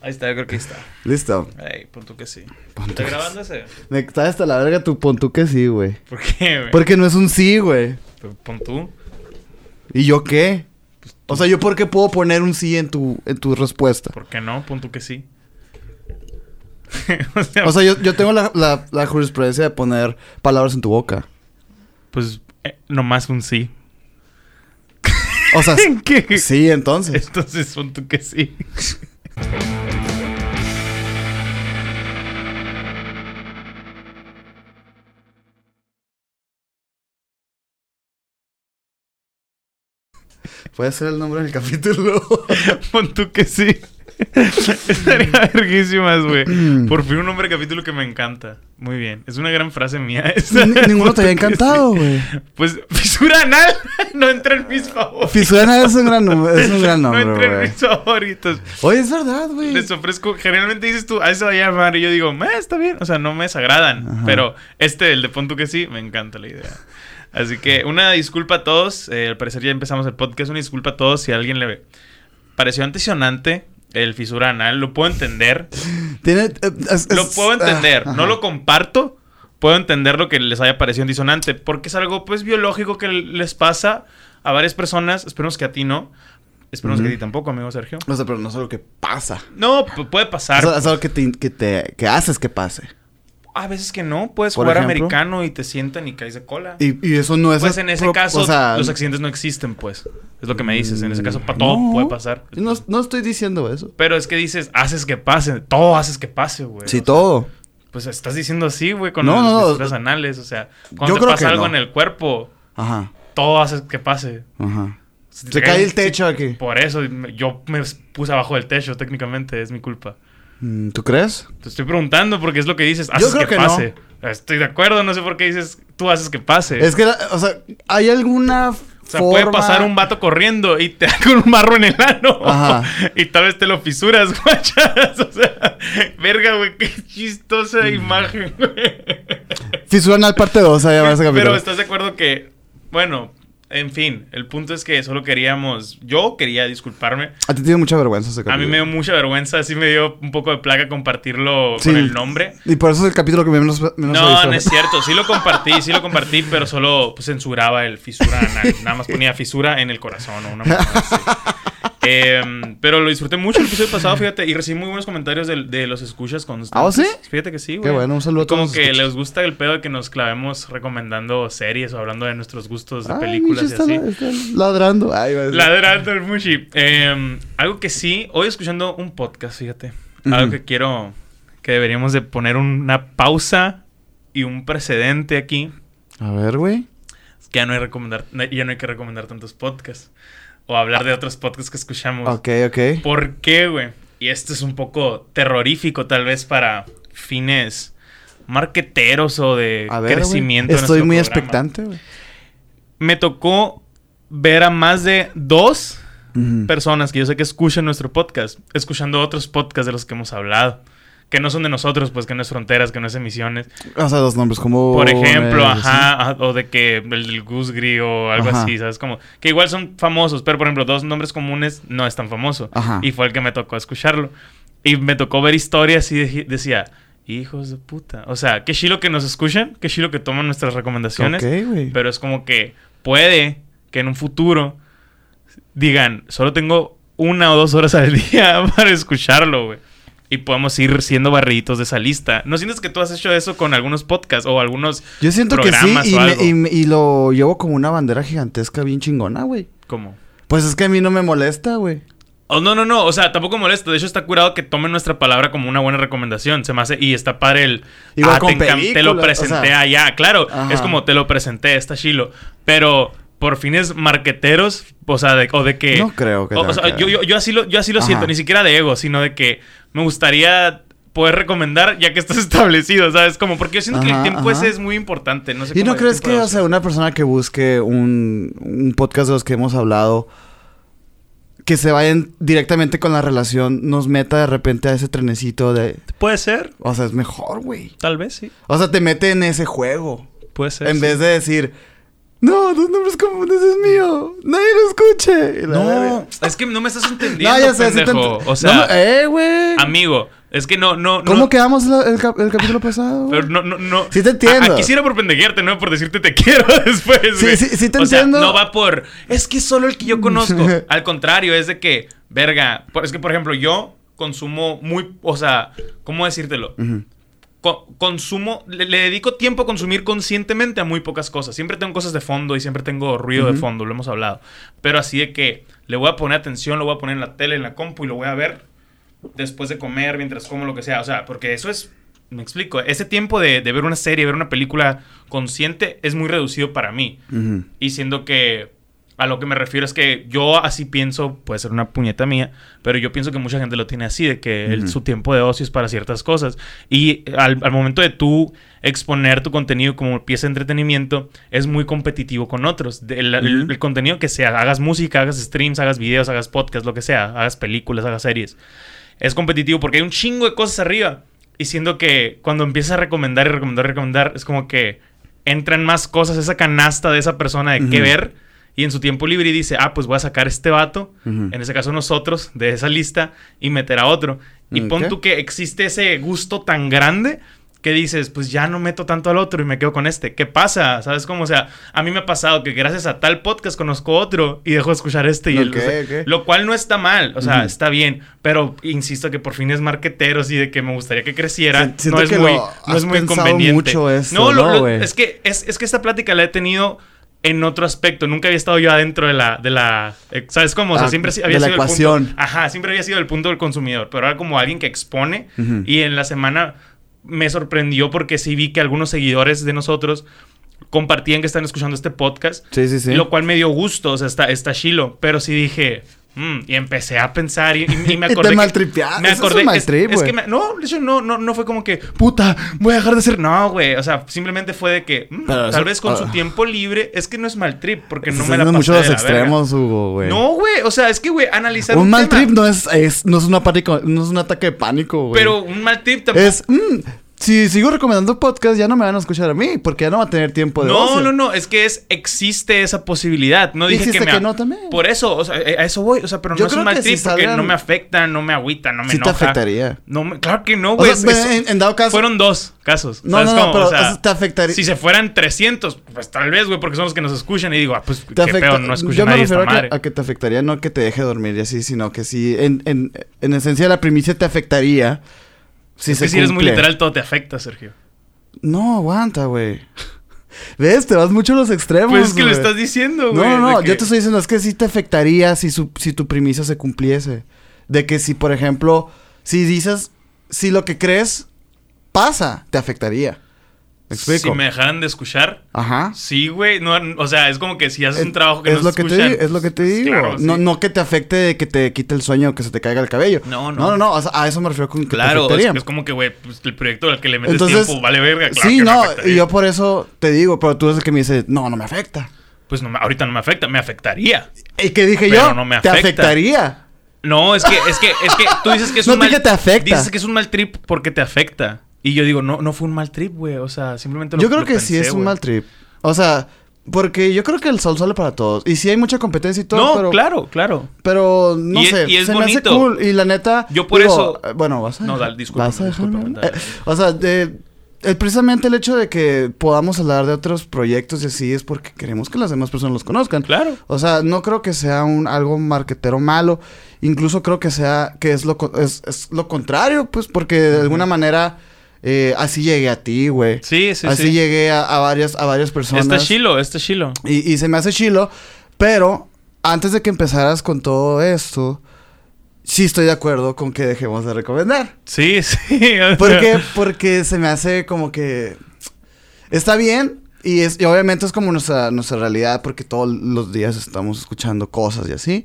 Ahí está, yo creo que ahí está. Listo. Ey, punto que sí. Pon ¿Estás tú- grabando ese? Me está hasta la verga tu pon tú que sí, güey. ¿Por qué, güey? Porque no es un sí, güey. Pero Pon tú. ¿Y yo qué? O sea, ¿yo por qué puedo poner un sí en tu, en tu respuesta? ¿Por qué no? Punto que sí. o sea, O sea, yo, yo tengo la, la, la jurisprudencia de poner palabras en tu boca. pues eh, nomás un sí. O sea, ¿Qué? sí, entonces. Entonces punto que sí. Puede ser el nombre del capítulo. Pon tú que sí. Estaría verguísimas, güey. Por fin un nombre de capítulo que me encanta. Muy bien. Es una gran frase mía. esa. Ni- Ninguno te había encantado, sí. güey. Pues fisura anal no entra en mis favoritos. Fisuena es un gran, es un gran no nombre, entra en mis favoritos. Oye, es verdad, güey. Les ofrezco, generalmente dices tú, a eso va a llamar. Y yo digo, "Meh, está bien. O sea, no me desagradan. Ajá. Pero este, el de punto que sí, me encanta la idea. Así que una disculpa a todos. eh, al parecer ya empezamos el podcast. Una disculpa a todos si a alguien le pareció anticionante el fisura anal. Lo puedo entender. Tiene, eh, es- Lo puedo entender. ah, no lo comparto. Puedo entender lo que les haya parecido disonante. Porque es algo, pues, biológico que les pasa a varias personas. Esperemos que a ti no. Esperemos que a ti tampoco, amigo Sergio. O sea, pero no es algo que pasa. No, pu- puede pasar. Es, es algo que te, que te que haces que pase. A veces que no. Puedes Por jugar ejemplo. americano y te sientan y caes de cola. Y, y eso no es... pues en ese caso, o sea, los accidentes no existen, pues. Es lo que me dices. En ese caso, para todo no. puede pasar. No, no estoy diciendo eso. Pero es que dices, haces que pase. Todo haces que pase, güey. Sí, O sea, todo. Pues estás diciendo así, güey, con No, los anales. O sea, cuando te pasa algo en el cuerpo, Ajá, todo haces que pase. ajá. Si te Se cae el techo aquí. Por eso, yo me puse abajo del techo, técnicamente, es mi culpa. Mm, ¿Tú crees? Te estoy preguntando porque es lo que dices, haces creo que, que no. pase. Estoy de acuerdo, no sé por qué dices, tú haces que pase. Es que, o sea, ¿hay alguna O sea, puede pasar un vato corriendo y te da con un barro en el ano. Ajá. Y tal vez te lo fisuras, guachas. O sea, verga, güey, qué chistosa imagen, güey. Fisura anal parte 2, a llamar ese Pero estás de acuerdo que, bueno, en fin, el punto es que solo queríamos, yo quería disculparme. A ti te dio mucha vergüenza ese A capítulo. mí me dio mucha vergüenza, así me dio un poco de plaga compartirlo Sí. con el nombre. Y por eso es el capítulo que menos, menos No, no es cierto. Sí lo compartí, sí lo compartí, pero solo pues, censuraba el fisura anal. Nada más ponía fisura en el corazón o una así. Em, pero lo disfruté mucho el episodio pasado, fíjate, y recibí muy buenos comentarios de, de los escuchas constantes. ¿Ah, sí? Fíjate que sí, güey. Qué bueno, un saludo a todos Como que escuchas. les gusta el pedo de que nos clavemos recomendando series o hablando de nuestros gustos de Ay, películas y así. está, ladrando. Ay. Ladrando el mushi. Em, algo que sí, hoy escuchando un podcast, fíjate. Algo que quiero, que deberíamos de poner una pausa y un precedente aquí. A ver, güey. Es que ya no hay recomendar, ya no hay que recomendar tantos podcasts. O hablar de otros podcasts que escuchamos. Ok, ok. ¿Por qué, güey? Y esto es un poco terrorífico, tal vez, para fines marqueteros o de A ver, crecimiento. de Estoy muy programa. expectante, güey. Me tocó ver a más de dos personas que yo sé que escuchan nuestro podcast, escuchando otros podcasts de los que hemos hablado, que no son de nosotros, pues que no es fronteras, que no es emisiones. O sea, dos nombres como... Por ejemplo, eh, ajá, ajá, o de que el del Goose Gris o algo Ajá. así, ¿sabes? Como que igual son famosos, pero por ejemplo, dos nombres comunes no es tan famoso. Ajá. Y fue el que me tocó escucharlo. Y me tocó ver historias y de- decía, hijos de puta. O sea, qué chilo que nos escuchan, qué chilo que toman nuestras recomendaciones. Ok, güey. Pero es como que puede que en un futuro digan, solo tengo una o dos horas al día para escucharlo, güey. Y podemos ir siendo barriditos de esa lista. ¿No sientes que tú has hecho eso con algunos podcasts o algunos Yo siento que sí programas y, o me- algo? y me- y lo llevo como una bandera gigantesca bien chingona, güey. ¿Cómo? Pues es que a mí no me molesta, güey. Oh, no, no, no. O sea, tampoco molesto. De hecho, está curado que tomen nuestra palabra como una buena recomendación. Se me hace... Y está padre el... Igual ah, con te, lo o presenté sea. allá. Claro. Ajá. Es como te lo presenté. Está chilo. Pero... Por fines marqueteros, o sea, de, o de que... No creo que O, sea, yo, ver. yo, yo así lo, yo así lo Ajá. siento, ni siquiera de ego, sino de que me gustaría poder recomendar ya que estás establecido, ¿sabes? Como porque yo siento que el tiempo ajá. ese es muy importante. No sé ¿Y cómo no crees que, o sea, una persona que busque un, un podcast de los que hemos hablado, que se vayan directamente con la relación, nos meta de repente a ese trenecito de... Puede ser, O sea, es mejor, güey. tal vez sí. O sea, te mete en ese juego. Puede ser. En sí. vez de decir, No, dos nombres comunes es mío. Nadie lo escuche. Verga. No, es que no me estás entendiendo, No, ya sé, sí pendejo. O sea, No, eh, güey. amigo, es que no, no, ¿Cómo no. quedamos la- el, cap- el capítulo pasado? Pero no, no, no. Sí te entiendo. Aquí sí era por pendejearte, no por decirte te quiero después, Sí, güey. sí, sí te o sea, entiendo. no va por. Es que solo el que yo conozco. Al contrario, es de que, verga. Es que, por ejemplo, yo consumo muy. O sea, ¿cómo decírtelo? Co- consumo, le, le dedico tiempo a consumir conscientemente a muy pocas cosas. Siempre tengo cosas de fondo y siempre tengo ruido de fondo, lo hemos hablado. Pero así de que le voy a poner atención, lo voy a poner en la tele, en la compu y lo voy a ver después de comer, mientras como, lo que sea. O sea, porque eso es, me explico, ese tiempo de, de ver una serie, ver una película consciente es muy reducido para mí. Y siendo que a lo que me refiero es que yo así pienso, puede ser una puñeta mía, pero yo pienso que mucha gente lo tiene así, de que el- su tiempo de ocio es para ciertas cosas. Y al, al momento de tú exponer tu contenido como pieza de entretenimiento, es muy competitivo con otros. De- el, contenido que sea, hagas música, hagas streams, hagas videos, hagas podcasts, lo que sea, hagas películas, hagas series. Es competitivo porque hay un chingo de cosas arriba. Y siendo que cuando empiezas a recomendar y recomendar y recomendar, es como que entran más cosas esa canasta de esa persona de qué Ujú. ver. Y en su tiempo libre dice, ah, pues voy a sacar este vato, en ese caso nosotros, de esa lista, y meter a otro. Y pon Ok. tú que existe ese gusto tan grande que dices, pues ya no meto tanto al otro y me quedo con este. ¿Qué pasa? ¿Sabes cómo? O sea, a mí me ha pasado que gracias a tal podcast conozco otro y dejo de escuchar este. Y el- o sea, ok. Lo cual no está mal, o sea, está bien. Pero insisto que por fines marqueteros y de que me gustaría que creciera, siento no es que muy, no es muy conveniente. mucho esto, no, lo- ¿no, lo- es que es, es que esta plática la he tenido en otro aspecto. Nunca había estado yo adentro de la, de la, eh, ¿sabes cómo? O sea, Ah, siempre de había la sido el ecuación. punto. Ajá, siempre había sido el punto del consumidor. Pero ahora como alguien que expone y en la semana me sorprendió porque sí vi que algunos seguidores de nosotros compartían que están escuchando este podcast. Sí, sí, sí. Lo cual me dio gusto, o sea, está, está chilo. Pero sí dije, mm, y empecé a pensar y, y- y me Y te acordé. que- maltripeaste, Me es acordé. es, trip, es que me- no, de hecho, no, no, no fue como que, puta, voy a dejar de ser. No, güey. O sea, simplemente fue de que, mm, tal eso- vez con su ah. tiempo libre, es que no es mal trip, porque no me la pasé mucho de los la verga. extremos, Hugo, güey. No, güey. O sea, es que, güey, analizar Un un, mal tema, trip no es, es- no es una pánico, no es un ataque de pánico, güey. Pero un mal trip tampoco. es mm, si sigo recomendando podcast ya no me van a escuchar a mí porque ya no va a tener tiempo de No, ocio. no, no, es que es existe esa posibilidad. No dije que me que no también. Por eso, o sea, eh, a eso voy, o sea, pero Yo no es un mal si trip porque salgan- no me afecta, no me agüita, no me Sí te enoja. afectaría. No me- claro que no, O güey. sea, es- es- en, en dado caso fueron dos casos. No, ¿sabes no, no, cómo? pero O sea, te afectaría- Si se fueran 300, pues tal vez, güey, porque son los que nos escuchan y digo, ah, pues te qué afecta- pedo, no escucha yo me nadie esta a madre. que, a que te afectaría no que te deje dormir y así, sino que sí en, en, en esencia la primicia te afectaría si es se que si eres muy literal, todo te afecta, Sergio. No, aguanta, güey. ¿Ves? Te vas mucho a los extremos. Pues es que lo estás diciendo, No, güey. no, no. que- Yo te estoy diciendo, es que sí te afectaría si, su, si tu premisa se cumpliese. De que si, por ejemplo, si dices, si lo que crees pasa, te afectaría. ¿Me explico? Si me dejaran de escuchar, Ajá. sí, güey. No, o sea, es como que si haces un trabajo que es no lo se que te escuchan, es lo que te pues, digo. claro, no, sí. no que te afecte de que te quite el sueño o que se te caiga el cabello. No, no. No, no, no. o sea, a eso me refiero con que Claro, te es, es como que, güey, pues, el proyecto al que le metes Entonces, tiempo vale verga. Claro sí, no. Y yo por eso te digo, pero tú eres el que me dice, no, no me afecta. Pues no, ahorita no me afecta, me afectaría. ¿Y qué dije Pero yo? no me Te afecta. afectaría. No, es que, es que, es que tú dices que es No un te mal... que te afecta. Dices que es un mal trip porque te afecta. Y yo digo, no, no fue un mal trip, güey. O sea, simplemente lo Yo creo lo que sí es un mal trip. O sea, porque yo creo que el sol sale para todos. Y sí hay mucha competencia y todo, No, pero... claro, claro. Pero no Y es- sé, y es se me hace bonito. cool. Y la neta. Yo por eso- eh, Bueno, vas a. No, dale, disculpa, ¿Vas a disculpa. Eh, o sea, de- el- precisamente el hecho de que podamos hablar de otros proyectos y así es porque queremos que las demás personas los conozcan. Claro. O sea, no creo que sea un algo marquetero malo. Incluso creo que sea que es lo es, es lo contrario, pues, porque de alguna manera eh, así llegué a ti, güey. Sí, sí, así sí. llegué a, a varias a varias personas. Está chilo, está chilo. Y, y se me hace chilo, pero antes de que empezaras con todo esto, sí estoy de acuerdo con que dejemos de recomendar. Sí, sí. o sea, ¿Por qué? Porque se me hace como que está bien y, es, y obviamente es como nuestra, nuestra realidad porque todos los días estamos escuchando cosas y así.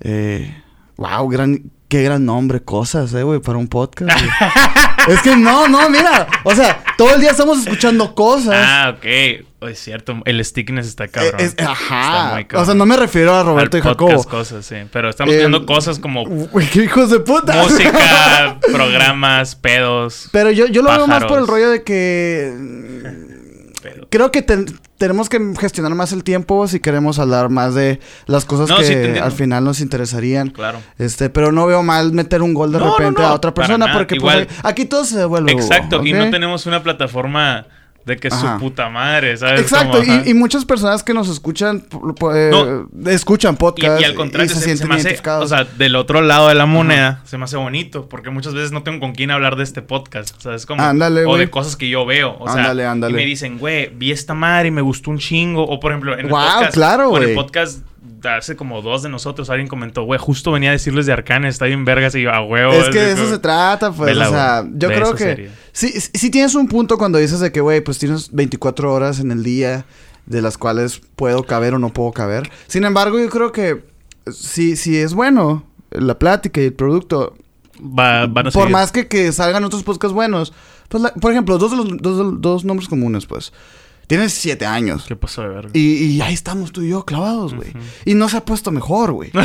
Eh, wow, gran, qué gran nombre, cosas, eh, güey, para un podcast. es que no, no, mira, o sea, todo el día estamos escuchando cosas. Ah, ok. Oh, es cierto, el stickness está cabrón. Eh, es- Está ajá. muy O cabrón. sea, no me refiero a Roberto Al y Jacobo. podcast, cosas, sí. Pero estamos Eh, viendo cosas como qué hijos de puta. música, programas, pedos. Pero yo, yo lo veo más por el pájaros. rollo de que. Pedo. Creo que ten- tenemos que gestionar más el tiempo si queremos hablar más de las cosas No, que al final nos interesarían. Claro. Este, pero no veo mal meter un gol de No, repente no, a otra persona porque Igual- pues, aquí todo se devuelve. Exacto, y no tenemos una plataforma de que Ajá. su puta madre, ¿sabes? Exacto, y, y muchas personas que nos escuchan, eh, escuchan podcast y al contrario, se, se, se sienten me hace, o sea, del otro lado de la moneda, se me hace bonito, porque muchas veces no tengo con quién hablar de este podcast, ¿sabes? Como, Ándale, o de cosas que yo veo, o sea, Ándale, ándale. y me dicen, güey, vi esta madre y me gustó un chingo, o por ejemplo, en el Guau, podcast, claro, o en el podcast hace como dos de nosotros, alguien comentó, güey, justo venía a decirles de Arcane, está bien vergas, y yo, a huevo. es que de eso como- se trata, pues, Vela, o sea, yo De creo que sería. Sí, sí tienes un punto cuando dices de que, güey, pues tienes 24 horas en el día de las cuales puedo caber o no puedo caber. Sin embargo, yo creo que si, si es bueno la plática y el producto, Va- van a por seguir. más que, que salgan otros podcasts buenos, pues, la- por ejemplo, dos de los dos, dos nombres comunes, pues, tienes siete años. ¿Qué pasó de verga? Y, y ahí estamos tú y yo clavados, güey. Y no se ha puesto mejor, güey.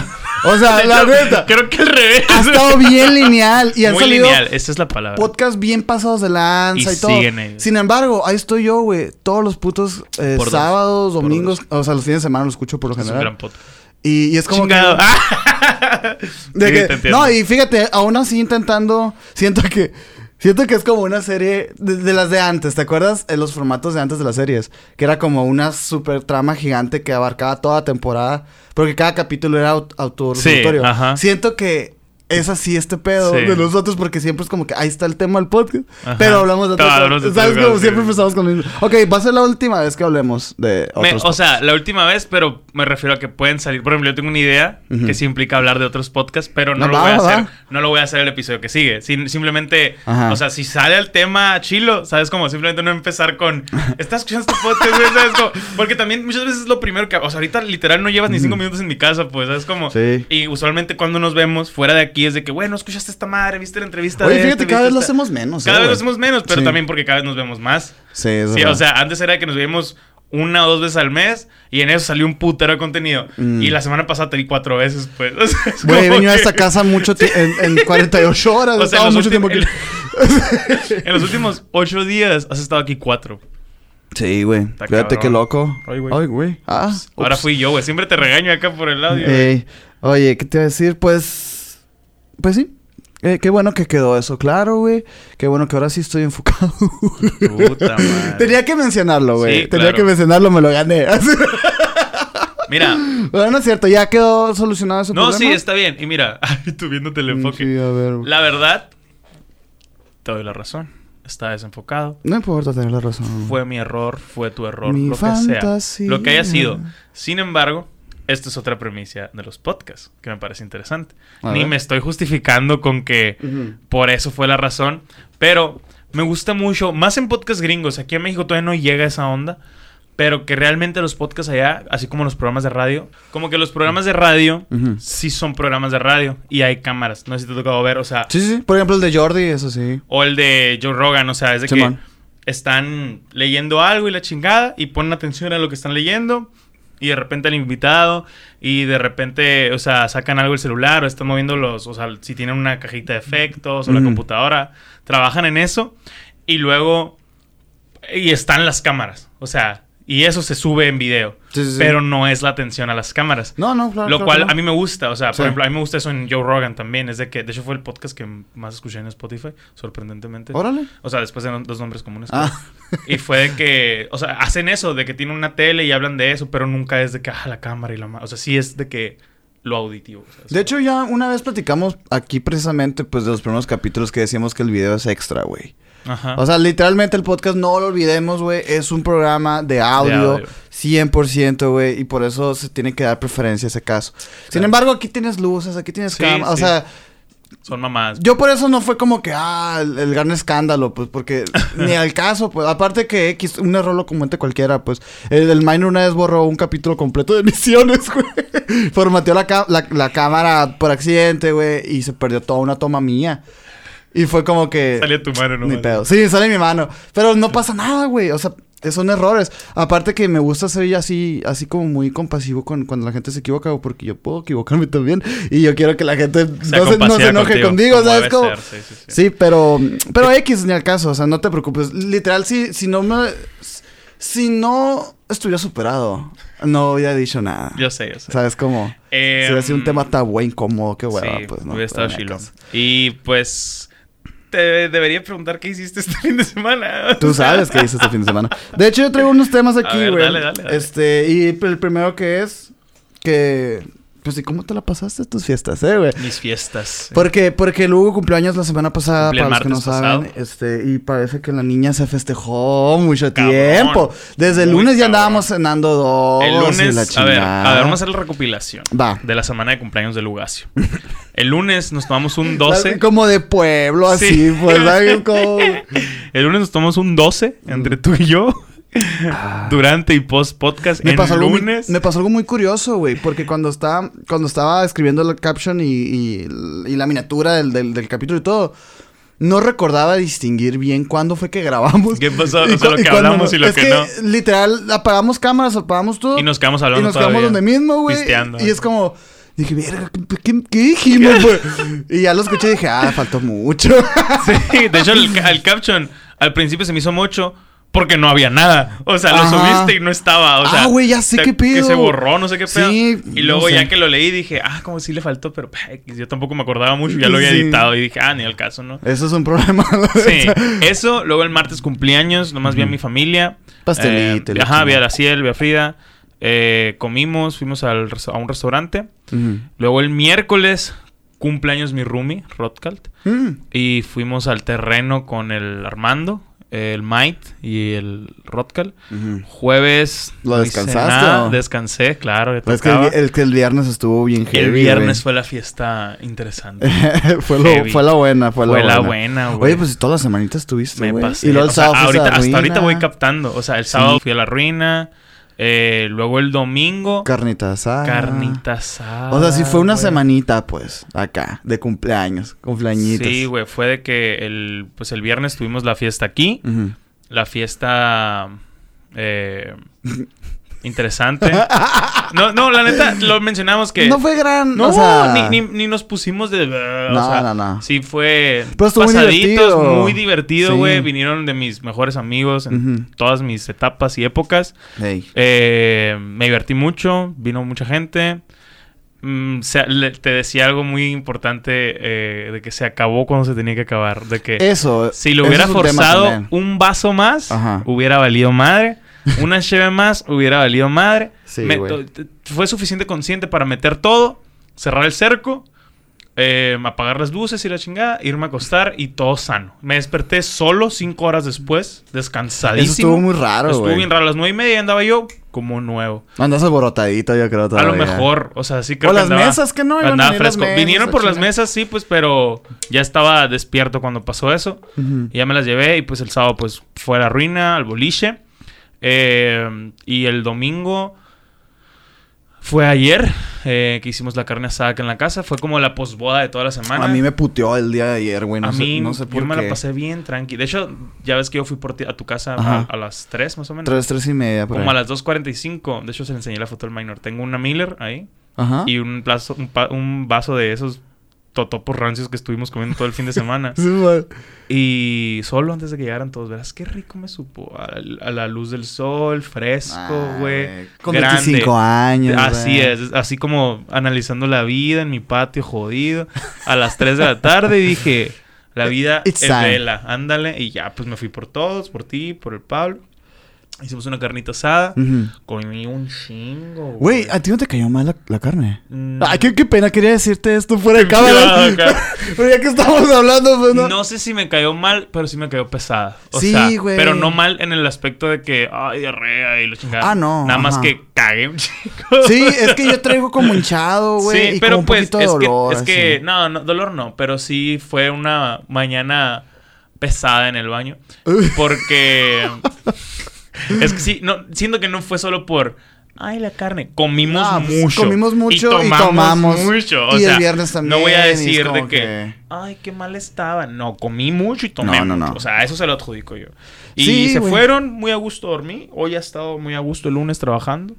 O sea, la neta. Creo que al revés. Ha estado bien lineal y han Muy salido lineal, esa es la palabra. podcasts bien pasados de lanza y, Y todo. siguen ellos. Sin embargo, ahí estoy yo, güey. Todos los putos eh, dos. sábados, domingos, o sea, los fines de semana lo escucho por lo es un general. gran podcast. Y, y es como Chingado. De Sí, que- no, y fíjate, aún así intentando, siento que siento que es como una serie de, de las de antes, ¿te acuerdas? En los formatos de antes de las series, que era como una super trama gigante que abarcaba toda temporada, porque cada capítulo era aut-. Sí, ajá. Siento que es así este pedo Sí. de nosotros porque siempre es como que ahí está el tema del podcast, Ajá. pero hablamos de otras cosas. ¿Sabes? Como siempre empezamos con mismo. Ok, va a ser la última vez que hablemos de Me- otros o sea, la última vez, pero me refiero a que pueden salir. Por ejemplo, yo tengo una idea Ujú. que sí implica hablar de otros podcasts, pero no No, lo va, voy a va, hacer. No lo voy a hacer el episodio que sigue. Sin- simplemente, Ajá. o sea, si sale el tema chilo, ¿sabes? Como simplemente no empezar con. ¿Estás escuchando este podcast? güey?" ¿Sabes? Como- porque también muchas veces es lo primero que. O sea, ahorita literal no llevas ni cinco minutos en mi casa, pues, ¿sabes? Como. Sí. Y usualmente cuando nos vemos fuera de aquí es de que, bueno, escuchaste esta madre, viste la entrevista Oye, de fíjate, este, cada vez lo esta-". hacemos menos. Cada eh, vez lo hacemos menos, pero Sí. también porque cada vez nos vemos más. Sí, es Sí, verdad. o sea, antes era que nos veíamos una o dos veces al mes y en eso salió un putero de contenido. Mm. Y la semana pasada te vi cuatro veces, pues. O sea, es Güey, he venido a esta casa mucho ti- en, en 48 horas. O sea, en los, mucho tiempo aquí. en los últimos ocho días has estado aquí cuatro. Sí, güey. Fíjate qué loco. Ay, güey. Ay, güey. Ah. Ahora ups. fui yo, güey. Siempre te regaño acá por el audio. Oye, ¿qué te iba a decir? Pues. Pues sí. Eh, qué bueno que quedó eso claro, güey. Qué bueno que ahora sí estoy enfocado. Puta madre. Tenía que mencionarlo, güey. Sí, Tenía claro. que mencionarlo, me lo gané. Mira. bueno, no es cierto, ya quedó solucionado ese No, problema. sí, está bien. Y mira, tú viéndote el enfoque. Sí, a ver. La verdad, te doy la razón. Está desenfocado. No importa tener la razón. Fue mi error, fue tu error, Mi lo que sea. Lo que haya sido. Sin embargo, esta es otra premisa de los podcasts que me parece interesante. Ni me estoy justificando con que por eso fue la razón, pero me gusta mucho, más en podcasts gringos, aquí en México todavía no llega esa onda, pero que realmente los podcasts allá, así como los programas de radio, como que los programas de radio Ujú. sí son programas de radio y hay cámaras. No sé si te ha tocado ver, o sea, Sí, sí. Por ejemplo, el de Jordi, eso sí. o el de Joe Rogan, o sea, es de que están leyendo algo y la chingada y ponen atención a lo que están leyendo y de repente el invitado y de repente, o sea, sacan algo el celular o están moviendo los, o sea, si tienen una cajita de efectos o la computadora, trabajan en eso y luego y están las cámaras, o sea, y eso se sube en video, Sí, sí, sí. pero no es la atención a las cámaras. No, no, claro. Lo claro cual a mí me gusta, o sea, por ejemplo, a mí me gusta eso en Joe Rogan también, es de que, de hecho fue el podcast que más escuché en Spotify, sorprendentemente. Órale. O sea, después de no- dos nombres comunes. Ah. pues. Y fue de que, o sea, hacen eso, de que tienen una tele y hablan de eso, pero nunca es de que, ah, la cámara y la... ma-". O sea, sí es de que lo auditivo. o sea, es De hecho, ya una vez platicamos aquí precisamente, pues, de los primeros capítulos que decíamos que el video es extra, güey. Ajá. O sea, literalmente el podcast, no lo olvidemos, güey, es un programa de audio, audio. 100%, güey, y por eso se tiene que dar preferencia a ese caso. Sin embargo, aquí tienes luces, aquí tienes Sí, o sea, Son mamás. yo por eso no fue como que, ah, el, el gran escándalo, pues, porque ni al caso, pues, aparte que X, un error lo comete cualquiera, pues, el, el minor una vez borró un capítulo completo de misiones, güey, formateó la, la, la cámara por accidente, güey, y se perdió toda una toma mía. Y fue como que... Sale tu mano, ¿no? Ni pedo. Sí, sale mi mano. Pero no pasa nada, güey. O sea, son errores. Aparte que me gusta ser así, así como muy compasivo con cuando la gente se equivoca, porque yo puedo equivocarme también. Y yo quiero que la gente no se, no compasiva se enoje contigo, conmigo, como ¿sabes? Como... ser, sí, sí, sí. Sí, pero, pero X ni al caso, o sea, no te preocupes. Literal, si, si no me. si no estuviera superado, no hubiera dicho nada. Yo sé, yo sé. ¿Sabes cómo? Eh, si hubiera sido un tema tabú e incómodo, qué hueva, pues no. hubiera estado chilo. Y pues te debería preguntar qué hiciste este fin de semana. Tú sabes qué hice este fin de semana. De hecho, yo traigo unos temas aquí, güey. dale, dale, dale. Este, y el primero que es que. Pues, ¿y cómo te la pasaste tus fiestas, eh, güey? Mis fiestas. Porque, porque luego cumpleaños la semana pasada, Cumplí para los que no martes saben, pasado. este, y parece que la niña se festejó mucho Cabrón. tiempo. Desde el lunes ya andábamos cenando dos. El la lunes, a ver, a ver, vamos a hacer la recopilación Va. de la semana de cumpleaños de Lugacio. El lunes nos tomamos un 12. Como de pueblo, así, Sí. pues, ¿sabes? Como... El lunes nos tomamos un 12 entre tú y yo. Durante y post podcast. Me en pasó, algo muy, lunes. me pasó algo muy curioso, güey. Porque cuando estaba, cuando estaba escribiendo la caption y, y- y la miniatura del, del- del capítulo y todo, no recordaba distinguir bien cuándo fue que grabamos. ¿Qué pasó? Y O sea, lo que hablamos y lo Es que no. Literal, apagamos cámaras, apagamos todo. Y nos quedamos hablando Y nos quedamos todavía. donde mismo, güey. Y es como... Dije, verga, ¿qué, qué- dijimos, güey? y ya lo escuché y dije, ah, faltó mucho. Sí, de hecho, el, el caption al principio se me hizo mucho porque no había nada. O sea, lo subiste y no estaba. O sea, Ah, güey, ya sé qué Que pedo. se borró, no sé qué pedo. Sí, y luego no sé. ya que lo leí dije, ah, como sí le faltó, pero yo tampoco me acordaba mucho. Ya lo había Sí. editado y dije, ah, ni al caso, ¿no? Eso es un problema. Sí, eso. Luego el martes cumpleaños, nomás vi a mi familia. Pastelito Eh, ajá, vi a la Ciel, vi a Frida. Eh, comimos, fuimos al a un restaurante. Luego el miércoles, cumpleaños mi roomie, Rothkalt. Mm. Y fuimos al terreno con el Armando, el Might y el Rothkal. Ujú. Jueves. ¿Lo no descansaste? Descansé, claro. ya es que el, el que el viernes estuvo bien heavy. El viernes fue la fiesta interesante. fue, lo, heavy. fue la buena, fue, Fue la la buena. güey. Oye, pues toda la semanita estuviste, Me pasé. Y luego el sea, sábado fuiste ahorita, hasta ahorita voy captando. O sea, el sábado fui a la ruina. Eh, luego el domingo. Carnita asada. Carnita asada. O sea, sí fue una güey. semanita, pues, acá, de cumpleaños, cumpleañitos. Sí, güey. Fue de que el, pues el viernes tuvimos la fiesta aquí. La fiesta. eh, interesante. No, no, la neta, lo mencionamos que. No fue gran, No, o sea... ni, ni, ni nos pusimos de. o No, sea, no, no. Sí, fue. Pero muy pasaditos, divertido. muy divertido, Sí. güey. Vinieron de mis mejores amigos en todas mis etapas y épocas. Eh, me divertí mucho, vino mucha gente. Mm, se- le- te decía algo muy importante eh, de que se acabó cuando se tenía que acabar. De que Eso. si lo hubiera forzado un vaso más, Ajá. hubiera valido madre. Una cheve más, hubiera valido madre. Sí, Me- fue suficiente consciente para meter todo, cerrar el cerco, eh, apagar las luces y la chingada, irme a acostar y todo sano. Me desperté solo cinco horas después, descansadísimo. Eso estuvo muy raro, Estuvo bien raro. A las nueve y media andaba yo como nuevo. Andas alborotadito, yo creo, A todavía. lo mejor, o sea, sí creo O que las andaba- mesas, que no iban a fresco. mesas, Vinieron por las chingada. mesas, sí, pues, pero ya estaba despierto cuando pasó eso. Y ya me las llevé y pues el sábado pues fue a la ruina, al boliche. Eh, y el domingo fue ayer eh, que hicimos la carne asada acá en la casa. Fue como la posboda de toda la semana. A mí me puteó el día de ayer, güey. No a sé, mí, no sé por yo me qué. la pasé bien tranqui. De hecho, ya ves que yo fui por ti a tu casa a, a las 3 más o menos. Tres, tres y media, por Como a las 2.45. De hecho, se le enseñé la foto del minor. Tengo una Miller ahí Ajá. y un, plazo, un vaso de esos totopos rancios que estuvimos comiendo todo el fin de semana. Y solo antes de que llegaran todos, verás qué rico me supo. A, a la luz del sol, fresco, Ah, güey. Con grande. 25 años, Así es, así como analizando la vida en mi patio jodido a las 3 de la tarde y dije, la vida It's es time. vela, ándale. Y ya, pues me fui por todos, por ti, por el Pablo. Hicimos una carnita asada. Ujú. Comí un chingo, Güey, ¿a ti no te cayó mal la, la carne? Mm. Ay, qué, qué pena, quería decirte esto fuera de cámara. acá. Pero ya que estamos hablando, pues no. No sé si me cayó mal, pero sí me cayó pesada. O Sí, sea, güey. pero no mal en el aspecto de que, ay, diarrea y lo chingada. Ah, no, Nada más ajá. que cagué un chico. Sí, es que yo traigo como hinchado, güey. Sí, y pero como un pues poquito de es dolor. que, es que no, no, dolor no, pero sí fue una mañana pesada en el baño. Porque es que sí, no, siento que no fue solo por ay la carne, comimos pues, mucho. comimos mucho y tomamos. mucho. O Y el sea, viernes también, No voy a y decir de que, que- ay, qué mal estaba. No, comí mucho y tomé No, no, mucho. no. O sea, eso se lo adjudico yo. Y Sí, se fueron muy a gusto a dormir. Hoy ha estado muy a gusto el lunes trabajando.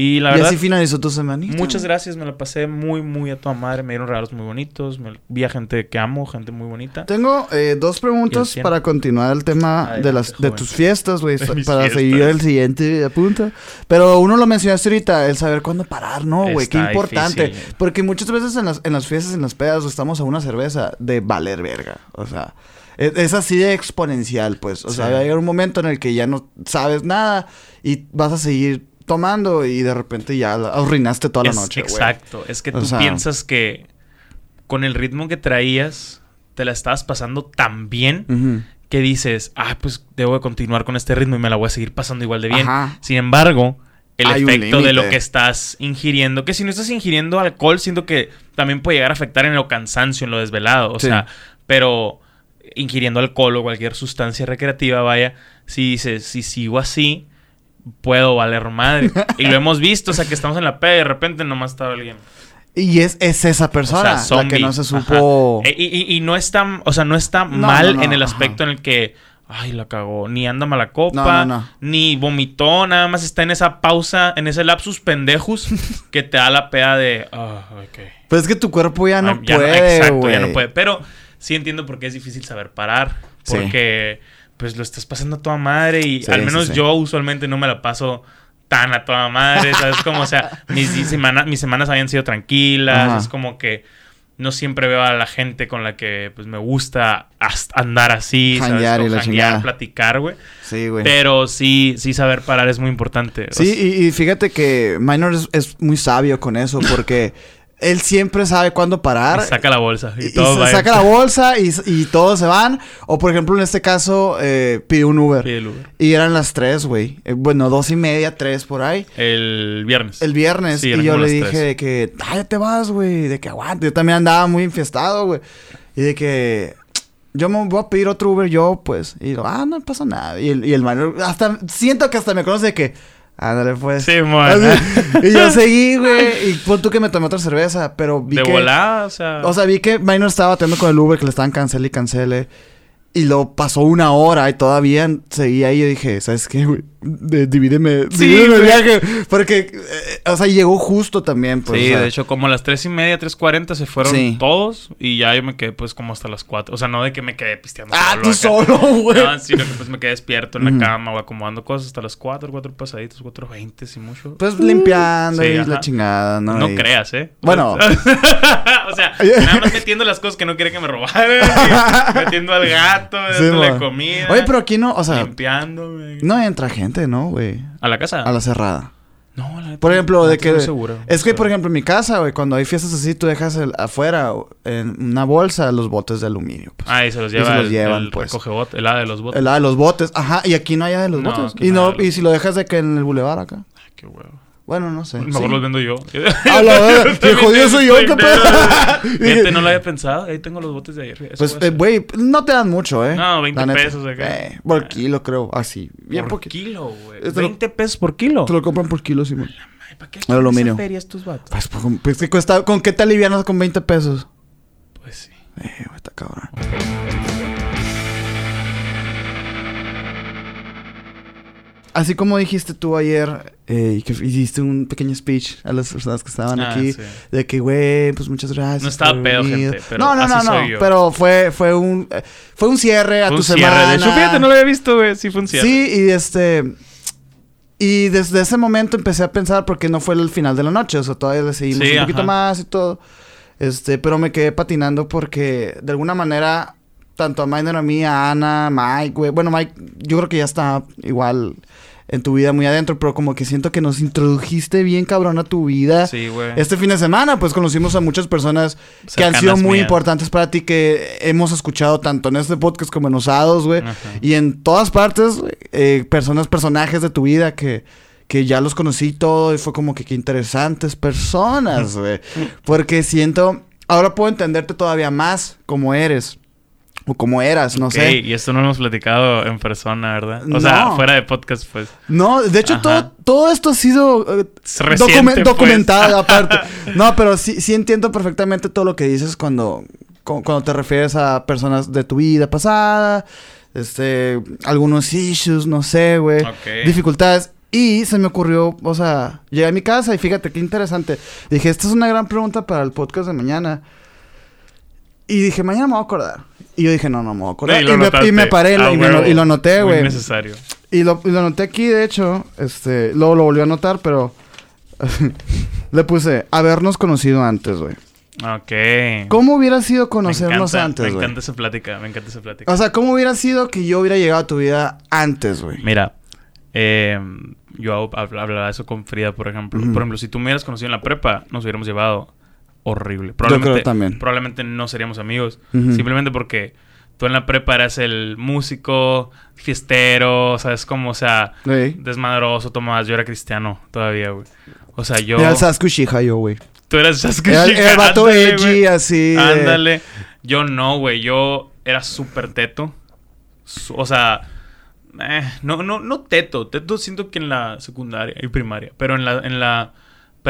Y la y verdad, así finalizó tu semanita. muchas gracias. Me la pasé muy, muy a toda madre. Me dieron regalos muy bonitos. Me, vi a gente que amo, gente muy bonita. Tengo eh, dos preguntas para continuar el tema Ay, de las de tus fiestas, güey, para fiestas. seguir el siguiente punto. Pero uno lo mencionaste ahorita, el saber cuándo parar, ¿no, güey? Qué importante. difícil. Porque muchas veces en las, en las fiestas, en las pedas, estamos a una cerveza de valer verga. O sea, es, es así de exponencial, pues. O sea, va a llegar un momento en el que ya no sabes nada y vas a seguir tomando y de repente ya arruinaste toda la Es- noche. Exacto. Es que O tú sea- piensas que con el ritmo que traías, te la estabas pasando tan bien que dices, ah, pues debo de continuar con este ritmo y me la voy a seguir pasando igual de bien. Ajá. Sin embargo, el Hay efecto de lo que estás ingiriendo, que si no estás ingiriendo alcohol, siento que también puede llegar a afectar en lo cansancio, en lo desvelado. O Sí. sea, pero ingiriendo alcohol o cualquier sustancia recreativa, vaya, si dices, si sigo así, puedo valer madre. y lo hemos visto, o sea, que estamos en la peda y de repente nomás está alguien. Y es, es esa persona O sea, la que no se supo... E- Y, y- y no está, o sea, no está No, mal no, no, en el ajá. aspecto en el que, ay, la cagó, ni anda mala copa, ni vomitó, nada más está en esa pausa, en ese lapsus pendejos que te da la peda de, ah, ok. Pues es que tu cuerpo ya no Ah, ya puede, exacto, ya no puede. Pero sí entiendo por qué es difícil saber parar. Sí. Pues, lo estás pasando a toda madre y Sí, al menos sí. yo usualmente no me la paso tan a toda madre, ¿sabes? Como, o sea, mis, semana- mis semanas habían sido tranquilas. Ajá. Es como que no siempre veo a la gente con la que, pues, me gusta andar así, ¿sabes? Janguear la janguear, platicar, güey. Sí, güey. Pero sí, sí saber parar es muy importante. O Sí, sea, y, y fíjate que Minor es, es muy sabio con eso porque él siempre sabe cuándo parar. y saca la bolsa y, todo va- saca la bolsa y, y todos se van. O por ejemplo, en este caso, eh, pidió un Uber. Pide el Uber. Y eran las tres, güey. Eh, bueno, dos y media, tres por ahí. El viernes. El viernes. Sí, y yo le dije tres. de que, ah, ya te vas, güey. De que aguante. Yo también andaba muy infiestado, güey. Y de que, yo me voy a pedir otro Uber yo, pues. Y yo, ah, no pasa nada. Y el, y el Minor, hasta, siento que hasta me conoce de que, ándale, pues. Sí, y yo seguí, güey. Y pon tú que me tomé otra cerveza, pero vi de que... volada, o sea. O sea, vi que Minor estaba teniendo con el Uber, que le estaban cancele y cancele. Y lo pasó una hora y todavía seguía ahí. Yo dije, ¿sabes qué, güey? De- divídeme, Sí, divídeme el viaje. Porque, eh, o sea, llegó justo también. Pues, sí, o sea, de hecho, como a las tres y media, tres cuarenta se fueron Sí. todos y ya yo me quedé pues como hasta las cuatro. O sea, no de que me quedé pisteando Ah, solo tú acá. solo, güey. No, sino que pues me quedé despierto en la cama o acomodando cosas hasta las cuatro, cuatro pasaditos, cuatro veinte, si mucho. Pues limpiando Sí, y ajá. la chingada, ¿no? no Y- creas, ¿eh? Bueno. o sea, nada más metiendo las cosas que no quiere que me robaran. metiendo al gato, dándole comida. Oye, pero aquí no, o sea, Limpiándome. no entra gente, ¿no, güey? ¿A la casa? A la cerrada. No, la Por ejemplo, no de que... seguro. Es que, por ejemplo, en mi casa, güey, cuando hay fiestas así, tú dejas el- afuera en una bolsa los botes de aluminio. Pues. Ah, y se los y lleva se los el, llevan, el pues. recoge bot, el A de los botes. El lado de los botes. Ajá, y aquí no hay de los No, botes. Y, no y los- si lo dejas de que en el bulevar acá. Ay, qué huevo. Bueno, no sé. Mejor sí. los vendo yo. A la verga, Yo qué jodido soy yo, qué pedo. Fíjate, no lo había pensado. Ahí tengo los botes de ayer. Eso Pues, eh, güey, no te dan mucho, ¿eh? No, 20 La neta. pesos acá. Eh, por kilo, creo. Así. Bien por poquito. kilo, güey. Esto lo- 20 pesos por kilo. Te lo compran por kilo, Simón. Ay, ¿Para qué aluminio. esa feria estos vatos? Pues, pues, pues, ¿qué cuesta? ¿con qué te alivianas con 20 pesos? Pues sí. Eh, güey, está cabrón. Así como dijiste tú ayer, eh, y que hiciste un pequeño speech a las personas que estaban Ah, aquí, sí. de que, güey, pues muchas gracias. No estaba pedo, gente, pero no, no, no, así no, soy yo. pero fue, fue un, eh, fue un cierre a Fue tu un cierre. semana. De hecho, fíjate, no lo había visto, güey. Sí, fue un cierre. Sí, y este. Y desde ese momento empecé a pensar porque no fue el final de la noche, o sea, todavía le seguimos Sí, un poquito más y todo. Este, pero me quedé patinando porque de alguna manera, tanto a Minor, a mí, a Ana, Mike, güey. Bueno, Mike, yo creo que ya está igual en tu vida muy adentro, pero como que siento que nos introdujiste bien cabrón a tu vida. Sí, güey. Este fin de semana, pues conocimos a muchas personas que han sido muy importantes para ti, que hemos escuchado tanto en este podcast como en Osados, güey. Y en todas partes, eh, personas, personajes de tu vida que, que ya los conocí todo. Y fue como que qué interesantes personas, güey. Porque siento, ahora puedo entenderte todavía más como eres. O como eras, no sé. Y esto no lo hemos platicado en persona, ¿verdad? O sea, fuera de podcast, pues. No, de hecho, Ajá. todo, todo esto ha sido eh, reciente, pues. documentado aparte. No, pero sí, sí entiendo perfectamente todo lo que dices cuando, cu- cuando te refieres a personas de tu vida pasada, este, algunos issues, no sé, güey, dificultades. Y se me ocurrió, o sea, llegué a mi casa y fíjate qué interesante. Dije, esta es una gran pregunta para el podcast de mañana. Y dije, mañana me voy a acordar. Y yo dije, no, no me voy a acordar. Y me, y me paré Ah, y, me lo- y lo anoté, güey. necesario. Y lo, y lo anoté aquí, de hecho. Este, luego lo volví a anotar, pero... le puse, habernos conocido antes, güey. Ok. ¿Cómo hubiera sido Me conocernos encanta, antes, Me encanta esa plática, me encanta esa plática. O sea, ¿cómo hubiera sido que yo hubiera llegado a tu vida antes, güey? Mira, eh, yo hab- hablaba eso con Frida, por ejemplo. Por ejemplo, si tú me hubieras conocido en la prepa, nos hubiéramos llevado horrible. creo también. Probablemente no seríamos amigos. Simplemente porque tú en la prepa eras el músico, fiestero, ¿sabes? Como, o sea, Sí. desmadroso, Tomás. Yo era cristiano todavía, güey. O sea, yo... Era el Sasquatch yo, güey. Tú eras Sasuke Era el, el vato ándale, edgy, así. Ándale. Yo no, güey. Yo era súper teto. O sea, eh, no, no, no teto. Teto siento que en la secundaria y primaria. Pero en la, en la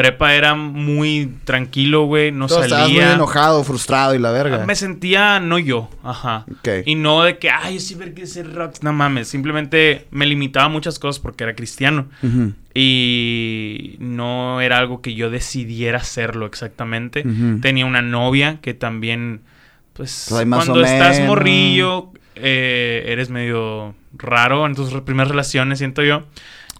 prepa era muy tranquilo, güey. No Tú estabas muy salía. enojado, frustrado y la verga. Me sentía no yo, ajá. Ok. Y no de que, ay, yo sí ver que ser rock. No mames. Simplemente me limitaba a muchas cosas porque era cristiano. Ujú. Y no era algo que yo decidiera hacerlo exactamente. Tenía una novia que también, pues, Pues cuando estás menos. morrillo, eh, eres medio raro en tus primeras relaciones, siento yo.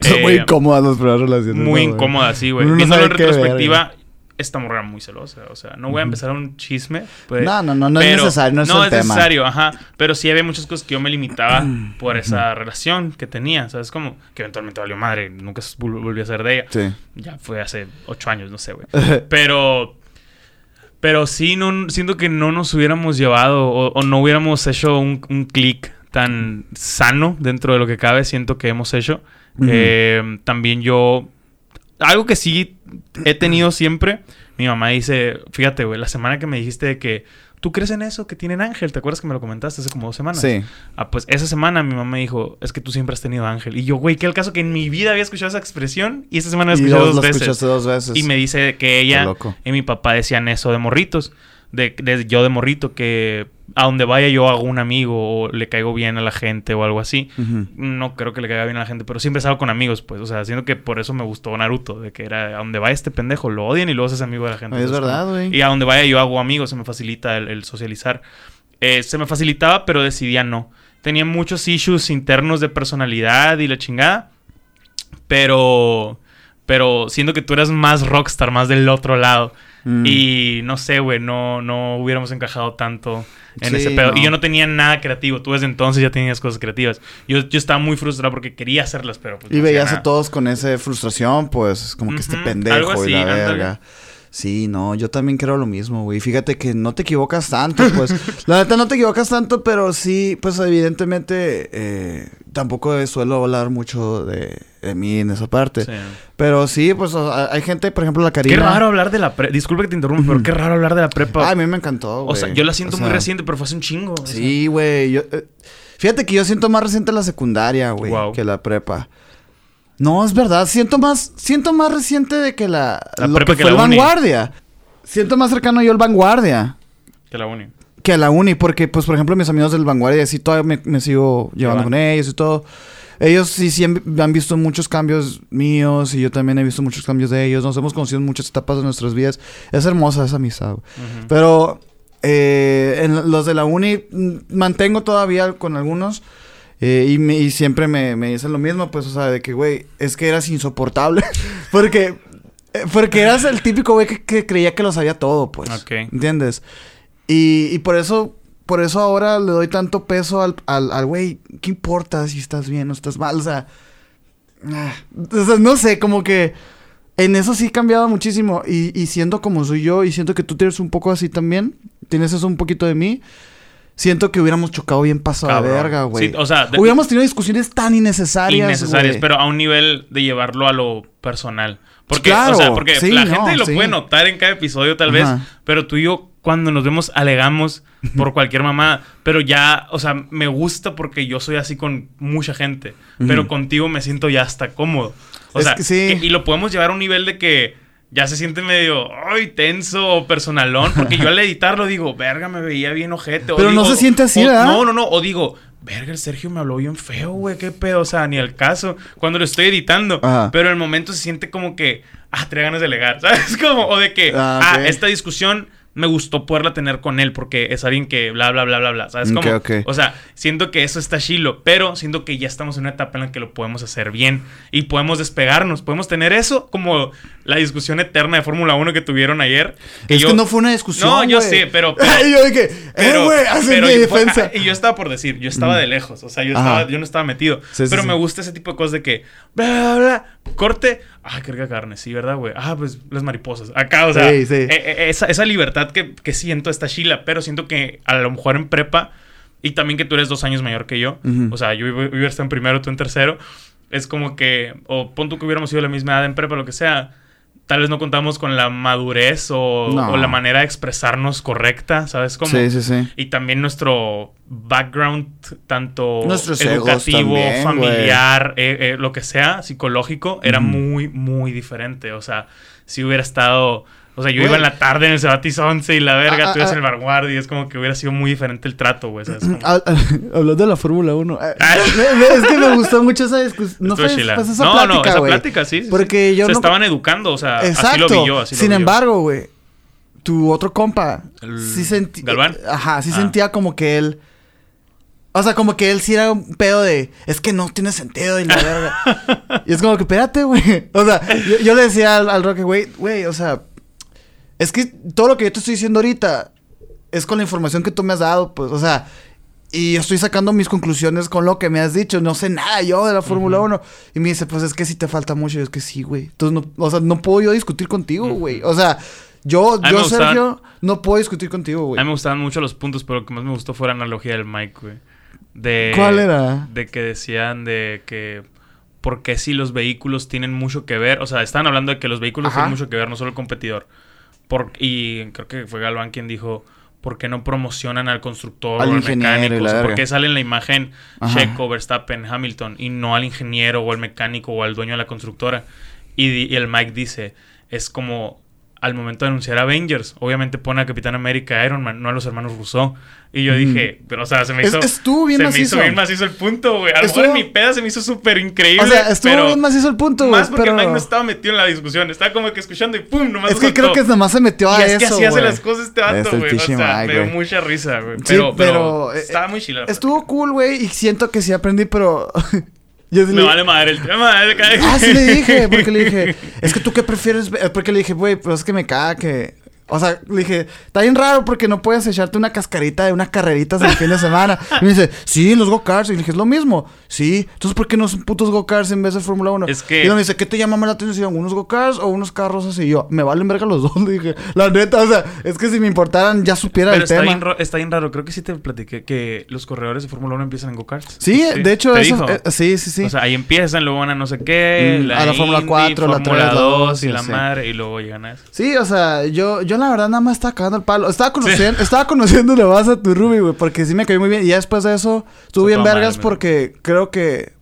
Son Eh, muy incómodas las primeras relaciones. Muy ¿no, güey? incómoda, sí, güey. Viéndolo en retrospectiva, esta morra muy celosa. O sea, no voy a empezar un chisme. pues, No, no, no, no es necesario, no es el tema. necesario, ajá. Pero sí había muchas cosas que yo me limitaba por esa relación que tenía. ¿Sabes? Como que eventualmente valió madre. Nunca vol- volví a ser de ella. Sí. Ya fue hace ocho años, no sé, güey. Pero. Pero sí, no, siento que no nos hubiéramos llevado o, o no hubiéramos hecho un, un clic tan sano dentro de lo que cabe. Siento que hemos hecho. Eh, también yo. Algo que sí he tenido siempre. Mi mamá dice: Fíjate, güey, la semana que me dijiste de que. ¿Tú crees en eso que tienen ángel? ¿Te acuerdas que me lo comentaste hace como dos semanas? Sí. Ah, pues esa semana mi mamá me dijo, es que tú siempre has tenido ángel. Y yo, güey, que el caso que en mi vida había escuchado esa expresión y esta semana la Y escuché dos veces. escuchaste dos veces. Y me dice que ella y mi papá decían eso de morritos. De, de- yo de morrito, que a donde vaya yo hago un amigo o le caigo bien a la gente o algo así. No creo que le caiga bien a la gente, pero siempre salgo con amigos, pues. O sea, siento que por eso me gustó Naruto, de que era a donde vaya este pendejo, lo odian y luego hace amigo de la gente. Es verdad, güey. Y a donde vaya yo hago amigos, se me facilita el, el socializar. Eh, se me facilitaba, pero decidía no. Tenía muchos issues internos de personalidad y la chingada. Pero. Pero siento que tú eras más rockstar, más del otro lado. Mm. Y no sé, güey, no, no hubiéramos encajado tanto en Sí, ese pedo. no. Y yo no tenía nada creativo. Tú desde entonces ya tenías cosas creativas. Yo, yo estaba muy frustrado porque quería hacerlas, pero pues, Y no veías a todos con esa frustración, pues, como que este pendejo algo así, y la ándale. Sí, no, yo también creo lo mismo, güey. Fíjate que no te equivocas tanto, pues. la neta no te equivocas tanto, pero sí, pues evidentemente eh, tampoco suelo hablar mucho de, de mí en esa parte. Sí. Pero sí, pues hay gente, por ejemplo, la Karina. Qué raro hablar de la prepa. Disculpa que te interrumpa, pero qué raro hablar de la prepa. Ah, a mí me encantó, güey. o sea, yo la siento O muy reciente, pero fue hace un chingo. o sea. Sí, güey. yo, eh, fíjate que yo siento más reciente la secundaria, güey, que la prepa. No, es verdad. Siento más, siento más reciente de que la, La lo que que fue el la uni. vanguardia. Siento más cercano yo al vanguardia Que la uni. que a la uni, porque, pues, por ejemplo, mis amigos del vanguardia, sí, todavía me, me sigo llevando Llevan. con ellos y todo. Ellos sí, sí han, han visto muchos cambios míos y yo también he visto muchos cambios de ellos. Nos hemos conocido en muchas etapas de nuestras vidas. Es hermosa esa amistad. Pero eh, en los de la uni mantengo todavía con algunos. Eh, y, me- y siempre me, me dicen lo mismo, pues, o sea, de que, güey, es que eras insoportable. porque, eh, porque eras el típico güey que, que creía que lo sabía todo, pues. Ok. ¿Entiendes? Y, y por eso, por eso ahora le doy tanto peso al, al, al güey, ¿qué importa si estás bien o estás mal? O sea, ah, o sea, no sé, como que en eso sí he cambiado muchísimo. Y, y siendo como soy yo, y siento que tú tienes un poco así también, tienes eso un poquito de mí. Siento que hubiéramos chocado bien pasado de verga, güey. Sí, o sea, de- hubiéramos tenido discusiones tan innecesarias. innecesarias, pero a un nivel de llevarlo a lo personal. Porque, Claro, o sea, porque sí, la no, gente lo sí. puede notar en cada episodio tal vez, pero tú y yo cuando nos vemos alegamos por cualquier mamá, pero ya, o sea, me gusta porque yo soy así con mucha gente, pero contigo me siento ya hasta cómodo. O Es sea, que sí. que- y lo podemos llevar a un nivel de que ya se siente medio, ay, tenso o personalón, porque yo al editarlo digo, verga, me veía bien ojete. o Pero no se siente así, o- ¿verdad? No, no, no, o digo, verga, el Sergio me habló bien feo, güey, qué pedo, o sea, ni al caso, cuando lo estoy editando, Ajá. pero en el momento se siente como que, ah, trae ganas de legar, ¿sabes? Como, o de que, Ah, ah, esta discusión me gustó poderla tener con él porque es alguien que bla, bla, bla, bla, bla, ¿sabes? Ok, Como, ok. o sea, siento que eso está chilo, pero siento que ya estamos en una etapa en la que lo podemos hacer bien y podemos despegarnos, podemos tener eso como la discusión eterna de Fórmula 1 que tuvieron ayer. es yo- que no fue una discusión. No, yo sé, pero- pero- y yo dije, eh, pero, pero mi yo- defensa. ah, y yo estaba por decir, yo estaba de lejos. O sea, yo, estaba, yo no estaba metido. Sí, pero sí. me gusta ese tipo de cosas de que, bla, bla, bla, corte. Qué rica carne. Sí, ¿verdad, güey? Ah, pues las mariposas. Acá, o sea, Sí, sí. eh, eh, esa, esa libertad que, que siento está chila. Pero siento que a lo mejor en prepa, y también que tú eres dos años mayor que yo, Ujú. o sea, yo hubiera estado en primero, tú en tercero. Es como que, o pon tú que hubiéramos sido la misma edad en prepa, lo que sea. Tal vez no contamos con la madurez o, No. o la manera de expresarnos correcta, ¿sabes? Como, Sí, sí, sí. y también nuestro background, tanto Nuestros educativo, también, familiar, eh, eh, lo que sea, psicológico, era muy, muy diferente. O sea, si hubiera estado. O sea, yo Güey. iba en la tarde en el Cebatis 11 y la verga, Ah, tú ibas ah, en el Vanguard y es como que hubiera sido muy diferente el trato, güey. Ah, ah, Hablando de la Fórmula 1. eh, Ah. es que me gustó mucho esa discusión. No fue pues, esa no, plática, no, esa güey. plática, sí. sí, sí. Porque yo Se no- estaban educando, o sea, Exacto. así lo vi yo. Así lo Sin vi yo. embargo, güey, tu otro compa El sí sentía. Galván. Ajá, sí Ah. sentía como que él. O sea, como que él sí era un pedo de. Es que no tiene sentido y la verga. y es como que, espérate, güey. O sea, yo, yo le decía al, al Roque, güey, güey, o sea. Es que todo lo que yo te estoy diciendo ahorita es con la información que tú me has dado, pues, o sea. Y yo estoy sacando mis conclusiones con lo que me has dicho. No sé nada yo de la Fórmula Ujú. 1. Y me dice, pues es que sí te falta mucho. Y es que sí, güey. Entonces, no, o sea, no puedo yo discutir contigo, güey. O sea, yo, A yo gustaban- Sergio, no puedo discutir contigo, A güey. mí me gustaban mucho los puntos, pero lo que más me gustó fue la analogía del Mike, güey. De, ¿Cuál era? De que decían de que... ¿Por qué si los vehículos tienen mucho que ver? O sea, estaban hablando de que los vehículos Ajá. tienen mucho que ver, no solo el competidor. Por, y creo que fue Galván quien dijo... ¿Por qué no promocionan al constructor Al o al mecánico? la O sea, ¿Por qué sale en la imagen Ajá. Checo, Verstappen, Hamilton y no al ingeniero o al mecánico o al dueño de la constructora? Y, y el Mike dice, es como al momento de anunciar Avengers, obviamente pone a Capitán América, Iron Man, no a los hermanos Rousseau. Y yo dije, pero o sea, se me Es- hizo... estuvo bien se me hizo bien macizo el punto, güey. A lo Estuvo- mejor en mi peda se me hizo súper increíble. O sea, estuvo pero bien macizo el punto, güey. Más porque pero... Mike no estaba metido en la discusión. Estaba como que escuchando y pum, nomás Es que creo que nomás se metió a Y es eso, que así hace las cosas este Es vato, güey. O sea, Mike, me dio mucha risa, güey. Sí, Pero, eh, estaba muy chila. Estuvo cool, güey. Y siento que sí aprendí, pero... yo Me le- vale madre el tema. Ah, sí le dije, porque le dije, es que tú qué prefieres, ver?" porque le dije, güey, pues es que me caga que, o sea, le dije, está bien raro porque no puedes echarte una cascarita de unas carreritas el fin de semana. Y me dice, sí, los go-karts. Y le dije, es lo mismo. Sí, entonces, ¿por qué no son putos go-karts en vez de Fórmula 1? Es que- Y me dice, ¿qué te llama más la atención? ¿Unos go-karts o unos carros así? Y yo, me valen verga los dos. Le dije, la neta, o sea, es que si me importaran, ya supiera Pero el está tema. bien, está bien raro. Creo que sí te platiqué que los corredores de Fórmula 1 empiezan en go-karts. Sí, de hecho, ¿Te eso, eh, sí, sí, sí. O sea, ahí empiezan, luego van a no sé qué, Mm, a la Fórmula 4, la Fórmula 3, la 2 2, y la así. madre, y luego llegan a eso. Sí, o sea, yo, yo la verdad nada más estaba cagando el palo. Estaba conociendo, estaba conociéndole más a tu Ruby, güey, porque sí me cayó muy bien. Y ya después de eso, estuvo Su bien vergas madre, porque creo que.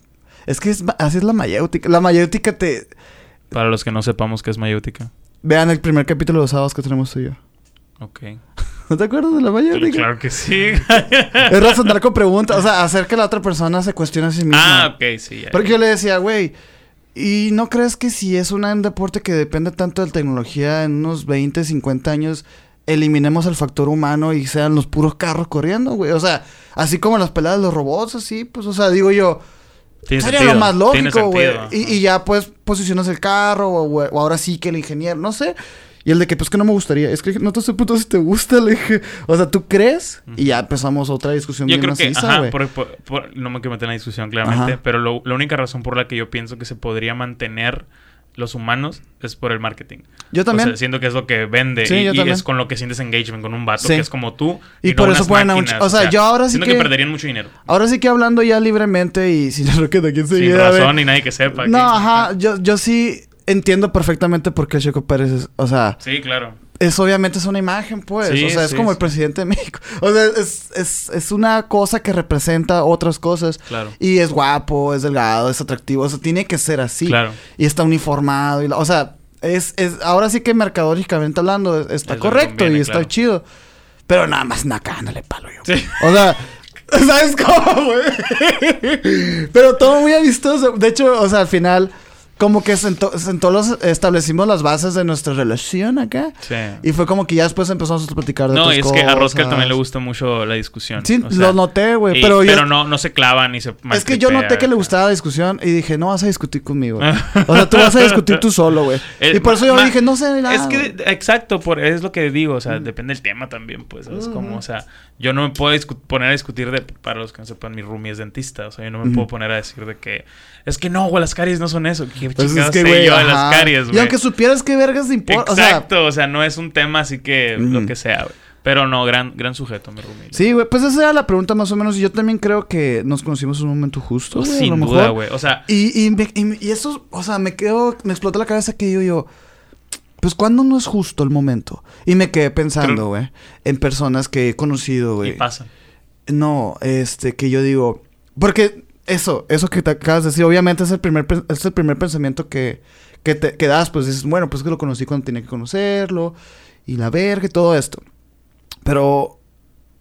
Es que es así es la mayéutica. La mayéutica te. Para los que no sepamos qué es mayéutica. Vean el primer capítulo de los sábados que tenemos tú y yo. Ok. ¿No te acuerdas de la mayéutica? Claro que sí. Es razonar con preguntas. O sea, hacer que la otra persona se cuestione a sí misma. ah, ok, sí. ya, Porque ya. yo le decía, güey, ¿y no crees que si es un deporte que depende tanto de tecnología en unos 20, 50 años, eliminemos el factor humano y sean los puros carros corriendo, güey? O sea, así como las peladas de los robots, así, pues, o sea, digo yo, Tiene sería sentido, lo más lógico, güey. Y, y ya, pues, posicionas el carro, o ahora sí que el ingeniero, no sé. Y el de que, pues, que no me gustaría. Es que no te sé puto si te gusta, le dije. O sea, ¿tú crees? Y ya empezamos otra discusión Yo bien creo que, ajá, güey. por- por- por- no me quiero meter en la discusión, claramente, Ajá. pero lo- la única razón por la que yo pienso que se podría mantener los humanos es por el marketing. Yo O también. sea, siento que es lo que vende Sí, y, y es con lo que sientes engagement con un vato Sí. que es como tú. Y por eso pueden a un o sea, yo ahora sí siento que- que perderían mucho dinero. Ahora sí que hablando ya libremente y sin que de quién se Sin razón ni nadie que sepa. No, ajá, yo, yo sí entiendo perfectamente por qué Checo Pérez es, o sea, Sí, claro. es obviamente es una imagen, pues, Sí, o sea, es sí, como sí. el presidente de México. O sea, es, es, es una cosa que representa otras cosas. Claro. Y es guapo, es delgado, es atractivo, o sea, tiene que ser así. Claro. Y está uniformado, y la- o sea, es, es, ahora sí que mercadológicamente hablando está correcto conviene, y está claro. chido. Pero nada más nada cagándole palo yo. Sí. O sea, ¿Sabes cómo, güey? Pero todo muy amistoso. De hecho, o sea, al final, como que sentó, sentó los, establecimos las bases de nuestra relación acá. Sí. Y fue como que ya después empezamos a platicar de No, y es que a cosas. también le gusta mucho la discusión. Sí, o sea, lo noté, güey. Pero, yo- no, no se clava ni se es que yo noté que le gustaba la discusión y dije, no vas a discutir conmigo. o sea, tú vas a discutir tú solo, güey. El- y por eso yo Eh, ma- dije, no sé nada. Es que, exacto, por, es lo que digo, o sea, depende del tema también, pues, ¿sabes? Como, o sea, yo no me puedo poner a discutir de, para los que no sepan, mi roomie es dentista, o sea, yo no me puedo poner a decir de que, es que no, güey, las caries no son eso, ¿qué Pues es que, güey, yo de las ajá. caries, Y güey? aunque supieras qué vergas importa, o sea, Exacto, o sea, no es un tema así que lo que sea, güey. Pero no, gran, gran sujeto, mi roomie. Sí, güey, pues esa era la pregunta más o menos. Y yo también creo que nos conocimos en un momento justo, Pues, a sin duda, güey. O sea, Y, y, me- y- y eso, o sea, me quedo, me explotó la cabeza que digo yo, pues cuando no es justo el momento. Y me quedé pensando, güey, en personas que he conocido, y güey. pasa. No, este, que yo digo, porque eso, eso que te acabas de decir, obviamente es el primer, es el primer pensamiento que, que te que das, pues dices, bueno, pues que lo conocí cuando tenía que conocerlo, y la verga y todo esto. Pero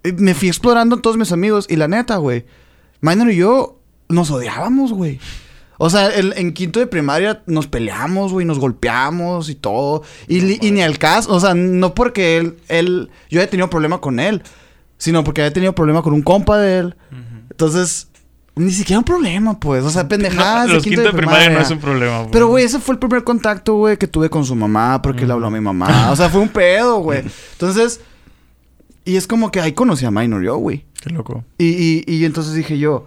eh, me fui explorando a todos mis amigos, y la neta, güey, Minor y yo nos odiábamos, güey. O sea, el- en quinto de primaria nos peleamos, güey, nos golpeamos y todo. Y, ni al caso, o sea, no porque él, él, yo haya tenido problema con él, sino porque había tenido problema con un compa de él. Entonces, ni siquiera un problema, pues. O sea, pendejadas. No, los quinto de primaria no es un problema, güey. Pero, güey, ese fue el primer contacto, güey, que tuve con su mamá, porque le habló a mi mamá. O sea, fue un pedo, güey. Entonces, y es como que ahí conocí a Minor yo, güey. Qué loco. Y, y, y entonces dije yo,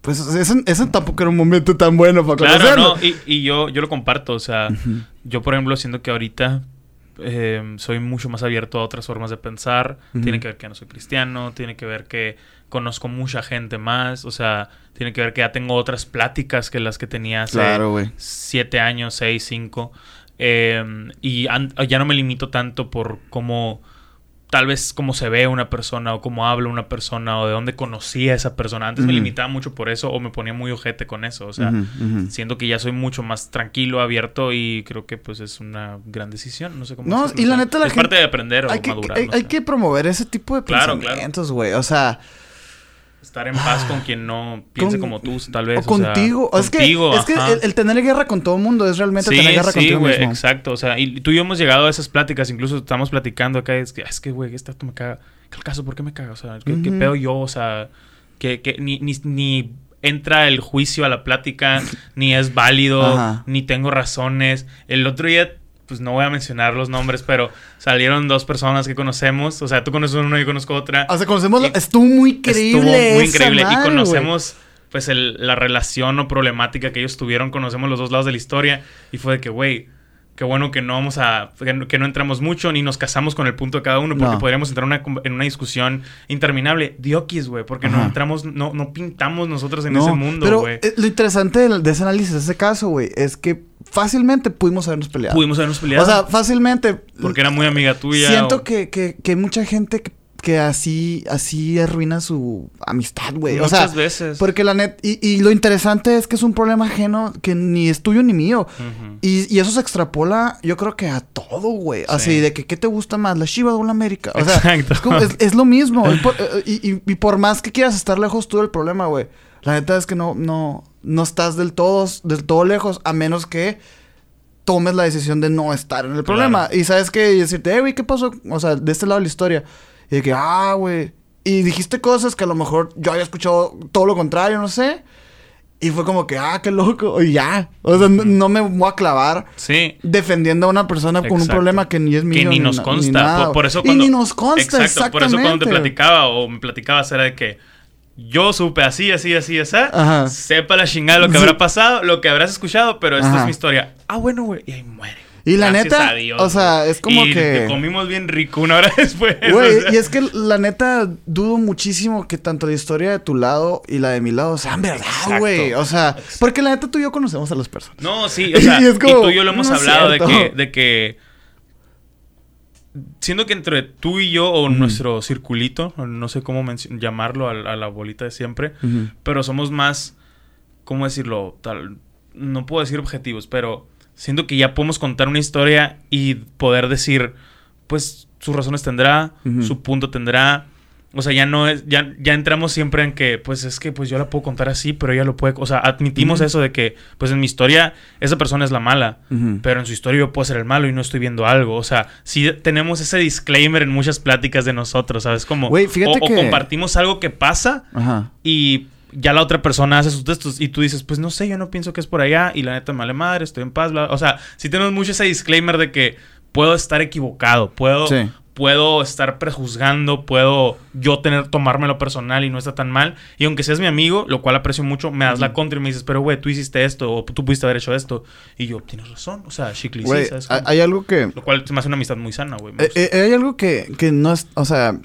pues ese, ese tampoco era un momento tan bueno para Claro, conocerlo. no, y, y yo, yo lo comparto, o sea, yo por ejemplo siento que ahorita eh, soy mucho más abierto a otras formas de pensar, tiene que ver que no soy cristiano, tiene que ver que conozco mucha gente más, o sea, tiene que ver que ya tengo otras pláticas que las que tenía hace Claro, siete años, seis, cinco, eh, y ya no me limito tanto por cómo tal vez cómo se ve una persona o cómo habla una persona o de dónde conocía a esa persona. Antes me limitaba mucho por eso o me ponía muy ojete con eso. O sea, ujú. siento que ya soy mucho más tranquilo, abierto y creo que pues es una gran decisión. No sé cómo No, decirlo, y la o sea, neta la es gente- parte de aprender o hay que, madurar. hay, no hay sé. que promover ese tipo de Claro, pensamientos, güey. O sea, Estar en paz con quien no piense Con- como tú, tal vez. o sea, contigo. es que, es que el, el tener guerra con todo el mundo es realmente Sí, tener guerra sí, contigo güey, mismo. exacto. O sea, y tú y yo hemos llegado a esas pláticas, incluso estamos platicando acá, es que, es que, güey, este me caga. ¿Qué caso? ¿Por qué me caga? O sea, ¿qué, pedo yo? O sea, que, que ni, ni, ni entra el juicio a la plática, ni es válido, Ajá. ni tengo razones. El otro día, pues no voy a mencionar los nombres, pero salieron dos personas que conocemos. O sea, tú conoces una y yo conozco otra. O sea, conocemos... Y- estuvo muy increíble Estuvo muy increíble. madre, y conocemos, pues, el- la relación o problemática que ellos tuvieron. Conocemos los dos lados de la historia. Y fue de que, güey, qué bueno que no vamos a. Que no, entramos mucho ni nos casamos con el punto de cada uno. Porque No. podríamos entrar en una, con- en una discusión interminable. Diokis, güey. Porque no entramos, no, no pintamos nosotros en No, ese mundo, Pero güey. eh, lo interesante de, de ese análisis, de ese caso, güey, es que fácilmente pudimos habernos peleado. Pudimos habernos peleado. O sea, fácilmente. porque era muy amiga tuya. Siento o- que, que, que hay mucha gente que, que así, así arruina su amistad, güey. O Muchas sea, veces. porque la net. Y, y lo interesante es que es un problema ajeno que ni es tuyo ni mío. Y, y eso se extrapola, yo creo que a todo, güey. Así Sí. de que, ¿qué te gusta más? ¿La Chivas o la América? O sea, Exacto. es, como- es- es lo mismo. Es por- eh, y, y- y por más que quieras estar lejos tú del problema, güey. La neta es que no, no, no estás del todo, del todo lejos, a menos que tomes la decisión de no estar en el problema. Y sabes que decirte, eh, güey, ¿qué pasó? O sea, de este lado de la historia. Y de que, ah, güey. Y dijiste cosas que a lo mejor yo había escuchado todo lo contrario, no sé. Y fue como que, ah, qué loco. Y ya. O sea, no, no me voy a clavar Sí. defendiendo a una persona con un problema que ni es mío. que ni nos consta. nada. por, por eso Y cuando, ni nos consta, Exacto. exactamente. Por eso cuando te platicaba o me platicabas era de que yo supe así, así, así, así. Ajá. Sepa la chingada lo que habrá pasado, lo que habrás escuchado, pero esta Ajá. es mi historia. Ah, bueno, güey. Y ahí muere. Y la Gracias neta, Dios, o sea, es como Y que- comimos bien rico una hora después. Güey, o sea. y es que la neta dudo muchísimo que tanto la historia de tu lado y la de mi lado sean verdad, güey. O sea, porque la neta tú y yo conocemos a las personas. No, sí, o sea, Y y, es como, tú y yo lo hemos no hablado de que, de que. Siendo que entre tú y yo, o nuestro circulito, no sé cómo llamarlo, a, a la bolita de siempre, pero somos más. ¿Cómo decirlo? Tal, no puedo decir objetivos, pero siento que ya podemos contar una historia y poder decir, pues sus razones tendrá, su punto tendrá. O sea, ya no es, ya, ya entramos siempre en que, pues es que pues yo la puedo contar así, pero ella lo puede, o sea, admitimos eso de que, pues en mi historia, esa persona es la mala, pero en su historia yo puedo ser el malo y no estoy viendo algo. O sea, sí tenemos ese disclaimer en muchas pláticas de nosotros, ¿sabes? Como, Güey, fíjate o, o que- compartimos algo que pasa Ajá. y ya la otra persona hace sus textos y tú dices, pues no sé, yo no pienso que es por allá y la neta me vale madre, estoy en paz. bla, bla". O sea, sí tenemos mucho ese disclaimer de que puedo estar equivocado, puedo. Puedo estar prejuzgando, puedo yo tener, tomármelo personal y no está tan mal. Y aunque seas mi amigo, lo cual aprecio mucho, me das la contra y me dices, pero güey, tú hiciste esto o tú pudiste haber hecho esto. Y yo, tienes razón, o sea, sí, Güey, ¿sabes hay algo que... Lo cual me hace una amistad muy sana, güey. Eh, eh, hay algo que, que no es, o sea,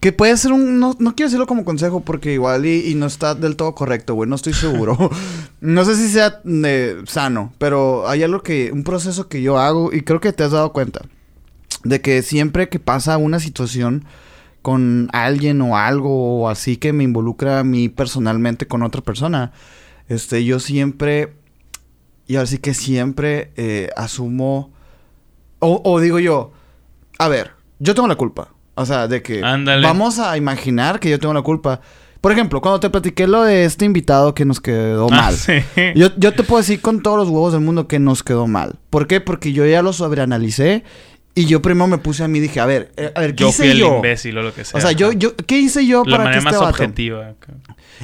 que puede ser un, no, no quiero decirlo como consejo porque igual y, y no está del todo correcto, güey, no estoy seguro. no sé si sea eh, sano, pero hay algo que, un proceso que yo hago y creo que te has dado cuenta de que siempre que pasa una situación con alguien o algo o así que me involucra a mí personalmente con otra persona, este, yo siempre, y así que siempre eh, asumo, o, o digo yo, a ver, yo tengo la culpa. O sea, de que Ándale. vamos a imaginar que yo tengo la culpa. Por ejemplo, cuando te platiqué lo de este invitado que nos quedó Ah, mal. sí. Yo, yo te puedo decir con todos los huevos del mundo que nos quedó mal. ¿Por qué? Porque yo ya lo sobreanalicé y yo primero me puse a mí y dije, a ver, eh, a ver, ¿qué yo hice fui el yo? imbécil o lo que sea. O sea, yo, yo, ¿qué hice yo La para que manera este más vato? objetiva.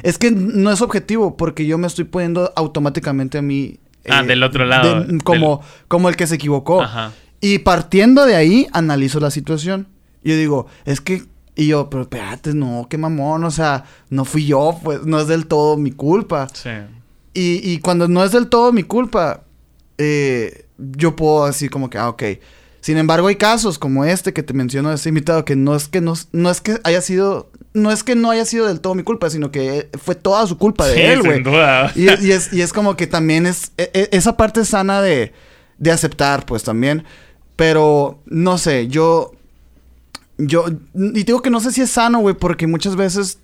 Es que no es objetivo porque yo me estoy poniendo automáticamente a mí. eh, Ah, del otro lado, de- como, como el que se equivocó. Ajá. Y partiendo de ahí, analizo la situación. Yo digo, es que. Y yo, pero espérate, no, qué mamón, o sea, no fui yo, pues no es del todo mi culpa. Sí. Y, y cuando no es del todo mi culpa, eh, yo puedo decir como que, ah, ok. Sin embargo, hay casos como este que te menciono de este invitado que no es que no, no es que haya sido, no es que no haya sido del todo mi culpa, sino que fue toda su culpa de Sí, él, güey. duda. Y, y es, y es como que también es e- e- esa parte sana de, de aceptar, pues también. Pero no sé, yo. Yo. Y digo que no sé si es sano, güey, porque muchas veces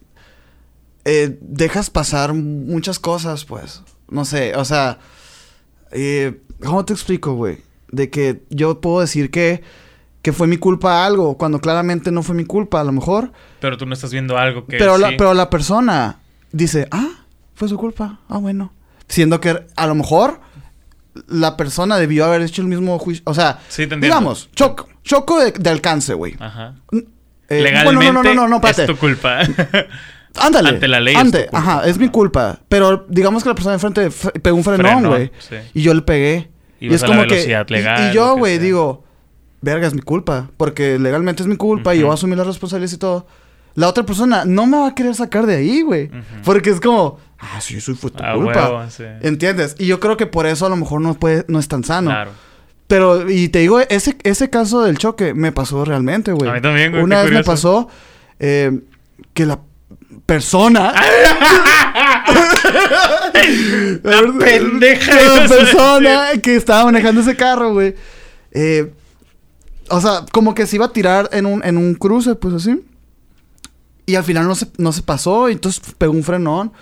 eh, dejas pasar muchas cosas, pues. No sé, o sea. eh, ¿Cómo te explico, güey? De que yo puedo decir que, que fue mi culpa algo, cuando claramente no fue mi culpa, a lo mejor. Pero tú no estás viendo algo que. Pero, la, sí. pero la persona dice, ah, fue su culpa. Ah, bueno. Siendo que a lo mejor la persona debió haber hecho el mismo juicio. O sea, Sí, te entiendo. digamos, choco, choco de, de alcance, güey. Ajá. Eh, Legalmente bueno, no, no, no, no, es espérate. tu culpa. Ándale. ante la ley es Ante, tu culpa. ajá, es mi culpa. Pero digamos que la persona de enfrente fre- pegó un frenón, Frenón, güey. sí. Y yo le pegué. Y es a la como que. velocidad y- legal, y, yo, que güey, digo, verga, es mi culpa. Porque legalmente es mi culpa y yo voy a asumir las responsabilidades y todo. La otra persona no me va a querer sacar de ahí, güey. Ujú. Porque es como, ah, sí, eso fue tu A culpa. huevo, sí. ¿Entiendes? Y yo creo que por eso a lo mejor no, puede, no es tan sano. Claro. Pero, y te digo, ese, ese caso del choque me pasó realmente, güey. A mí también, güey, Una qué vez me pasó eh, que la persona. La pendeja La persona que estaba manejando ese carro, güey. eh, o sea, como que se iba a tirar en un, en un cruce, pues así. Y al final no se, no se pasó, y entonces pegó un frenón.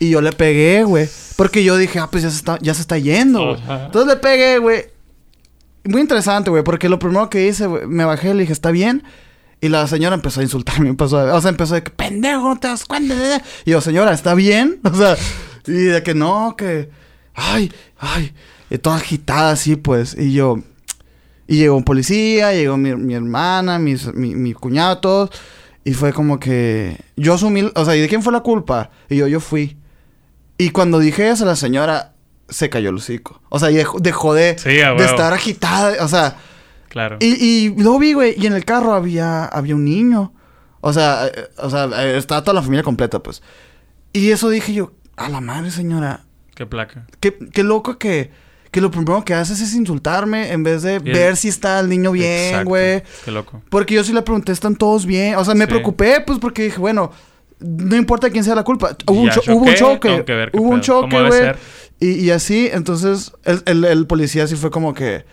Y yo le pegué, güey. Porque yo dije, ah, pues ya se está, ya se está yendo, güey. Entonces le pegué, güey. Muy interesante, güey, porque lo primero que hice, güey, me bajé y le dije, ¿está bien? Y la señora empezó a insultarme, empezó a, o sea, empezó de que, pendejo, no te das cuenta. Y yo, señora, ¿está bien? O sea, y de que no, que, ay, ay, y toda agitada así, pues. Y yo, y llegó un policía, llegó mi, mi hermana, mis- mi, mi cuñado, todos. Y fue como que, yo asumí, o sea, ¿y de quién fue la culpa? Y yo, yo fui. Y cuando dije eso, la señora se cayó el hocico. O sea, y dejó, dejó de, Sí, de estar agitada. O sea, Claro. y, y luego vi, güey, y en el carro había, había un niño. O sea, eh, o sea, eh, estaba toda la familia completa, pues. Y eso dije yo, a la madre, señora. Qué placa. Qué, qué loco que, que lo primero que haces es insultarme en vez de el- ver si está el niño bien, güey. Qué loco. Porque yo sí le pregunté, ¿están todos bien? O sea, me Sí. preocupé, pues, porque dije, bueno, no importa quién sea la culpa. Hubo, un, cho- hubo un choqué, choque. Hubo un pedo, choque, güey. Y, y así, entonces, el, el, el policía sí fue como que...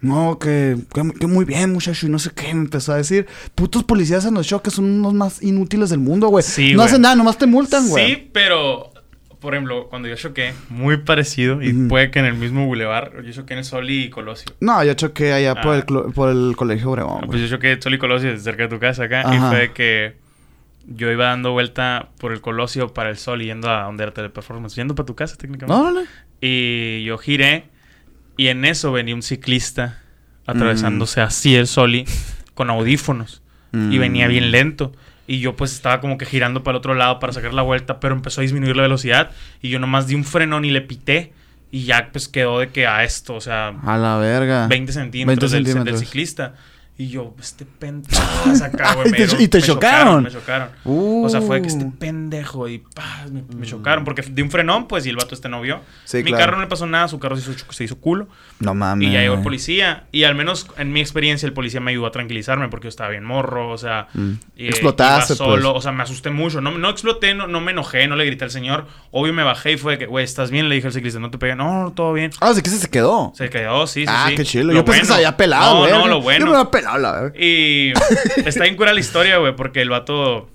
No, que, que, que muy bien, muchacho, y no sé qué, me empezó a decir. Putos policías en los choques son unos más inútiles del mundo, güey. Sí, no hacen nada, nomás te multan, güey. Sí, pero... Por ejemplo, cuando yo choqué, muy parecido, y Ujú. puede que en el mismo bulevar, yo choqué en el Soli y Colosio. No, yo choqué allá por, Ah. el, clo- por el colegio Obregón, Ah. Pues yo choqué en Soli y Colosio cerca de tu casa acá, y fue que yo iba dando vuelta por el Colosio para el Sol y yendo a donde era Teleperformance. Yendo para tu casa, técnicamente. No, no, no. Y yo giré y en eso venía un ciclista atravesándose así el Soli con audífonos y venía Mm. bien lento. Y yo pues estaba como que girando para el otro lado para sacar la vuelta, pero empezó a disminuir la velocidad y yo nomás di un frenón y le pité y ya pues quedó de que a esto, o sea, A la verga. 20 centímetros, 20 del- Del, centímetros. ciclista. Y yo, este pendejo, acá, güey. Y te- me- y te me chocaron. Me chocaron. O sea, fue que este Uh. pendejo y pa, me, me chocaron. Porque de un frenón, pues, y el vato este no vio. Sí, Mi claro. carro no le pasó nada, su carro se hizo, se hizo culo. No mames. Y ya llegó el policía. Y al menos en mi experiencia, el policía me ayudó a tranquilizarme porque yo estaba bien morro. O sea, Mm. eh, Explotaste, solo. pues. O sea, me asusté mucho. No, no exploté, no, no me enojé, no le grité al señor. Obvio me bajé y fue de que, güey, ¿estás bien? Le dije al ciclista, no te pegué. No, no, todo bien. Ah, sí que se quedó. Se quedó, sí, sí, ah, sí. qué chido. Yo pensé que se había pelado, No, güey. no, lo Yo bueno. me había pelado, la verga. Y está bien cura la historia, güey, porque el vato.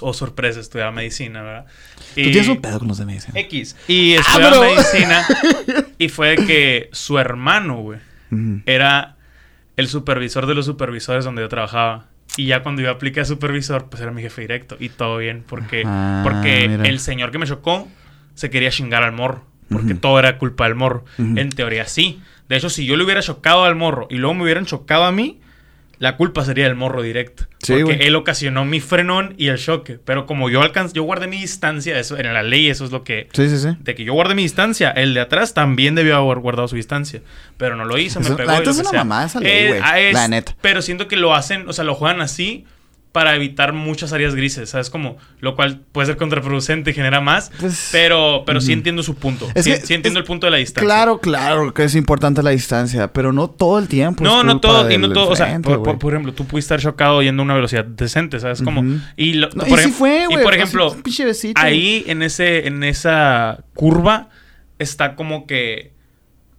Oh, sorpresa, estudiaba medicina, ¿verdad? Tú tienes un pedo con los de medicina. X. Y estudiaba Ah, medicina. y fue de que su hermano, güey, Ujú. era el supervisor de los supervisores donde yo trabajaba. Y ya cuando yo apliqué a supervisor, pues era mi jefe directo. Y todo bien, porque, Ah, porque mira. el señor que me chocó se quería chingar al morro. Porque Ujú. todo era culpa del morro. Ujú. En teoría sí. De hecho, si yo le hubiera chocado al morro y luego me hubieran chocado a mí, la culpa sería del morro directo. Sí, porque güey. él ocasionó mi frenón y el choque. Pero como yo alcancé, yo guardé mi distancia, eso, en la ley eso es lo que... Sí, sí, sí. De que yo guardé mi distancia, el de atrás también debió haber guardado su distancia. Pero no lo hizo, me pegó. la neta es una mamada esa ley, güey. ah, La neta. Pero siento que lo hacen, o sea, lo juegan así para evitar muchas áreas grises, ¿sabes? Como, lo cual puede ser contraproducente y genera más. Pues- pero pero sí entiendo su punto. Es sí, que- sí entiendo es- el punto de la distancia. Claro, claro que es importante la distancia, pero no todo el tiempo. no, no todo, y no todo, o sea, frente, por, güey. por- por ejemplo, tú pudiste estar chocado yendo a una velocidad decente, ¿sabes? Como, y, lo- No, por y fue, y ejemplo, ahí en ese en esa curva está como que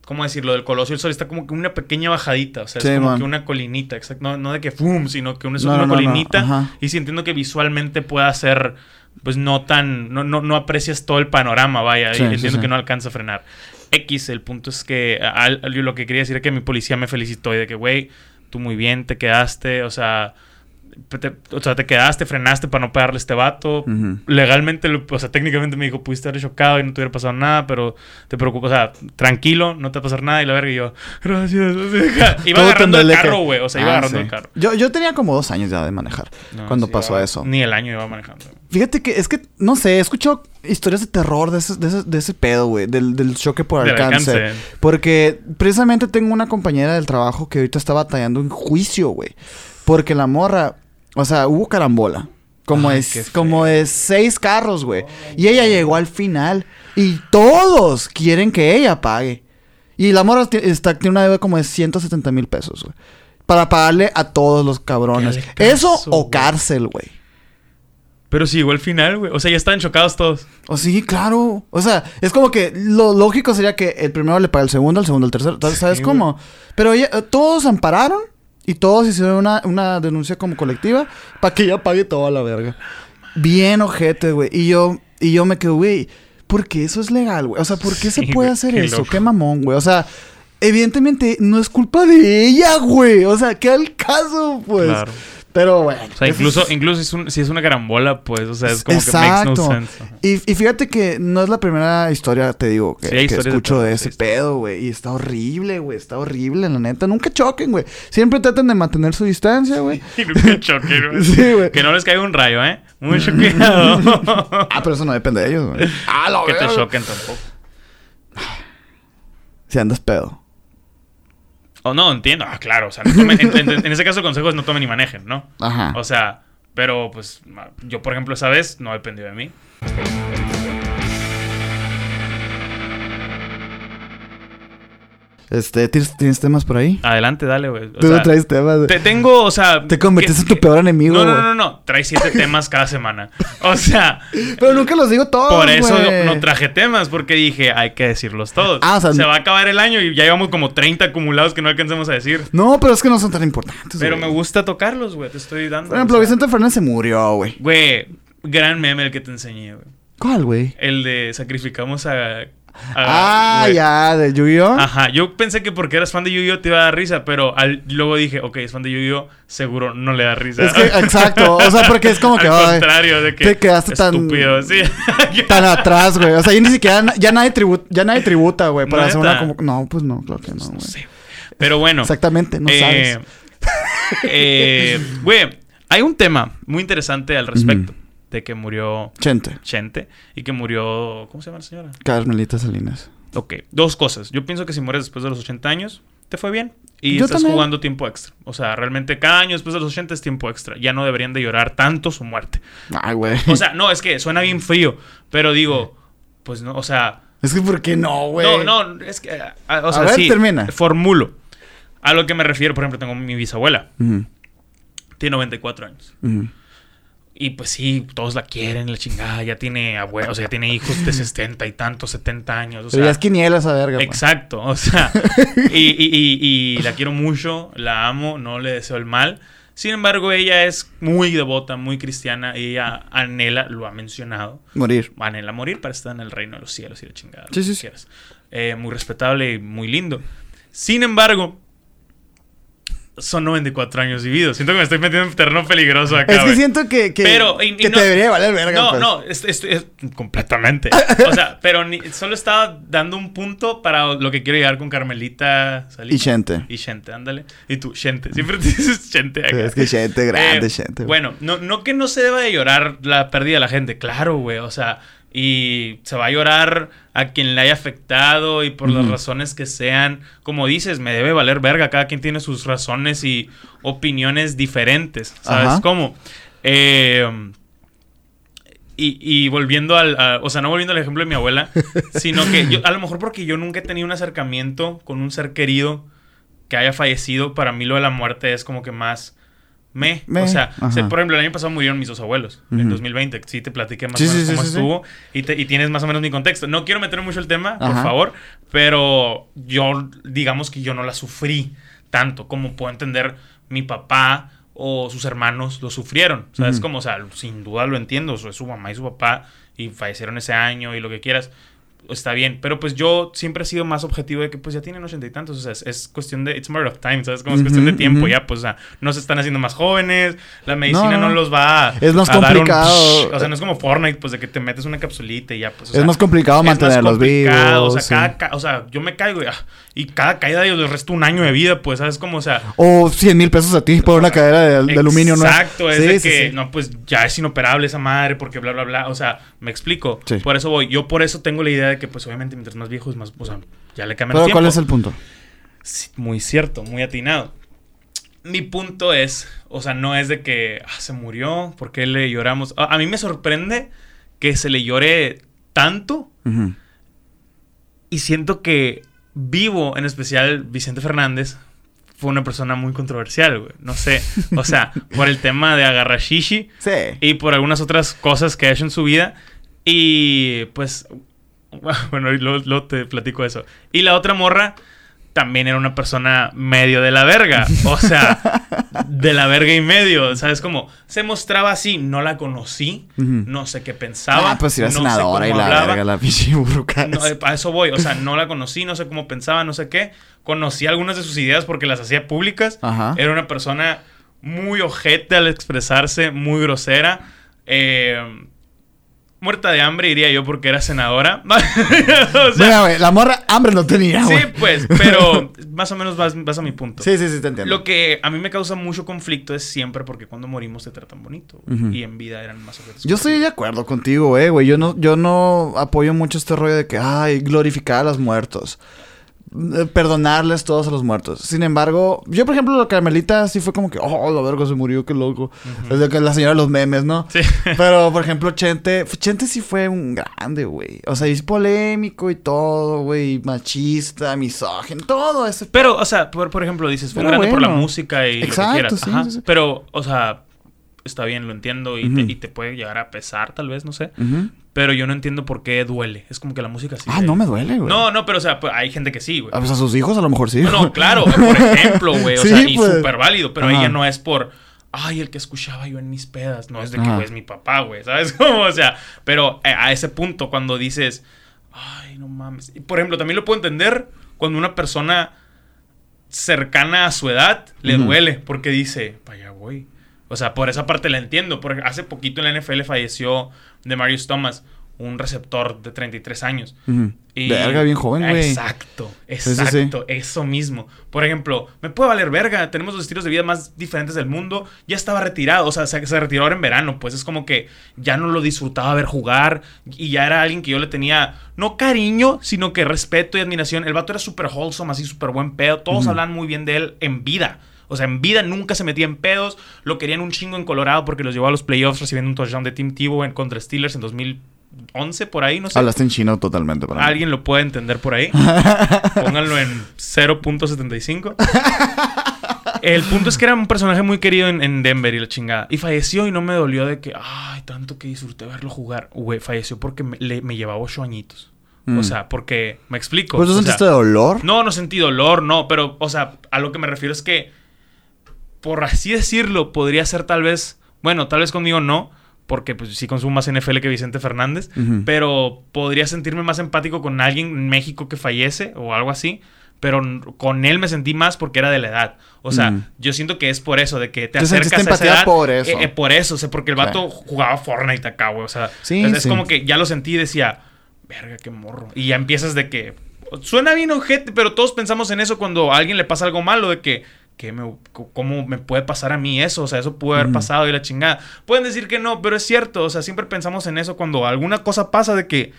¿cómo decirlo? Del Colosio del Sol está como que una pequeña bajadita, o sea, Sí, es como man. que una colinita, exacto, no, no de que fum, sino que una, No, una no, colinita y sí entiendo que visualmente pueda ser pues no tan no, no, no aprecias todo el panorama, vaya, Sí, y entiendo sí. que no alcanza a frenar. X, el punto es que al- yo lo que quería decir es que mi policía me felicitó y de que, güey, tú muy bien, te quedaste, o sea, te, o sea, te quedaste, frenaste para no pegarle a este vato. Legalmente, o sea, técnicamente me dijo, pudiste haber chocado y no te hubiera pasado nada, pero te preocupas, o sea, tranquilo, no te va a pasar nada. Y la verga, y yo, gracias. iba Todo agarrando el carro, güey, o sea, iba Ah, agarrando sí. el carro. Yo, yo tenía como dos años ya de manejar No, cuando sí, pasó iba- eso. Ni el año iba manejando. Fíjate que es que, no sé, he escuchado historias de terror de ese, de ese, de ese pedo, güey, del, del choque por Del alcance. alcance. Porque precisamente tengo una compañera del trabajo que ahorita está batallando en juicio, güey. Porque la morra, o sea, hubo carambola. Como, Ay, es, como de seis carros, güey. Y ella llegó al final. Y todos quieren que ella pague. Y la morra está, tiene una deuda como de 170 mil pesos, güey. Para pagarle a todos los cabrones. Al Eso o cárcel, güey. Pero sí, llegó al final, güey. O sea, ya estaban chocados todos. O sí, claro. O sea, es como que lo lógico sería que el primero le pague al segundo, el segundo al tercero. ¿Sabes Sí, cómo? Pero ella- eh, todos ampararon y todos hicieron una, una denuncia como colectiva para que ella pague toda la verga. Bien ojete, güey. Y yo, y yo me quedo, güey, ¿por qué eso es legal, güey? O sea, ¿por qué se puede hacer qué eso? loco. Qué mamón, güey. O sea, evidentemente no es culpa de ella, güey. O sea, ¿qué al caso, pues? Claro. Pero bueno. O sea, incluso, es- incluso si es, un- si es una carambola, pues, o sea, es como que Exacto. makes no sense. Y, y fíjate que no es la primera historia, te digo, que, Sí, que de escucho de, ese pedo, güey. Y está horrible, güey. Está horrible, la neta. Nunca choquen, güey. Siempre traten de mantener su distancia, güey. Nunca choquen, güey. Sí, güey. Que no les caiga un rayo, ¿eh? Mucho cuidado. Ah, pero eso no depende de ellos, güey. Ah, lo que te choquen tampoco. Si andas pedo. Oh, no, entiendo. Ah, claro. O sea, no tomen- en, en- en ese caso el consejo es no tomen ni manejen, ¿no? Ajá. O sea, pero pues yo, por ejemplo, esa vez no dependió de mí. Este, ¿tienes, tienes temas por ahí? Adelante, dale, güey. Tú no traes temas, güey. te tengo, o sea... Te convertiste que- en tu peor enemigo, No, no, no, no, no. Trae siete temas cada semana. O sea, Pero nunca los digo todos, por eso no traje temas, porque dije, hay que decirlos todos. Ah, o sea, Se va a acabar el año y ya llevamos como 30 acumulados que no alcancemos a decir. No, pero es que no son tan importantes, Pero me gusta tocarlos, güey. Te estoy dando. Por ejemplo, o sea, Vicente Fernández se murió, güey. Güey, gran meme el que te enseñé, güey. ¿Cuál, güey? El de sacrificamos a Ah, güey. ya, de Yu-Gi-Oh. Ajá, yo pensé que porque eras fan de Yu-Gi-Oh te iba a dar risa, pero al- luego dije, ok, es fan de Yu-Gi-Oh, seguro no le da risa. Es que, exacto. O sea, porque es como que. Al contrario, de que. te quedaste tan- estúpido, sí. tan atrás, güey. O sea, ya ni siquiera. Ya nadie, tribu- ya nadie tributa, güey. Para hacer una como. No, pues no, claro que no, no güey. sé. Pero bueno. Exactamente, no eh, sabes. eh, Güey, hay un tema muy interesante al respecto. De que murió Chente. Chente y que murió. ¿Cómo se llama la señora? Carmelita Salinas. Ok, dos cosas. Yo pienso que si mueres después de los 80 años, te fue bien. Y Yo estás también. jugando tiempo extra. O sea, realmente cada año después de los 80 es tiempo extra. Ya no deberían de llorar tanto su muerte. Ay, güey. O sea, no, es que suena bien frío. Pero digo, pues no, o sea. es que, ¿por qué no, güey? No, no, es que. ah, O sea, ver, sí. termina. Formulo. A lo que me refiero, por ejemplo, tengo mi bisabuela. Ujú, Tiene 94 años. ujú. Y pues sí, todos la quieren, la chingada. Ya tiene abuelos, o sea, ya tiene hijos de 60 y tantos, 70 años. O Pero ya sea, es quiniela esa verga. pues. Exacto, o sea, y, y- y- y la quiero mucho, la amo, no le deseo el mal. Sin embargo, ella es muy devota, muy cristiana, y ella anhela, lo ha mencionado, Morir. anhela morir para estar en el reino de los cielos y la chingada. Sí, sí, sí. Eh, muy respetable y muy lindo. Sin embargo, son 94 años vividos. Siento que me estoy metiendo en terreno peligroso acá. Es que siento que, que, Pero, y- y que no- te debería valer verga. No, pues. no, es, es- es- completamente. O sea, pero ni- solo estaba dando un punto para lo que quiero llegar con Carmelita Salinas. Y Chente. Y Chente, ándale. Y tú, Chente. Siempre te dices Chente acá. Es que Chente, grande Eh, Chente. güey. Bueno, no, no que no se deba de llorar la pérdida de la gente, claro, güey. O sea, y se va a llorar a quien le haya afectado y por las razones que sean. Como dices, me debe valer verga. Cada quien tiene sus razones y opiniones diferentes. ¿Sabes Ajá. cómo? Eh, y, y volviendo al. a- o sea, no volviendo al ejemplo de mi abuela, sino que yo, a lo mejor porque yo nunca he tenido un acercamiento con un ser querido que haya fallecido, para mí lo de la muerte es como que más. Me. Me, O sea, por ejemplo, el año pasado murieron mis dos abuelos, en Ujú. 2020. Sí, te platiqué más Sí, o menos sí, cómo sí, estuvo Y, te- y tienes más o menos mi contexto. No quiero meter mucho el tema, por favor, pero yo, digamos que yo no la sufrí tanto como puedo entender mi papá o sus hermanos lo sufrieron. ¿Sabes? Ujú. Como, o sea, sin duda lo entiendo. o sea, es su mamá y su papá y fallecieron ese año y lo que quieras. Está bien, pero pues yo siempre he sido más objetivo de que pues ya tienen ochenta y tantos, o sea, es, es cuestión de, it's matter of time, ¿sabes? Como es cuestión de tiempo, ya, pues, o sea, no se están haciendo más jóvenes, la medicina No, los va a, Es más a dar un complicado. o sea, no es como Fortnite, pues, de que te metes una capsulita y ya, pues, o es más complicado mantenerlos complicado, vivos. O sea, sí. cada, ca- o sea, yo me caigo y, ah, y cada caída yo les resto un año de vida, pues, ¿sabes? Como, o sea, O 100 mil pesos a ti por una cadera de, de aluminio, ¿no? Exacto, es Sí, de sí, que, sí. no, pues ya es inoperable esa madre, porque bla, bla, bla. O sea, me explico. Por eso voy. Yo por eso tengo la idea de que, pues obviamente, mientras más viejos, más, o sea, ya le cambian Pero el ¿cuál tiempo. es el punto? Muy cierto, muy atinado. Mi punto es, o sea, no es de que ah, se murió, ¿por qué le lloramos? A, a mí me sorprende que se le llore tanto y siento que Vivo, en especial Vicente Fernández, fue una persona muy controversial, güey. No sé, o sea, por el tema de agarrashishi Sí. y por algunas otras cosas que ha hecho en su vida. Y pues, bueno, luego, luego te platico eso. Y la otra morra también era una persona medio de la verga. O sea, de la verga y medio. ¿Sabes cómo? Se mostraba así, no la conocí, no sé qué pensaba. Ah, pues si era no sé senadora y la hablaba. verga, la pinche. No, eh, a eso voy. O sea, no la conocí, no sé cómo pensaba, no sé qué. Conocí algunas de sus ideas porque las hacía públicas. Ajá. Era una persona muy ojete al expresarse, muy grosera. Eh, muerta de hambre, diría yo, porque era senadora. o sea, Mira, güey, la morra hambre no tenía, sí, güey. pues, pero más o menos vas, vas a mi punto. Sí, sí, sí, te entiendo. Lo que a mí me causa mucho conflicto es siempre porque cuando morimos te tratan bonito. Ujú. Y en vida eran más ojetes. Yo estoy de acuerdo contigo, eh, güey. Yo no, yo no apoyo mucho este rollo de que, ay, glorificar a los muertos. Eh, Perdonarles todos a los muertos. Sin embargo, yo, por ejemplo, la Carmelita sí fue como que, oh, la verga se murió, qué loco. Es que la señora de los memes, ¿no? Sí. Pero, por ejemplo, Chente, Chente sí fue un grande, güey. O sea, es polémico y todo, güey. Machista, misógino, todo eso. Pero, o sea, por, por ejemplo, dices, fue Pero grande por la música y Exacto, lo que quieras. sí, Ajá. sí, sí. Pero, o sea, está bien, lo entiendo y, te, y te puede llegar a pesar, tal vez, no sé. Ujú. Pero yo no entiendo por qué duele. Es como que la música sí. Ah, no me duele, güey. No, no, pero, o sea, pues, hay gente que sí, güey. A, pues a sus hijos a lo mejor sí. No, no, claro, por ejemplo, güey. O Sí, sea, y pues. súper válido. Pero Ajá. ella no es por. Ay, el que escuchaba yo en mis pedas. No es de que güey, es mi papá, güey. ¿Sabes cómo? O sea, pero eh, a ese punto, cuando dices. ay, no mames. Y, por ejemplo, también lo puedo entender cuando una persona cercana a su edad le duele porque dice, vaya, voy. O sea, por esa parte la entiendo. Porque hace poquito en la NFL falleció de Marius Thomas, un receptor de 33 años. Y- Verga, bien joven, güey. Exacto, sí, sí. exacto, eso mismo. Por ejemplo, me puede valer verga, tenemos los estilos de vida más diferentes del mundo. Ya estaba retirado, o sea, se, se retiró ahora en verano, pues es como que ya no lo disfrutaba ver jugar y ya era alguien que yo le tenía, no cariño, sino que respeto y admiración. El vato era súper wholesome, así súper buen pedo. Todos hablan muy bien de él en vida. O sea, en vida nunca se metía en pedos. Lo querían un chingo en Colorado porque los llevó a los playoffs recibiendo un touchdown de Tim Tebow en contra Steelers en 2011, por ahí, no sé. Hablaste en chino totalmente para mí. Alguien lo puede entender por ahí. Pónganlo en 0.75. El punto es que era un personaje muy querido en, en Denver y la chingada. Y falleció y no me dolió de que, ay, tanto que disfruté verlo jugar. Güey, falleció porque me, le- me llevaba ocho añitos. Mm. O sea, porque, me explico. ¿Pues tú O sea, sentiste dolor? no, no sentí dolor, no, pero, o sea, a lo que me refiero es que, por así decirlo, podría ser tal vez, bueno, tal vez conmigo no, porque pues sí consumo más NFL que Vicente Fernández, pero podría sentirme más empático con alguien en México que fallece o algo así. Pero con él me sentí más porque era de la edad. O sea, yo siento que es por eso, de que te Te acercas a esa edad. por eso. eh, eh, por eso, o sea, porque el Sí. vato jugaba Fortnite acá, güey. O sea, Sí, es, es sí. como que ya lo sentí y decía, verga, qué morro. Y ya empiezas de que. Suena bien ojete, pero todos pensamos en eso cuando a alguien le pasa algo malo, de que. ¿Qué me, ¿Cómo me puede pasar a mí eso? O sea, eso pudo haber pasado y la chingada. Pueden decir que no, pero es cierto. O sea, siempre pensamos en eso cuando alguna cosa pasa de que.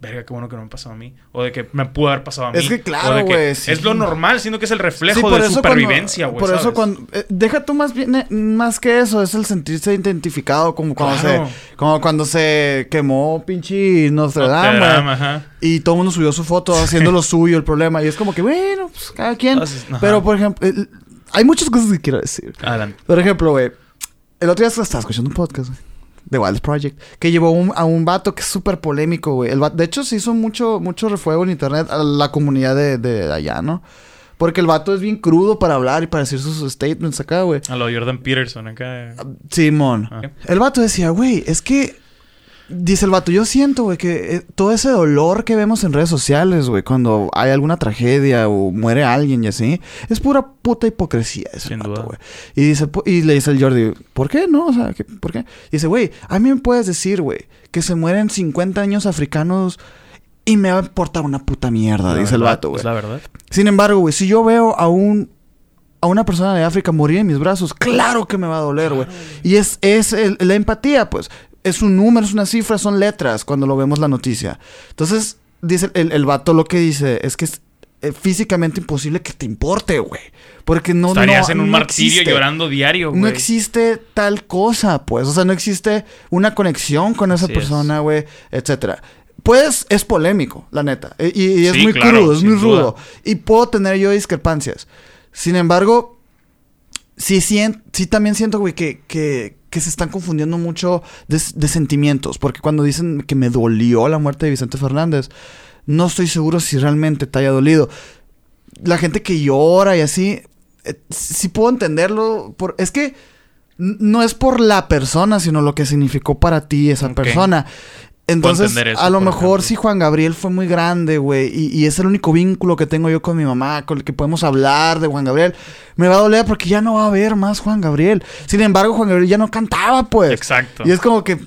Verga, qué bueno que no me pasó a mí. O de que me pudo haber pasado a mí. Es que claro, güey, sí. Es lo normal, siendo que es el reflejo Sí, de supervivencia, güey. Por eso cuando... eh, deja tú más bien... eh, más que eso, es el sentirse identificado como cuando Claro. se... Como cuando se quemó pinche Nostradamus, Notre Dame, güey. ajá. Y todo el mundo subió su foto haciendo lo suyo, el problema. Y es como que, bueno, pues cada quien. Entonces. Pero, por ejemplo, hay muchas cosas que quiero decir. Adelante. Por ejemplo, güey, el otro día estaba escuchando un podcast, güey, de Wild Project, que llevó un- a un vato que es súper polémico, güey. El de hecho, se hizo mucho, mucho refuego en internet a la comunidad de, de allá, ¿no? Porque el vato es bien crudo para hablar y para decir sus statements acá, güey. A lo Jordan Peterson acá. Simón. Ah. El vato decía, güey, es que. Dice el vato, yo siento, güey, que eh, todo ese dolor que vemos en redes sociales, güey, cuando hay alguna tragedia o muere alguien y así, es pura puta hipocresía ese Sin vato, duda. güey. Y dice, y le dice el Jordi, ¿por qué no? O sea, ¿qué- ¿por qué? Dice, güey, a mí me puedes decir, güey, que se mueren 50 años africanos y me va a importar una puta mierda, La dice el vato, güey. Es la verdad. Sin embargo, güey, si yo veo a un a una persona de África morir en mis brazos, claro que me va a doler, güey. Y es, es el- la empatía, pues. Es un número, es una cifra, son letras cuando lo vemos la noticia. Entonces, dice el, el vato lo que dice es que es eh, físicamente imposible que te importe, güey. Porque no, Estarías no, en un no martirio existe. llorando diario, güey. No existe tal cosa, pues. O sea, no existe una conexión con esa Así persona, güey, etcétera. Pues es polémico, la neta. Y, y es Sí, muy claro, crudo, es muy duda. rudo. Y puedo tener yo discrepancias. Sin embargo, sí, sien- sí también siento, güey, que, que, que se están confundiendo mucho de, de sentimientos. Porque cuando dicen que me dolió la muerte de Vicente Fernández, no estoy seguro si realmente te haya dolido. La gente que llora y así, eh, sí puedo entenderlo. Por, es que no es por la persona, sino lo que significó para ti esa Ok. persona. Entonces, eso, a lo mejor si Juan Gabriel fue muy grande, güey, y, y es el único vínculo que tengo yo con mi mamá, con el que podemos hablar de Juan Gabriel, me va a doler porque ya no va a haber más Juan Gabriel. Sin embargo, Juan Gabriel ya no cantaba, pues. Exacto. Y es como que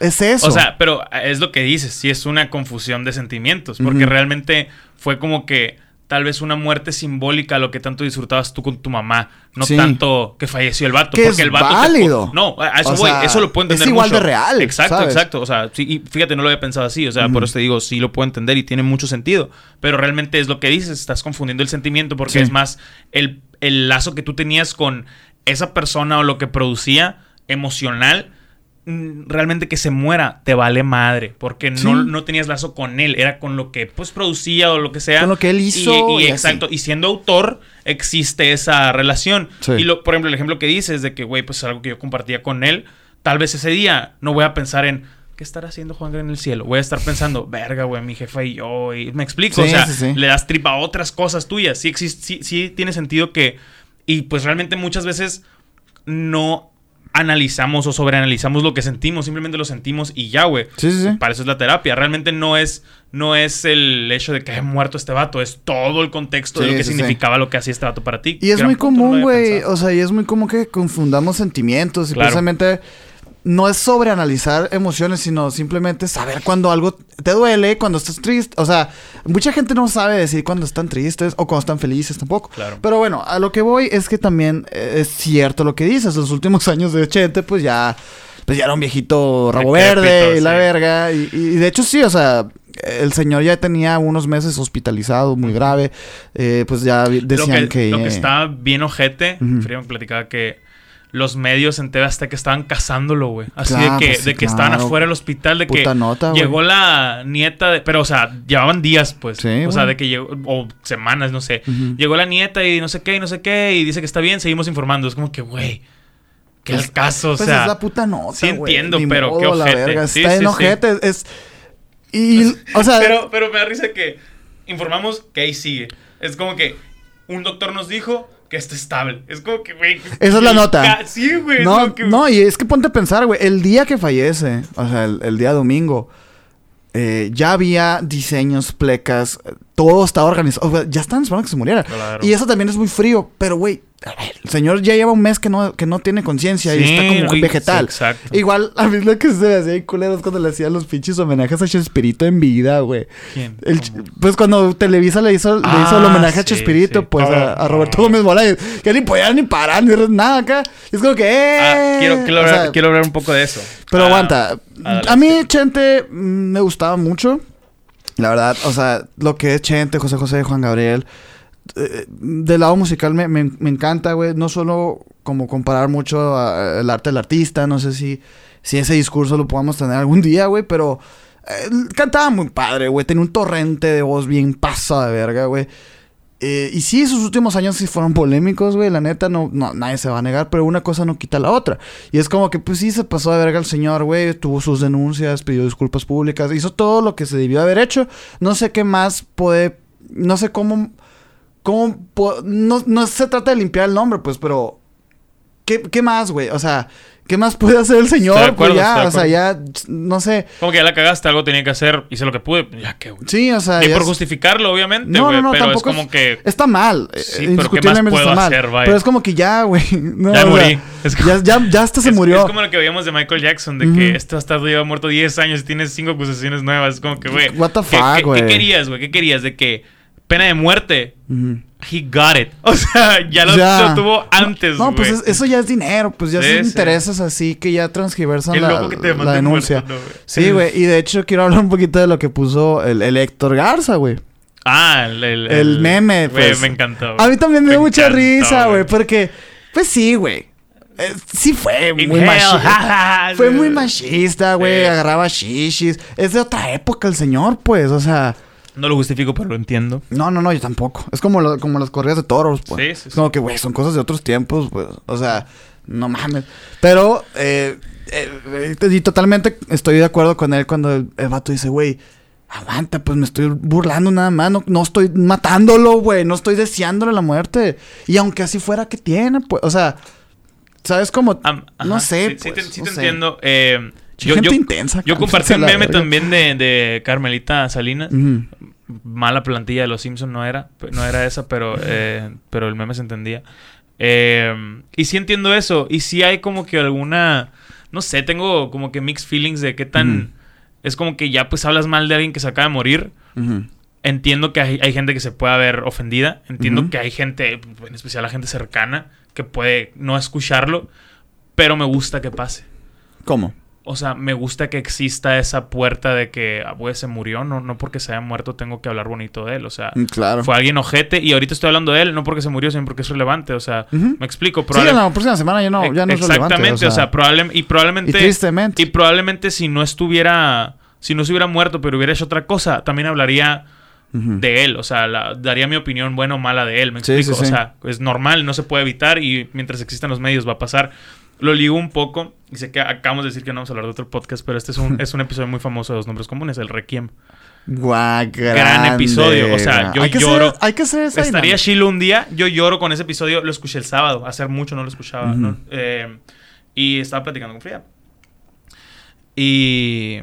es eso. O sea, pero es lo que dices, sí es una confusión de sentimientos, porque realmente fue como que tal vez una muerte simbólica lo que tanto disfrutabas tú con tu mamá, no Sí. tanto que falleció el vato, Que porque es el vato válido. no, a eso O voy, sea, eso lo puedo es entender igual mucho. de real, Exacto, ¿sabes? exacto, o sea, sí, y fíjate, no lo había pensado así, o sea, por Ujú. eso te digo, sí lo puedo entender y tiene mucho sentido, pero realmente es lo que dices, estás confundiendo el sentimiento porque Sí. es más el, el lazo que tú tenías con esa persona o lo que producía emocional mm, realmente que se muera te vale madre porque Sí. no, no tenías lazo con él era con lo que pues producía o lo que sea Con lo que él hizo y, y exacto y siendo autor existe esa relación Sí. y lo, por ejemplo el ejemplo que dices de que güey pues es algo que yo compartía con él tal vez ese día no voy a pensar en ¿Qué estará haciendo Juan en el cielo? Voy a estar pensando, verga, güey, mi jefa y yo. Y me explico. Sí, o sea, sí, sí. le das tripa a otras cosas tuyas. Sí, existe, sí, sí tiene sentido que. Y pues realmente muchas veces no analizamos o sobreanalizamos lo que sentimos, simplemente lo sentimos y ya, güey. Sí, sí, sí. Para eso es la terapia. Realmente no es, no es el hecho de que haya muerto este vato, es todo el contexto de lo que sí, sí. significaba lo que hacía este vato para ti. Y es Gran muy común, güey. O sea, y es muy común que confundamos sentimientos. Y Claro. precisamente no es sobreanalizar emociones, sino simplemente saber cuando algo te duele, cuando estás triste. O sea, mucha gente no sabe decir cuando están tristes o cuando están felices tampoco. Claro. Pero bueno, a lo que voy es que también eh, es cierto lo que dices. Los últimos años de Chente, pues ya. Pues ya era un viejito rabo verde y la verga. Y, y de hecho, sí, o sea. El señor ya tenía unos meses hospitalizado, muy grave. Eh, pues ya lo decían que, que. lo que está bien ojete, Ujú. Frío me platicaba que los medios en TV Azteca estaban cazándolo, güey. Así Claro, de que, pues sí, de que estaban afuera del hospital, de que nota, llegó la nieta de... Pero, o sea, llevaban días, pues. Sí, o sea, de que llegó... O semanas, no sé. Llegó la nieta y no sé qué, y no sé qué, y dice que está bien, seguimos informando. Es como que, güey, qué Pues- al caso, o Pues sea... es la puta nota, sí entiendo, Ni pero qué modo, la ojete. verga. Sí, Está sí, en ojete. Es... Y... O sea... Pero, pero me da risa que informamos que ahí sigue. Es como que un doctor nos dijo que está estable. Es como que, güey. Esa es la nota. ca- Sí, güey. no, que- no, y es que ponte a pensar, güey. El día que fallece, o sea, el, el día domingo, eh, ya había diseños, plecas, todo estaba organizado. O sea, ya estaban esperando que se muriera. Claro. Y eso también es muy frío, pero, güey. El señor ya lleva un mes que no, que no tiene conciencia y está como vegetal. sí, exacto. Igual, a mí lo que se me hacía bien culero es cuando le hacían los pinches homenajes a Chespirito en vida, güey. Pues cuando Televisa le hizo, le Ah, hizo el homenaje a Chespirito, pues a, a Roberto Gómez Bolaños, que ni podían ni parar ni nada acá. Y es como que, ¡eh! Ah, quiero, quiero, O hablar, sea, quiero hablar un poco de eso. Pero Ah, aguanta. A mí, Chente, me gustaba mucho. La verdad, o sea, lo que es Chente, José José, Juan Gabriel. Eh, del lado musical me, me- me encanta, güey. No solo como comparar mucho a- el arte del artista. No sé si, si ese discurso lo podamos tener algún día, güey. Pero eh, cantaba muy padre, güey. Tenía un torrente de voz bien pasada de verga, güey. Eh, y sí, sus últimos años sí fueron polémicos, güey. La neta, no, no, nadie se va a negar, pero una cosa no quita la otra. Y es como que, pues sí, se pasó de verga el señor, güey. Tuvo sus denuncias, pidió disculpas públicas, hizo todo lo que se debió haber hecho. No sé qué más puede. No sé cómo. Cómo no, no se trata de limpiar el nombre, pues, pero. ¿Qué, qué más, güey? O sea, ¿qué más puede hacer el señor? Estoy de acuerdo, pues ya, estoy de o sea, ya. No sé. Como que ya la cagaste, algo tenía que hacer, hice lo que pude, ya que, güey. Sí, o sea. Ya por es- justificarlo, obviamente, No, güey. no, no, pero es tampoco como que. Está mal. eh, Sí, pero ¿qué más puedo está mal. hacer, vaya? Pero es como que ya, güey. no, Ya o sea, morí. Es como- ya, ya, ya hasta se es, murió. es como lo que veíamos de Michael Jackson, de que este bastardo lleva muerto 10 años y tiene 5 acusaciones nuevas. Es como que, güey. What the ¿qué- fuck? ¿Qué querías, güey? ¿Qué querías? De que pena de muerte. He got it. O sea, ya lo, Ya. lo tuvo antes, No, pues güey. es- eso ya es dinero. Pues ya Sí, son sí. intereses así que ya transgiversan la, la denuncia. muerto, ¿no, sí, güey. Y de hecho quiero hablar un poquito de lo que puso el, el Héctor Garza, güey. Ah, el, el, El meme, pues. me encantó. A mí también me dio mucha encantó, risa, güey. Porque, pues sí, güey. Eh, sí fue muy machista. Fue muy machista, güey. Agarraba shishis. Es de otra época el señor, pues. O sea... No lo justifico, pero lo entiendo. No, no, no, yo tampoco. Es como, lo- como las corridas de toros, pues. Sí, sí, Es como que, güey, son cosas de otros tiempos, pues. O sea, no mames. Pero, eh, eh, eh, y totalmente estoy de acuerdo con él cuando el, el vato dice, güey, aguanta, pues me estoy burlando nada más. No, no estoy matándolo, güey. No estoy deseándole la muerte. Y aunque así fuera, ¿qué tiene? Pues, o sea, ¿sabes cómo? No sé, Sí, sí pues, te, sí no te sé. entiendo. Eh, yo, Gente yo- intensa. yo compartí un meme verga. también de, de Carmelita Salinas. Ujú. Mala plantilla de los Simpsons no era. No era esa, pero, eh, pero el meme se entendía. Eh, y sí entiendo eso. Y sí hay como que alguna... No sé, tengo como que mixed feelings de qué tan... Es como que ya pues hablas mal de alguien que se acaba de morir. Entiendo que hay, hay gente que se puede ver ofendida. Entiendo que hay gente, en especial la gente cercana, que puede no escucharlo. Pero me gusta que pase. ¿Cómo? O sea, me gusta que exista esa puerta de que, ah, se murió. No, no porque se haya muerto tengo que hablar bonito de él. O sea, Mm, Claro. fue alguien ojete. Y ahorita estoy hablando de él, no porque se murió, sino porque es relevante. O sea, me explico. Sí, la próxima semana ya no, ya no es relevante, Exactamente. O sea, probable- y probablemente... y tristemente. Y probablemente si no estuviera... Si no se hubiera muerto, pero hubiera hecho otra cosa, también hablaría de él. O sea, la- daría mi opinión buena o mala de él. ¿Me Sí, explico? sí, sí. O sea, es normal, no se puede evitar y mientras existan los medios va a pasar. Lo ligo un poco y sé que acabamos de decir que no vamos a hablar de otro podcast, pero este es un, es un episodio muy famoso de los nombres comunes, el Requiem. Guau, Gran episodio, o sea, yo hay que lloro. Hacer, hay que hacer esa Estaría chilo un día. Yo lloro con ese episodio. Lo escuché el sábado. Hace mucho no lo escuchaba. Eh, Y estaba platicando con Frida. Y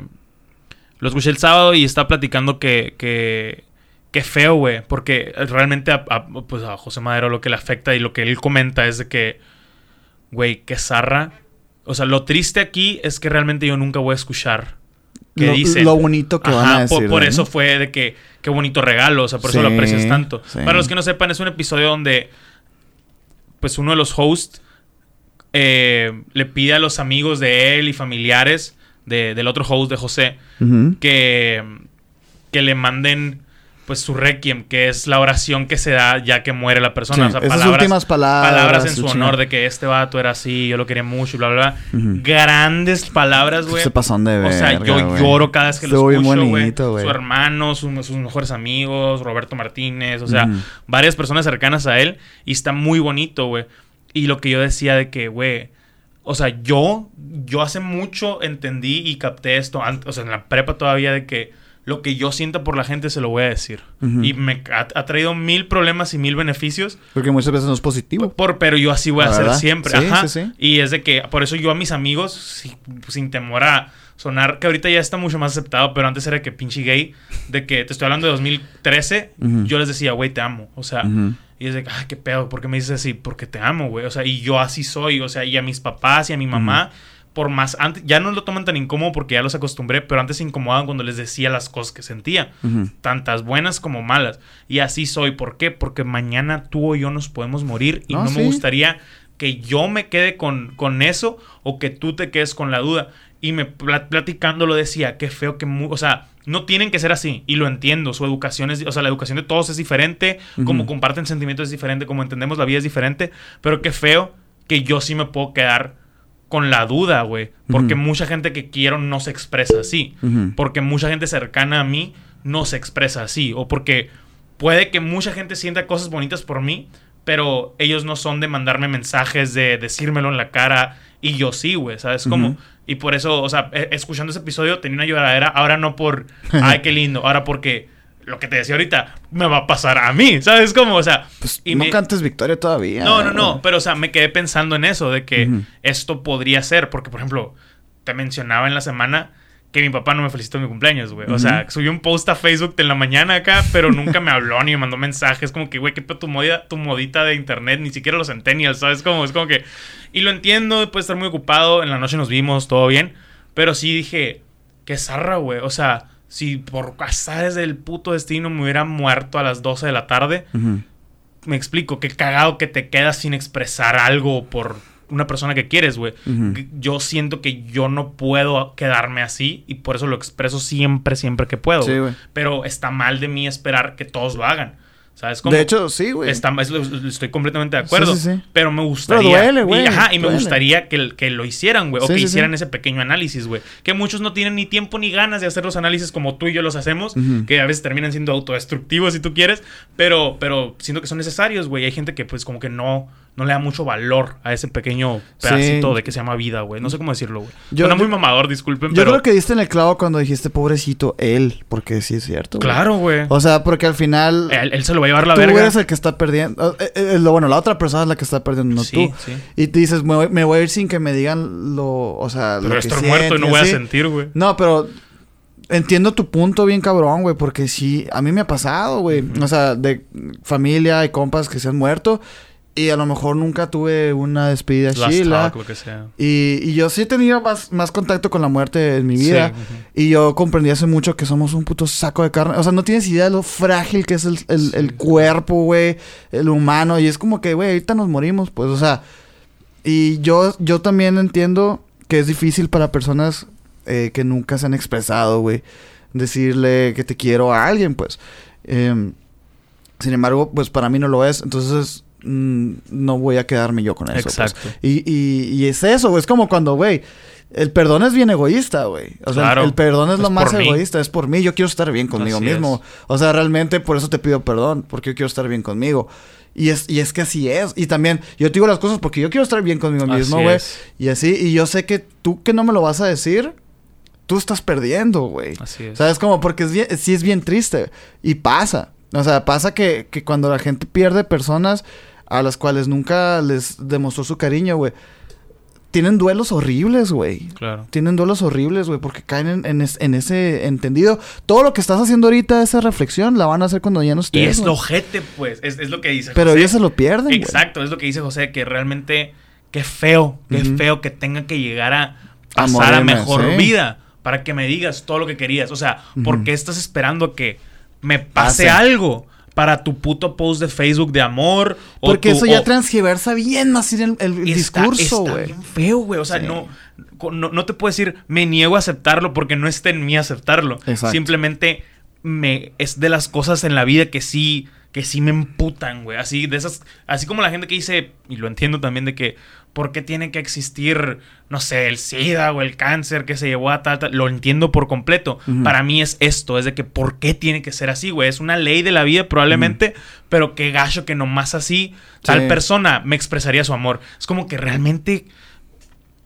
lo escuché el sábado y estaba platicando que, que, que feo, güey. Porque realmente a, a, pues a José Madero lo que le afecta y lo que él comenta es de que, güey, que zarra. O sea, lo triste aquí es que realmente yo nunca voy a escuchar que lo, dicen. lo bonito que van a Ajá, decir. por, por ¿no? eso fue de que qué bonito regalo, o sea, por eso lo aprecias tanto. sí. Para los que no sepan, es un episodio donde pues uno de los hosts eh, le pide a los amigos de él y familiares de- del otro host de José que, que le manden pues su requiem, que es la oración que se da ya que muere la persona. Sí, o sea, esas últimas palabras, palabras en su honor de que este vato era así, yo lo quería mucho bla, bla, bla. Grandes palabras, güey. Se pasaron de O sea, verga, yo lloro cada vez que lo Estuvo bien escucho, güey. Su hermano, su- sus mejores amigos, Roberto Martínez, o sea, varias personas cercanas a él. Y está muy bonito, güey. Y lo que yo decía de que, güey, o sea, yo, yo hace mucho entendí y capté esto, an- o sea, en la prepa todavía, de que lo que yo siento por la gente se lo voy a decir. Ujú. Y me ha, ha traído mil problemas y mil beneficios. Porque muchas veces no es positivo. Por, pero yo así voy a La hacer verdad. siempre. Sí, Ajá. sí, sí. Y es de que, por eso yo a mis amigos, si- sin temor a sonar, que ahorita ya está mucho más aceptado, pero antes era que pinche gay, de que te estoy hablando de 2013, Ujú. yo les decía, güey, te amo. O sea, Ujú. y es de que, ay, qué pedo, ¿por qué me dices así? Porque te amo, güey. O sea, y yo así soy. O sea, y a mis papás y a mi mamá, por más, antes, ya no lo toman tan incómodo porque ya los acostumbré, pero antes se incomodaban cuando les decía las cosas que sentía tantas buenas como malas. Y así soy. ¿Por qué? Porque mañana tú o yo nos podemos morir y No, no, sí. me gustaría que yo me quede con, con eso o que tú te quedes con la duda. Y me pla- platicando lo decía, qué feo que... o sea, no tienen que ser así. Y lo entiendo. Su educación es... O sea, la educación de todos es diferente. Como comparten sentimientos es diferente. Como entendemos la vida es diferente. Pero qué feo que yo sí me puedo quedar con la duda, güey. Porque mucha gente que quiero no se expresa así. Porque mucha gente cercana a mí no se expresa así. O porque puede que mucha gente sienta cosas bonitas por mí, pero ellos no son de mandarme mensajes, de decírmelo en la cara. Y yo sí, güey, ¿sabes cómo? Y por eso, o sea, e- escuchando ese episodio tenía una lloradera, ahora no por, ay, qué lindo, ahora porque lo que te decía ahorita me va a pasar a mí, ¿sabes cómo? O sea, Pues y no me- cantes victoria todavía. no, no, no, pero o sea, me quedé pensando en eso, de que esto podría ser, porque por ejemplo, te mencionaba en la semana que mi papá no me felicitó en mi cumpleaños, güey. O sea, subió un post a Facebook en la mañana acá, pero nunca me habló ni me mandó mensajes, como que, güey, qué pedo tu modita, tu modita de internet, ni siquiera los centennials, ¿sabes? Como, es como que... Y lo entiendo, puede estar muy ocupado, en la noche nos vimos, todo bien, pero sí dije, qué zarra, güey. O sea, si por azares del puto destino me hubiera muerto a las 12 de la tarde, me explico, qué cagado que te quedas sin expresar algo por una persona que quieres, güey. Yo siento que yo no puedo quedarme así y por eso lo expreso siempre, siempre que puedo. Sí. Pero está mal de mí esperar que todos lo hagan. ¿Sabes cómo? De hecho, sí, güey. Es- estoy completamente de acuerdo. Sí, sí, sí. Pero me gustaría. duele, güey, Y, ajá, y me gustaría que, que lo hicieran, güey. o que hicieran ese pequeño análisis, güey. Que muchos no tienen ni tiempo ni ganas de hacer los análisis como tú y yo los hacemos. Que a veces terminan siendo autodestructivos si tú quieres. Pero, pero siento que son necesarios, güey. Hay gente que, pues, como que no, no le da mucho valor a ese pequeño pedacito Sí. de que se llama vida, güey. No sé cómo decirlo, güey. Yo- Suena muy mamador, disculpen, Yo pero. creo que diste en el clavo cuando dijiste pobrecito él, porque sí es cierto. güey. Claro, güey. O sea, porque al final Él, él se lo va a llevar la tú verga. eres el que está perdiendo. eh, eh, eh, lo bueno, la otra persona es la que está perdiendo, no Sí, tú. sí. Y te dices, me voy, me voy a ir sin que me digan lo, o sea, Pero lo que estoy muerto y no voy a sentir, güey. No, pero entiendo tu punto bien cabrón, güey, porque sí, a mí me ha pasado, güey. O sea, de familia y compas que se han muerto y a lo mejor nunca tuve una despedida Last chila. talk, lo que sea. Y, y yo sí he tenido más, más contacto con la muerte en mi Sí, vida. ujú. Y yo comprendí hace mucho que somos un puto saco de carne. O sea, no tienes idea de lo frágil que es el, el- el cuerpo, güey. El humano. Y es como que, güey, ahorita nos morimos, pues. O sea. Y yo, yo también entiendo que es difícil para personas eh, que nunca se han expresado, güey. Decirle que te quiero a alguien, pues. Em, sin embargo, pues para mí no lo es. Entonces, mm, no voy a quedarme yo con eso. pues. Exacto. Y, y, y es eso, güey. Es como cuando, güey, el perdón es bien egoísta, güey. O sea, Claro. el perdón es, Es lo más mí. egoísta, es por mí. Yo quiero estar bien conmigo Así mismo. O sea, realmente por eso te pido perdón, porque yo quiero estar bien conmigo. Y es, y es que así es. Y también, yo te digo las cosas porque yo quiero estar bien conmigo mismo, güey. es. Y así, y yo sé que tú que no me lo vas a decir, tú estás perdiendo, güey. Así es. ¿Sabes? Como porque es bien, sí es bien triste. Y pasa. O sea, pasa que, que cuando la gente pierde personas a las cuales nunca les demostró su cariño, güey. tienen duelos horribles, güey. Claro. Tienen duelos horribles, güey, porque caen en, en es- en ese entendido. Todo lo que estás haciendo ahorita, esa reflexión, la van a hacer cuando ya no Y estés. es güey. lo ojete, pues. Es, es lo que dice Pero José. ellos se lo pierden. Exacto, es lo que dice José, que realmente qué feo, qué feo que tenga que llegar a pasar a, morirme, mejor sí. vida para que me digas todo lo que querías. O sea, ¿por Ujú. qué estás esperando a que me pase Pase. algo para tu puto post de Facebook de amor? o Porque tu- eso ya o- transgiversa bien así el, el está- discurso, güey. bien feo, güey. O sea, Sí. no, no, no te puedo decir, me niego a aceptarlo porque no está en mí aceptarlo. Exacto. Simplemente me, es de las cosas en la vida que sí, que sí me emputan, güey. Así, de esas, así como la gente que dice, y lo entiendo también, de que, ¿por qué tiene que existir, no sé, el SIDA o el cáncer que se llevó a tal, tal? Lo entiendo por completo. Para mí es esto, es de que, ¿por qué tiene que ser así, güey? Es una ley de la vida probablemente, pero qué gacho que nomás así tal Sí. persona me expresaría su amor. Es como que realmente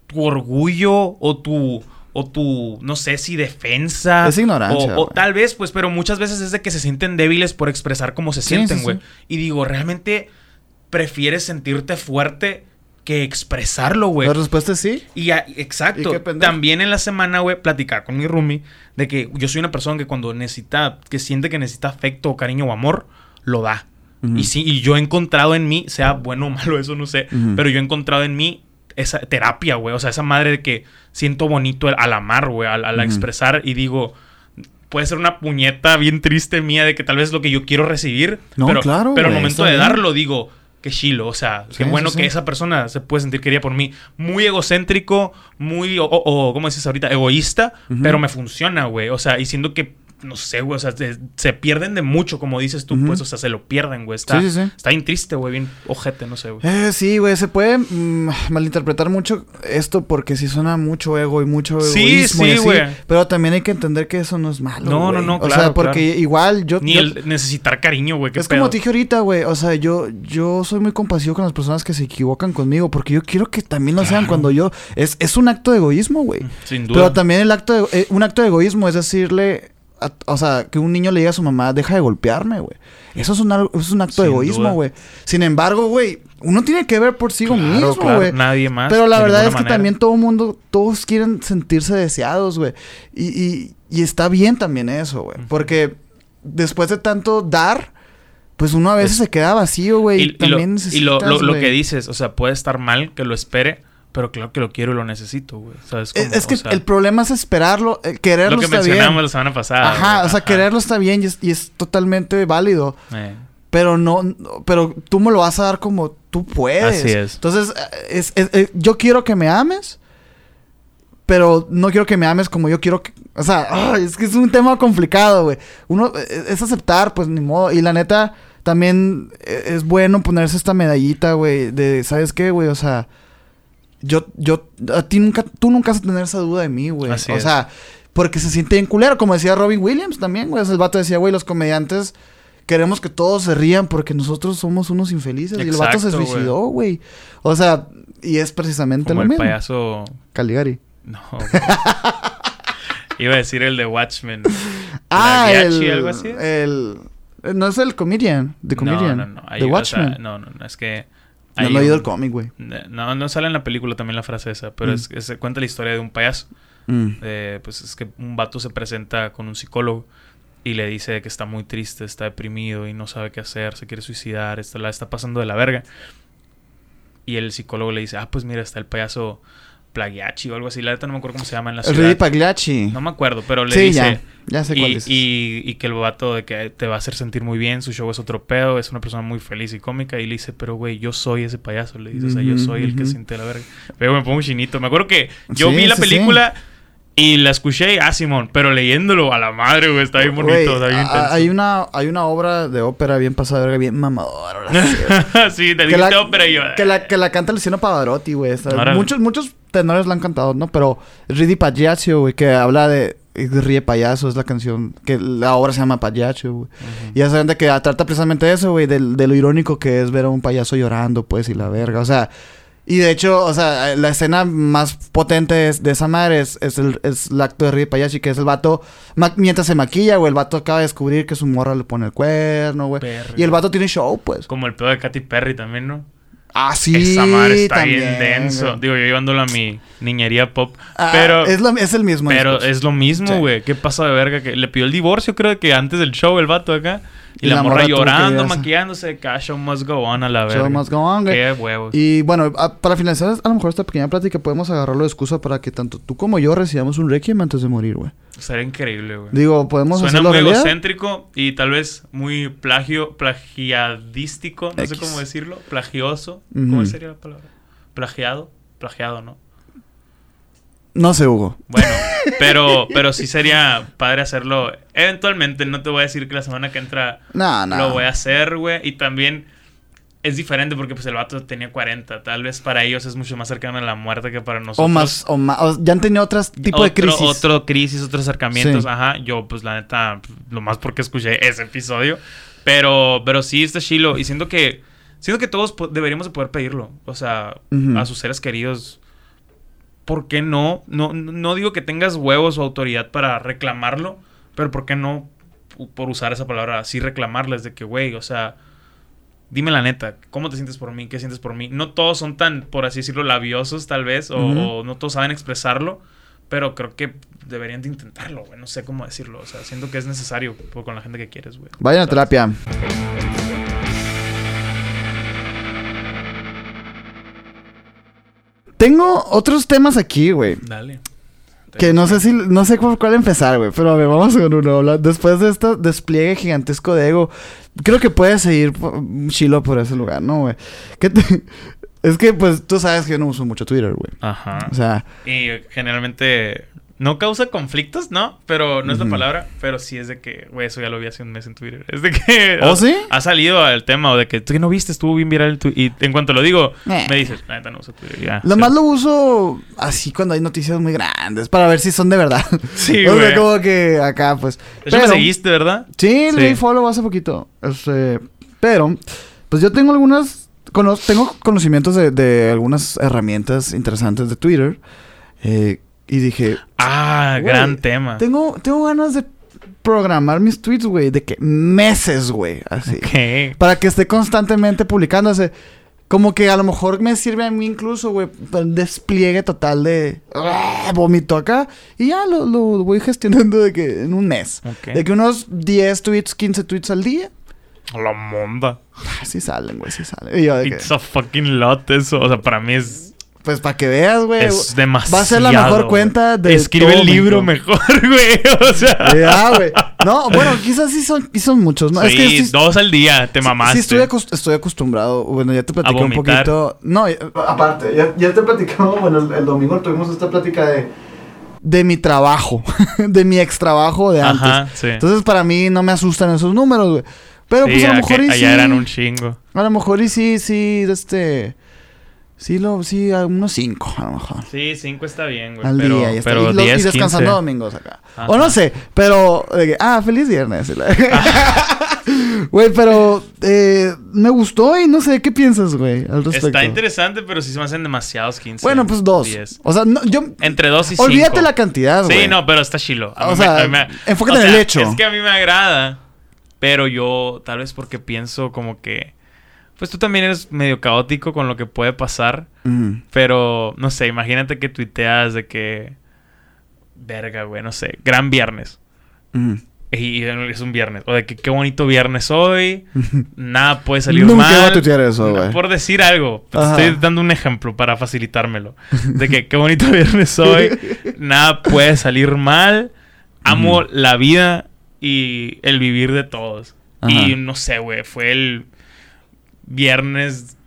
tu orgullo o tu o tu no sé si defensa Es ignorancia, o, tal vez pues pero muchas veces es de que se sienten débiles por expresar cómo se Sí, sienten sí, güey sí. y digo realmente prefieres sentirte fuerte que expresarlo güey La respuesta es sí. y a- ¿Y exacto. También en la semana, güey, platicar con mi roomie de que yo soy una persona que cuando necesita, que siente que necesita afecto, cariño o amor, lo da. Y sí, y yo he encontrado en mí, sea bueno o malo, eso no sé, pero yo he encontrado en mí esa terapia, güey. O sea, esa madre de que siento bonito al, al amar, güey, al, expresar y digo. Puede ser una puñeta bien triste mía de que tal vez es lo que yo quiero recibir. No, pero, claro, Pero al momento de darlo, digo, qué chilo. O sea, qué bueno sí, que esa persona se puede sentir querida por mí. Muy egocéntrico, muy, o, o- ¿cómo dices ahorita? Egoísta, pero me funciona, güey. O sea, y siendo que, no sé, güey, o sea, se, se pierden de mucho, como dices tú, pues, o sea, se lo pierden, güey. Está, Sí, sí, sí. está bien triste, güey, bien ojete, no sé, güey. Eh, sí, güey, se puede mm, malinterpretar mucho esto porque sí suena mucho ego y mucho Sí, egoísmo sí, así, güey. Pero también hay que entender que eso no es malo, No, no, no, O sea, claro, porque claro. igual yo... Ni yo- el necesitar cariño, güey, Es pedo. como te dije ahorita, güey. O sea, yo, yo soy muy compasivo con las personas que se equivocan conmigo. Porque yo quiero que también lo sean Claro. cuando yo. Es, es un acto de egoísmo, güey. Sin duda. Pero también el acto de- eh, un acto de egoísmo es decirle. A- o sea, que un niño le diga a su mamá, deja de golpearme, güey. Eso es un, es un acto de egoísmo, güey. Sin embargo, güey, uno tiene que ver por sí Claro, mismo, claro, güey. Nadie más. Pero la verdad es que manera. también todo mundo, todos quieren sentirse deseados, güey. Y, y, y está bien también eso, güey. Porque después de tanto dar, pues uno a veces Es- se queda vacío, güey. Y, Y, y lo, también y necesitas, lo, lo- lo que dices, o sea, puede estar mal que lo espere, pero claro que lo quiero y lo necesito, güey. ¿Sabes Es, cómo? es que O sea, el problema es esperarlo, eh, quererlo lo que está mencionamos bien. la semana pasada. Ajá, güey. o sea, Ajá. quererlo está bien y es, y es totalmente válido. Eh, Pero no, pero tú me lo vas a dar como tú puedes. Así es. Entonces, eh, es, es- es- yo quiero que me ames, pero no quiero que me ames como yo quiero que... O sea, es que es un tema complicado, güey. Uno es aceptar, pues ni modo. Y la neta, también es bueno ponerse esta medallita, güey, de, ¿sabes qué, güey? O sea, yo, yo, a ti nunca, tú nunca vas a tener esa duda de mí, güey. Así o es. sea, porque se siente bien culero, como decía Robin Williams también, güey. El vato decía, güey, los comediantes queremos que todos se rían porque nosotros somos unos infelices. y el vato se suicidó, güey. O sea, y es precisamente como lo el mismo. payaso. Caligari. No. Iba a decir el de Watchmen. Ah, el, algo así. el... No es el comedian, The Comedian. No, no, no. The o sea, Watchmen. no, no, no. Es que. No lo he oído el cómic, güey. No, no sale en la película también la frase esa, pero Mm. es, es- cuenta la historia de un payaso. Mm. Eh, pues es que un vato se presenta con un psicólogo y le dice que está muy triste, está deprimido y no sabe qué hacer, se quiere suicidar, está, la está pasando de la verga. Y el psicólogo le dice, ah, pues mira, está el payaso Plagiachi o algo así. La neta no me acuerdo cómo se llama en la El ciudad. Rudy Pagliacci. No me acuerdo, pero le sí, dice... ya. Ya sé cuál Y, dices. y- y que el vato de que te va a hacer sentir muy bien, su show es otro pedo, es una persona muy feliz y cómica. Y le dice, pero güey, yo soy ese payaso. Le dice, o sea, yo soy el que siente la verga. Pero me pongo un chinito. Me acuerdo que yo Sí, vi la sí. película y la escuché, ah, Simón, pero leyéndolo a la madre, güey, está bien bonito, Güey, está bien a- intenso. hay una hay una obra de ópera bien pasada, de bien mamadora. sí, te dijiste ópera y yo... que, la, que la canta Luciano Pavarotti, güey. Muchos, muchos tenores la han cantado, ¿no? Pero Ridi Pagliaccio, güey, que habla de... Ríe payaso, es la canción. Que la obra se llama Pagliaccio, güey. Y ya saben de que trata precisamente de eso, güey. del- De, lo irónico que es ver a un payaso llorando, pues, y la verga. O sea... Y de hecho, o sea, la escena más potente es- de esa madre es, es el, es el acto de Ríe Pagliacci, que es el vato... mientras se maquilla, güey, el vato acaba de descubrir que su morra le pone el cuerno, güey. Y el vato tiene show, pues. Como el pedo de Katy Perry también, ¿no? Ah, sí. Esa madre está también, bien denso. güey. Digo, yo llevándolo a mi niñería pop. Ah, pero es, lo- es el mismo. pero discurso. es lo mismo, Sí. güey. ¿Qué pasó de verga? Que le pidió el divorcio, creo que antes del show, el vato acá. Y, Y la, la morra llorando, maquillándose. Show must go on a la verga. Show must go on, güey. Qué huevos. Y bueno, a- para finalizar a lo mejor esta pequeña plática podemos agarrarlo de excusa para que tanto tú como yo recibamos un requiem antes de morir, güey. Sería increíble, güey. Digo, podemos Suena hacerlo muy realidad. egocéntrico y tal vez muy plagio, plagiadístico, no sé cómo decirlo, plagioso. ¿Cómo sería la palabra? Plagiado, plagiado, ¿no? No sé, Hugo. Bueno, pero, pero sí sería padre hacerlo. Eventualmente, no te voy a decir que la semana que entra No, no. lo voy a hacer, güey. Y también es diferente porque pues el vato tenía 40. Tal vez para ellos es mucho más cercano a la muerte que para nosotros. O más, o más. o ya han tenido otros tipo de Otro- crisis. Otro crisis, otros acercamientos. Sí. Ajá. Yo, pues, la neta, lo más porque escuché ese episodio. Pero, pero sí está chilo. Y siento que, siento que todos deberíamos de poder pedirlo. O sea, a sus seres queridos. ¿Por qué no? no? No digo que tengas huevos o autoridad para reclamarlo. Pero ¿por qué no, por usar esa palabra así, reclamarles de que, güey, o sea... Dime la neta, ¿cómo te sientes por mí? ¿Qué sientes por mí? No todos son tan, por así decirlo, labiosos tal vez, o, no todos saben expresarlo, pero creo que deberían de intentarlo, güey. No sé cómo decirlo, o sea, siento que es necesario con la gente que quieres, güey. Vayan a terapia. Tengo otros temas aquí, güey. Dale. Que no sé si, no sé por cuál empezar, güey. Pero a ver, vamos con uno. Después de este despliegue gigantesco de ego, creo que puedes seguir chilo por ese lugar, ¿no, güey? ¿Qué te- Es que, pues, tú sabes que yo no uso mucho Twitter, güey. Ajá. O sea, Y generalmente no causa conflictos, ¿no? Pero no es la palabra. Pero sí es de que, güey, eso ya lo vi hace un mes en Twitter. Es de que. ¿Oh, sí? Ha salido el tema o de que tú que no viste, estuvo bien viral el tweet. Y en cuanto lo digo, Eh. me dices, la neta no uso Twitter. Ya. lo Sí. más lo uso así cuando hay noticias muy grandes, para ver si son de verdad. Sí, o sea, güey. como que acá, pues. Hecho, me Pero- seguiste, ¿verdad? Sí, le Sí. di follow hace poquito. Este, pero, pues yo tengo algunas. cono- tengo conocimientos de, de algunas herramientas interesantes de Twitter. eh, y dije, Ah, gran tema. tengo, tengo ganas de programar mis tweets, güey. De que meses, güey. Así. Ok. Para que esté constantemente publicándose. Como que a lo mejor me sirve a mí incluso, güey, el despliegue total de ¡ah! vómito acá. Y ya lo, lo voy gestionando de que en un mes. Ok. De que unos 10 tweets, 15 tweets al día. La monda. Sí salen, güey, sí salen. Y yo de que, It's a fucking lot eso. O sea, para mí es, pues para que veas, güey. es demasiado. Va a ser la mejor cuenta de Escribe todo el libro México. mejor, güey. O sea. Ya, güey. No, bueno, quizás sí son, sí son muchos, ¿no? sí, es que sí, dos al día, te mamaste. Sí, estoy, acos- estoy acostumbrado. Bueno, ya te platiqué un poquito. No, ya- aparte, ya, ya te platicamos. Bueno, el, el domingo tuvimos esta plática de, de mi trabajo, de mi ex trabajo de antes. Ajá, sí. Entonces, para mí no me asustan esos números, güey. Pero pues a lo mejor y allá sí. eran un chingo. A lo mejor y sí, sí, este. Sí, lo, sí, a unos cinco, a lo mejor. Sí, cinco está bien, güey. Al pero, día, y, está- pero y, lo- y 10, descansando 15. domingos acá. Ajá. O no sé, pero. ah, feliz viernes. Güey, pero. eh, me gustó y no sé, ¿qué piensas, güey? Al respecto. Está interesante, pero sí se me hacen demasiados 15. Bueno, pues dos. 10. O sea, no, yo. Entre dos y cinco. Olvídate la cantidad, güey. Sí, no, pero está chilo. A O sea, me- enfócate o en el hecho. Es que a mí me agrada, pero yo tal vez porque pienso como que... Pues tú también eres medio caótico con lo que puede pasar, pero no sé, imagínate que tuiteas de que... Verga, güey, no sé, gran viernes. Y es un viernes. O de que qué bonito viernes hoy. Nada puede salir Nunca mal. iba a tuitear eso, güey. Por decir algo. Te estoy dando un ejemplo para facilitármelo. De que qué bonito viernes hoy. Nada puede salir mal. Amo la vida y el vivir de todos. Ajá. Y no sé, güey. Fue el viernes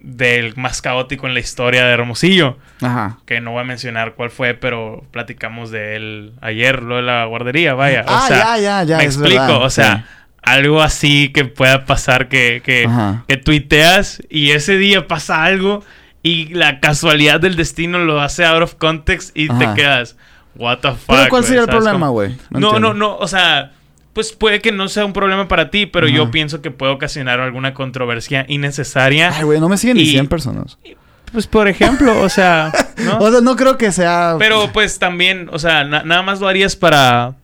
del más caótico en la historia de Hermosillo. Ajá. Que no voy a mencionar cuál fue, pero platicamos de él ayer, lo de la guardería, vaya. O Ah, sea, ya, ya, ya. me es explico, verdad, o sea, sí. algo así que pueda pasar que, que, que tuiteas y ese día pasa algo y la casualidad del destino lo hace out of context y Ajá. te quedas, what the fuck. Pero ¿cuál güey?", sería el ¿sabes problema, güey? No, no, entiendo. no, o sea, pues puede que no sea un problema para ti, pero yo pienso que puede ocasionar alguna controversia innecesaria. Ay, güey, no me siguen ni Y- 100 personas. Pues por ejemplo, o sea, ¿no? O sea, no creo que sea. Pero pues también, o sea, na- nada más lo harías para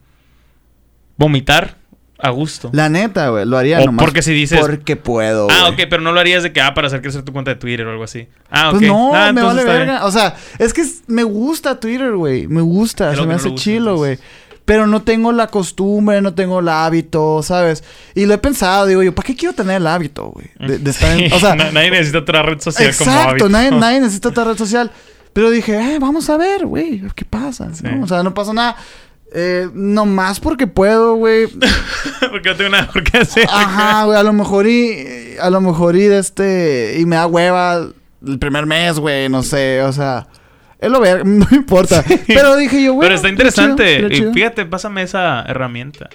vomitar a gusto. La neta, güey, lo haría O nomás. porque si dices- Porque puedo, Ah, güey. ok, pero no lo harías de que, ah, para hacer crecer tu cuenta de Twitter o algo así. Ah, ok. Pues no, Ah, me vale bien. verga. O sea, es que me gusta Twitter, güey. Me gusta, se me no hace chilo, güey. Pero no tengo la costumbre, no tengo el hábito, ¿sabes? Y lo he pensado, digo yo, ¿para qué quiero tener el hábito, güey? De, de estar en- O sea, nadie necesita otra red social como exacto, hábito. nadie, nadie necesita otra red social. Pero dije, eh, vamos a ver, güey, ¿qué pasa? Sí. ¿no? O sea, no pasa nada. Eh, nomás porque puedo, güey. Porque no tengo nada por qué hacer. Ajá, güey, a lo mejor y a lo mejor y de este y me da hueva el primer mes, güey, no sé, o sea, es lo ver, no importa. Pero dije yo, güey. Pero está interesante. Y fíjate, pásame esa herramienta.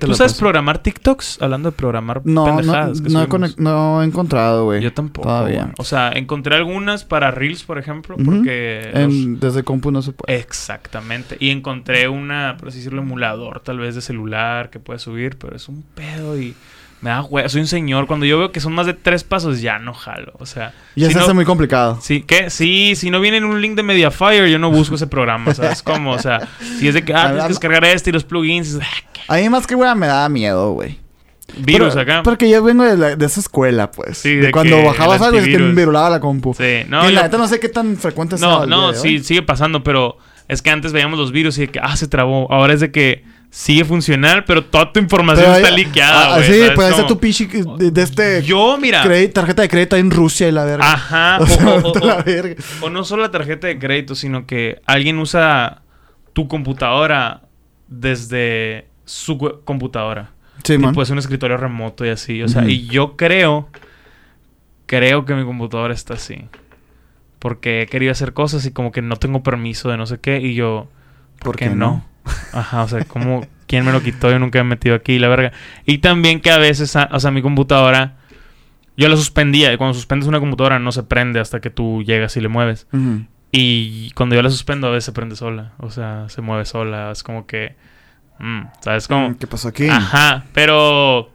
¿Tú sabes programar TikToks? Hablando de programar No, no, pendejadas. que no, he no he encontrado, güey. Yo tampoco. Todavía. O sea, encontré algunas para Reels, por ejemplo, porque... los- En- desde compu no se puede. Exactamente. Y encontré una, por así decirlo, emulador tal vez de celular que puedes subir, pero es un pedo y me da huevo. Soy un señor. Cuando yo veo que son más de tres pasos, ya no jalo. O sea, Ya si se no- hace muy complicado. Sí, ¿qué? Sí, si no viene en un link de Mediafire, yo no busco ese programa, ¿sabes cómo? O sea, si es de que, ah, tienes que descargar este y los plugins, ah, A mí más que güey me da miedo, güey. virus Pero- acá. Porque yo vengo de, la- de esa escuela, pues. Sí, de, de cuando bajabas algo es que me virulaba la compu. Sí, no, y la yo- neta no sé qué tan frecuente sea no, no, sí, hoy. sigue pasando, pero es que antes veíamos los virus y de que, ah, se trabó. Ahora es de que sigue funcional, pero toda tu información Pero está liqueada, ah, güey. Sí, ¿sabes pues ahí está tu pinche de, de este Yo, mira. tarjeta de crédito en Rusia y la verga. Ajá. O O, sea, o- o- vete a la o- verga. o no solo la tarjeta de crédito, sino que alguien usa tu computadora desde su computadora. Sí, man. Tipo, es un escritorio remoto y así. O sea, y yo creo. Creo que mi computadora está así. Porque he querido hacer cosas y como que no tengo permiso de no sé qué. Y yo. ¿Por, qué, no? Ajá, o sea, como. ¿Quién me lo quitó? Yo nunca me he metido aquí, la verga. Y también que a veces, o sea, mi computadora. Yo la suspendía. Y cuando suspendes una computadora no se prende hasta que tú llegas y le mueves. Y cuando yo la suspendo, a veces se prende sola. O sea, se mueve sola. Es como que. mm, ¿Sabes cómo? ¿Qué pasó aquí? Ajá, pero.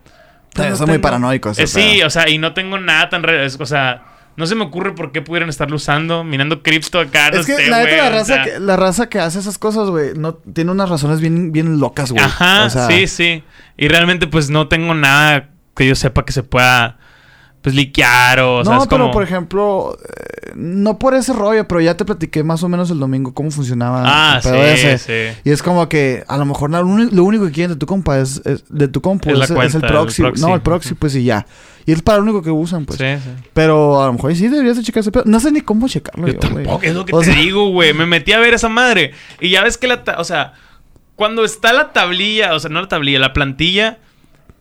Son no muy paranoico ese Eh, sí, o sea, y no tengo nada tan. re- es- O sea, no se me ocurre por qué pudieran estarlo usando, minando cripto acá. Es que la o raza, sea. que, la raza que hace esas cosas, güey, no, tiene unas razones bien, bien locas, güey. Ajá, O sea, sí, sí. Y realmente, pues no tengo nada que yo sepa que se pueda. Pues liquear o. No, ¿sabes pero por ejemplo, eh, no por ese rollo, pero ya te platiqué más o menos el domingo cómo funcionaba Ah, sí, ese. sí. Y es como que a lo mejor lo único que quieren de tu compa es, es- de tu compu Es cuenta, el el proxy. proxy. No, el proxy, pues y ya. Y es para lo único que usan, pues. Sí, sí. Pero a lo mejor sí deberías de checar ese pedo. No sé ni cómo checarlo Yo yo, tampoco, es lo que O te sea, digo, güey. Me metí a ver esa madre. Y ya ves que la... O sea, cuando está la tablilla, o sea, no la tablilla, la plantilla,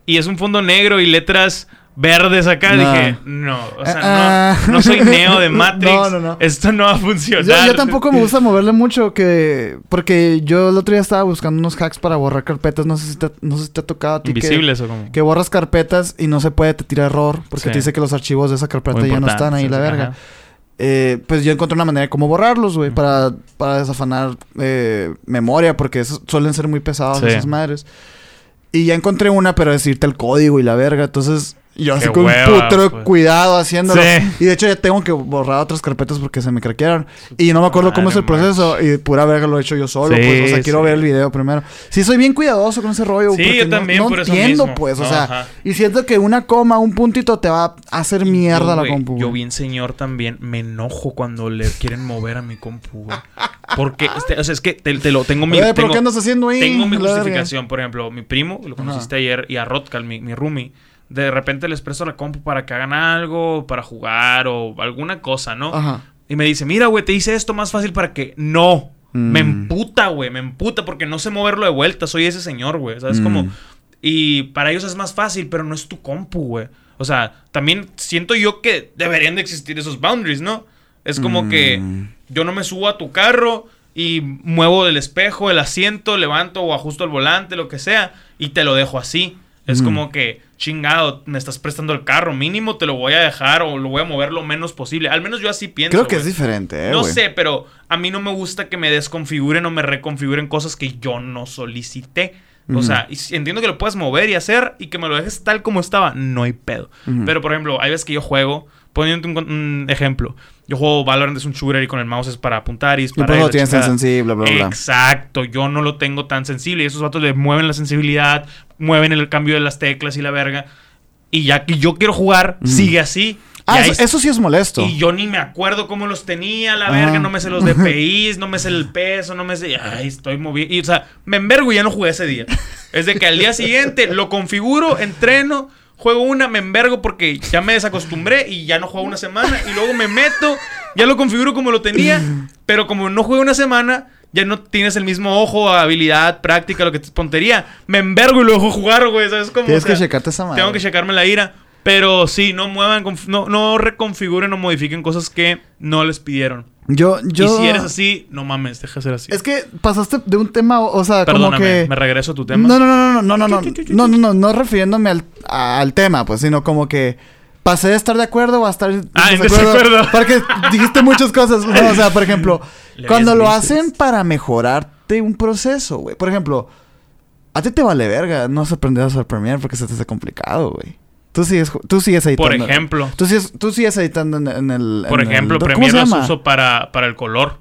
y es un fondo negro y letras verdes acá, No. dije, no, o sea, Ah. no, no soy Neo de Matrix. No, no, no. Esto no va a funcionar. Yo, yo tampoco me gusta moverle mucho que... Porque yo el otro día estaba buscando unos hacks para borrar carpetas. No sé si te, no sé si te ha tocado a ti que- Invisibles o como. Que, borras carpetas y no se puede, te tira error. Porque Sí. te dice que los archivos de esa carpeta ya no están ahí, sí, la verga. ajá. Eh, pues yo encontré una manera de cómo borrarlos, güey, para, para desafanar eh, memoria, porque esos suelen ser muy pesados Sí. esas madres. Y ya encontré una, pero decirte el código y la verga. Entonces, yo así con un putero pues. cuidado haciéndolo. Sí. Y de hecho ya tengo que borrar otras carpetas porque se me craquearon. Y no me acuerdo cómo es el proceso. Y pura verga lo he hecho yo solo, Sí, pues. O sea, quiero ver el video primero. Sí, soy bien cuidadoso con ese rollo. Sí, yo también, no, por eso entiendo, mismo. pues. O sea, Ajá. y siento que una coma, un puntito te va a hacer mierda Yo, la compu. Yo bien señor también me enojo cuando le quieren mover a mi compu, güey. Porque, este, o sea, es que te, te lo tengo mi... Oye, pero tengo- ¿qué andas haciendo ahí? Tengo mi justificación. Por ejemplo, mi primo, lo conociste ayer, y a Rotkal, mi, mi roomie, de repente les presto la compu para que hagan algo, para jugar o alguna cosa, ¿no? Ajá. Y me dice, mira, güey, te hice esto más fácil para que... No. Me Mm. emputa, güey, me emputa porque no sé moverlo de vuelta. Soy ese señor, güey. ¿Sabes Mm. cómo? Y para ellos es más fácil, pero no es tu compu, güey. O sea, también siento yo que deberían de existir esos boundaries, ¿no? Es como Mm. que yo no me subo a tu carro y muevo el espejo, el asiento, levanto o ajusto el volante, lo que sea, y te lo dejo así. Es Mm. como que, chingado, me estás prestando el carro, mínimo te lo voy a dejar o lo voy a mover lo menos posible. Al menos yo así pienso. Creo que es diferente, eh, No sé, pero a mí no me gusta que me desconfiguren o me reconfiguren cosas que yo no solicité. O sea, entiendo que lo puedes mover y hacer y que me lo dejes tal como estaba, no hay pedo. Pero, por ejemplo, hay veces que yo juego, poniéndote un, un ejemplo, yo juego Valorant, es un shooter y con el mouse es para apuntar y disparar. por y lo tienes tan sensible, bla, bla, bla. Exacto, yo no lo tengo tan sensible y esos vatos le mueven la sensibilidad, mueven el cambio de las teclas y la verga. Y ya que yo quiero jugar, sigue así. Ah, eso, eso sí es molesto. y yo ni me acuerdo cómo los tenía, la verga. No me sé los DPIs, no me sé el peso, no me sé. Ay, estoy moviendo. Y, o sea, me envergo y ya no jugué ese día. Es de que al día siguiente lo configuro, entreno, juego una, me envergo porque ya me desacostumbré y ya no juego una semana. Y luego me meto, ya lo configuro como lo tenía. Pero como no juego una semana, ya no tienes el mismo ojo, habilidad, práctica, lo que te pontería. Me envergo y lo dejo jugar, güey. ¿Sabes cómo? Tienes O sea, que checarte esa madre. tengo que checarme la ira. Pero sí, no muevan, no, no reconfiguren o modifiquen cosas que no les pidieron. Yo, yo... Y si eres así, no mames, deja de ser así. Es que pasaste de un tema, o sea, Perdóname, como que... me regreso a tu tema. No, no, no, no, no, no, no, no, no, no, no refiriéndome al, al tema, pues, sino como que pasé de estar de acuerdo a estar Ah, en desacuerdo. Porque dijiste muchas cosas, no, o sea, por ejemplo, cuando lo hacen para mejorarte un proceso, güey. Por ejemplo, a ti te vale verga no has aprendido a Premiere porque se te hace complicado, güey. Tú sigues, tú sigues editando. Por ejemplo. Tú sigues, tú sigues editando en, en el... Por en el- ejemplo, ¿cómo Premiere llama? uso para, para el color.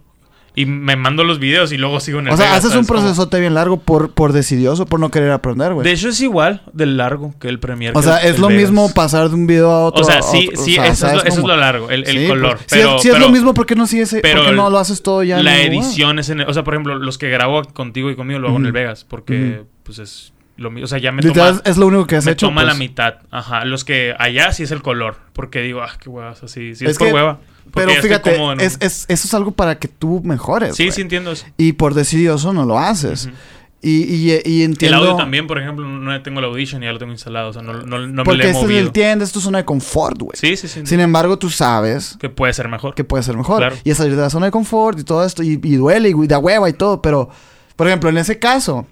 Y me mando los videos y luego sigo en el O sea, Vegas, haces un procesote bien largo por, por decidioso, por no querer aprender, güey. De hecho, es igual del largo que el Premiere. O sea, el- es el lo Vegas. mismo pasar de un video a otro. O sea, sí, otro, sí, o sea, eso, es ¿sabes lo, eso es lo largo, el, el Sí, color. pues, si pero, es, si es pero- lo mismo, ¿por qué no, sigues, pero por qué no lo haces todo ya? La en el- edición es en el- O sea, por ejemplo, los que grabo contigo y conmigo lo hago en el. Vegas. Porque, Ujú. pues es lo mismo. O sea, ya me Literal, toma, es lo único que has me hecho. toma la pues. mitad. Ajá. Los que allá sí es el color. Porque digo, ah, qué huevas así. Sí, es, Es por que- hueva. Porque Pero fíjate, es, es- eso es algo para que tú mejores. Sí, güey. sí entiendo eso. Y por decidioso no lo haces. Y, y, y El entiendo. audio también, por ejemplo, no tengo el Audition y ya lo tengo instalado. O sea, no, no, no me porque lo he movido. entiendes tu zona de confort, güey. Sí, sí, sí. Sin embargo, tú sabes que puede ser mejor. que puede ser mejor. Claro. Y es salir de la zona de confort y todo esto. Y, y duele y da hueva y todo. Pero, por ejemplo, en ese caso,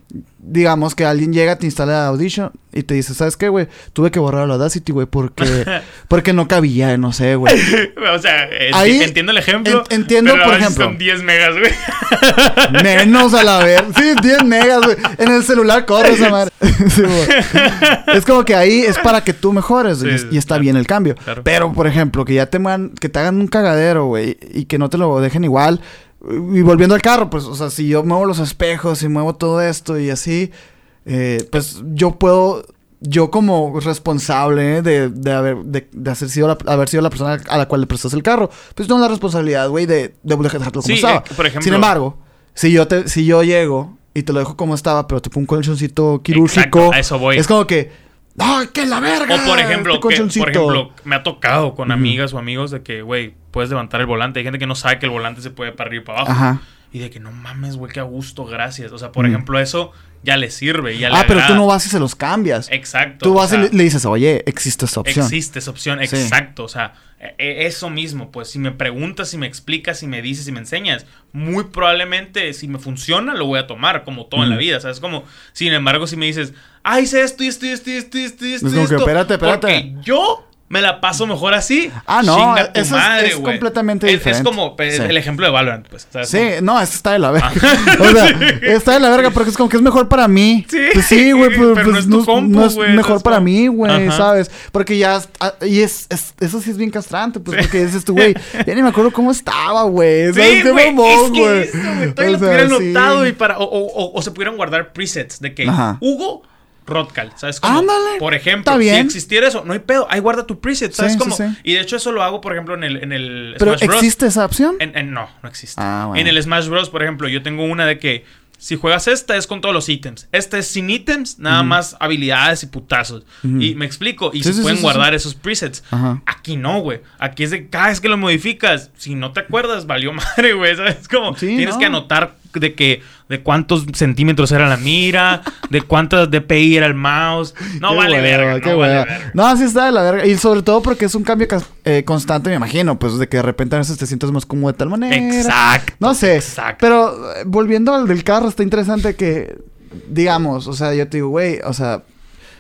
digamos que alguien llega, te instala Audition y te dice, ¿sabes qué, güey? Tuve que borrar la Audacity, güey, porque, porque no cabía, no sé, güey. o sea, enti- Ahí entiendo el ejemplo. en- entiendo, pero por ejemplo. Son 10 megas, güey. Menos a la vez. Sí, 10 megas, güey. En el celular corre esa madre. Sí, es como que ahí es para que tú mejores, Sí, y, y está claro. bien el cambio. Claro. Pero, por ejemplo, que ya te, man- que te hagan un cagadero, güey, y que no te lo dejen igual. Y volviendo al carro, pues, o sea, si yo muevo los espejos y muevo todo esto y así, eh, pues yo puedo, yo como responsable de, de haber, de, de hacer sido la- haber sido la persona a la cual le prestas el carro, pues tengo la responsabilidad, güey, de, de dejarlo como Sí, estaba. eh, por ejemplo- Sin embargo, si yo, te, si yo llego y te lo dejo como estaba, pero te pongo un colchoncito quirúrgico, Exacto, a eso voy. es como que, ¡ay, qué la verga! O por ejemplo, este que, por colchoncito". ejemplo, me ha tocado con amigas o amigos de que, güey, puedes levantar el volante. Hay gente que no sabe que el volante se puede para arriba y para abajo. Ajá. Y de que no mames, güey, qué a gusto, gracias. O sea, por Mm. ejemplo, eso ya le sirve, ya le Ah, pero tú no vas y se los cambias. Exacto. Tú o vas sea, y le, dices, oye, existe esta opción. Existe esa opción, Sí. exacto. O sea, e- e- eso mismo, pues si me preguntas, si me explicas, si me dices, si me enseñas, muy probablemente si me funciona lo voy a tomar, como todo en la vida. ¿Sabes? Como, sin embargo, si me dices, ah, hice esto y esto y esto y esto y esto esto. Es como que, esto", espérate, espérate. Porque yo me la paso mejor así. Ah, no, chinga tu eso es- madre, es güey. completamente Es- diferente. Es como pues, Sí. el ejemplo de Valorant, pues. ¿sabes? Sí, no, eso está de la verga. Ah. o sea, está de la verga porque es como que es mejor para mí. Sí. Pues sí, güey, pues, Pero pues no es compu, no es mejor ¿sabes para mí, güey. ¿sabes? Porque ya, ah, y es, es- eso sí es bien castrante, pues, Sí. porque dices tú, güey, ya ni me acuerdo cómo estaba, güey. Sí, ¿Sabes qué güey, mamón, es que güey? eso, güey, todavía O lo hubieran notado y para, o, o- o- o se pudieran guardar presets de que. Hugo Rodcal, ¿sabes cómo? Ándale, Por ejemplo, si existiera eso, no hay pedo, ahí guarda tu preset, ¿sabes Sí, cómo? sí. Y de hecho eso lo hago, por ejemplo, en el, en el Pero Smash Bros. ¿existe esa opción? En- en- no, no existe. Ah, bueno. En el Smash Bros, por ejemplo, yo tengo una de que si juegas esta es con todos los ítems. Esta es sin ítems, nada más habilidades y putazos. Y me explico, y Sí, se sí, pueden sí, guardar esos presets. Ajá. Aquí no, güey. Aquí es de cada vez que lo modificas, si no te acuerdas, valió madre, güey. ¿Sabes? Como Sí, tienes no. que anotar de que de cuántos centímetros era la mira, de cuántas DPI era el mouse. No Qué vale hueva, verga, qué no vale hueva. verga. No, sí está de la verga. Y sobre todo porque es un cambio eh, constante, me imagino. Pues de que de repente a veces te sientes más cómodo de tal manera. Exacto. No sé. Exacto. Pero eh, volviendo al del carro, está interesante que, digamos, o sea, yo te digo, güey, o sea,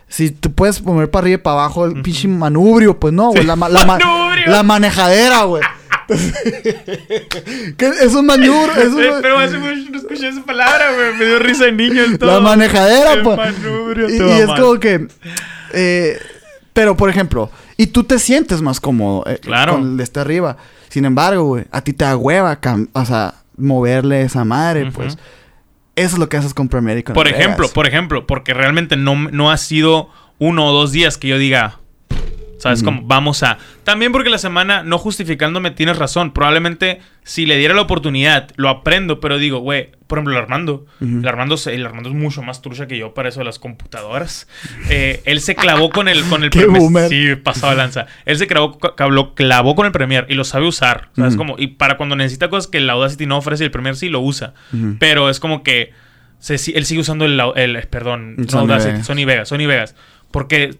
si tú puedes poner para arriba y para abajo el pinche manubrio, pues no, güey. La, la manejadera, güey. es un manubrio. Es un- Eh, Pero hace mucho no escuché esa palabra, güey. Me dio risa de niño el todo. La manejadera, El pues. y, es como que. eh, pero, por ejemplo, y tú te sientes más cómodo eh, Claro. con el de este arriba. Sin embargo, güey, a ti te da hueva, o sea, moverle esa madre, pues. Eso es lo que haces con con Por Vegas. ejemplo, por ejemplo, porque realmente no, no ha sido uno o dos días que yo diga, ¿sabes Ujú. cómo? Vamos a... También porque la semana, no justificándome, tienes razón. Probablemente si le diera la oportunidad, lo aprendo, pero digo, güey, por ejemplo, el Armando. El Armando, se- el Armando es mucho más trucha que yo para eso de las computadoras. Eh, él se clavó con el, con el Qué boomer. Sí, pasado lanza. Él se clavó, clavó, clavó con el Premiere y lo sabe usar. ¿Sabes Ujú. cómo? Y para cuando necesita cosas que el Audacity no ofrece y el Premiere sí lo usa. Pero es como que se él sigue usando el, el- perdón, no Audacity, Vegas. Sony Vegas, Sony Vegas, porque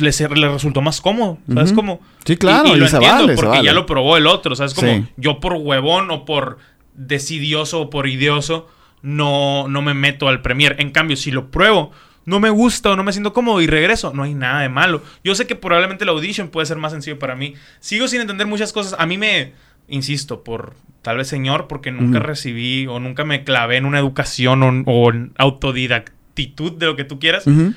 le, se- le resultó más cómodo, ¿sabes Ujú. cómo? Sí, claro, y, lo entiendo vale, porque vale. ya lo probó el otro, ¿sabes cómo? Sí. Yo por huevón o por decidioso o por idioso no no me meto al Premiere. En cambio, si lo pruebo no me gusta o no me siento cómodo y regreso, no hay nada de malo. Yo sé que probablemente la audition puede ser más sencillo para mí. Sigo sin entender muchas cosas. A mí me, insisto, por tal vez señor, porque nunca recibí o nunca me clavé en una educación o, o en autodidactitud de lo que tú quieras. Ujú.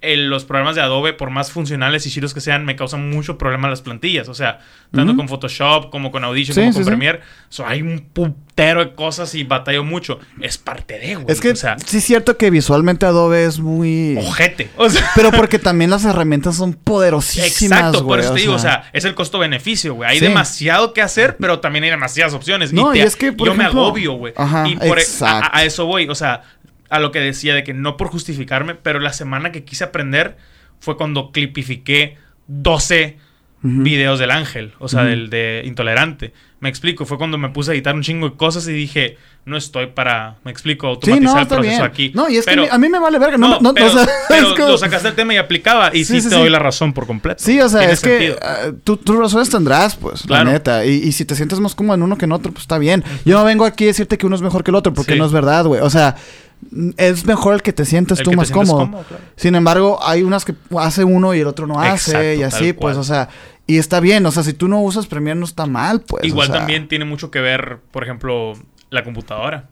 El- los programas de Adobe, por más funcionales y chidos que sean, me causan mucho problema las plantillas. O sea, tanto con Photoshop como con Audition, Sí, como sí, con sí. Premiere. So, hay un putero de cosas y batallo mucho. Es parte de, güey. Es que o sea, sí es cierto que visualmente Adobe es muy... ojete. O sea, Pero porque también las herramientas son poderosísimas, Exacto, por eso te digo, o sea, sea, es el costo-beneficio, güey. Hay demasiado que hacer, pero también hay demasiadas opciones. No, te- y es que, por yo me agobio, güey. Ajá, y por e- exacto. a, a eso voy, o sea, a lo que decía de que no por justificarme, pero la semana que quise aprender fue cuando clipifiqué 12 Ujú. videos del ángel, o sea, Ujú. del de intolerante. Me explico, fue cuando me puse a editar un chingo de cosas y dije, no estoy para, me explico, Sí, automatizar no, el proceso bien. aquí. No, y es Pero- que a mí me vale verga. No, no, no, pero, o sea, pero es como- lo sacaste el tema y aplicaba. Y sí, Sí, sí, te sí. doy la razón por completo. Sí, o sea, Tiene es que ah, tú, tú razones tendrás, pues, Claro. la neta. Y, y si te sientes más cómodo en uno que en otro, pues está bien. Yo no vengo aquí a decirte que uno es mejor que el otro, porque Sí. no es verdad, güey. O sea, es mejor el que te sientes El tú más cómodo. cómodo, claro. Sin embargo, hay unas que hace uno y el otro no hace, Exacto, y así, pues, o sea, y está bien. O sea, si tú no usas Premiere, no está mal, pues. Igual o sea. también tiene mucho que ver, por ejemplo, la computadora.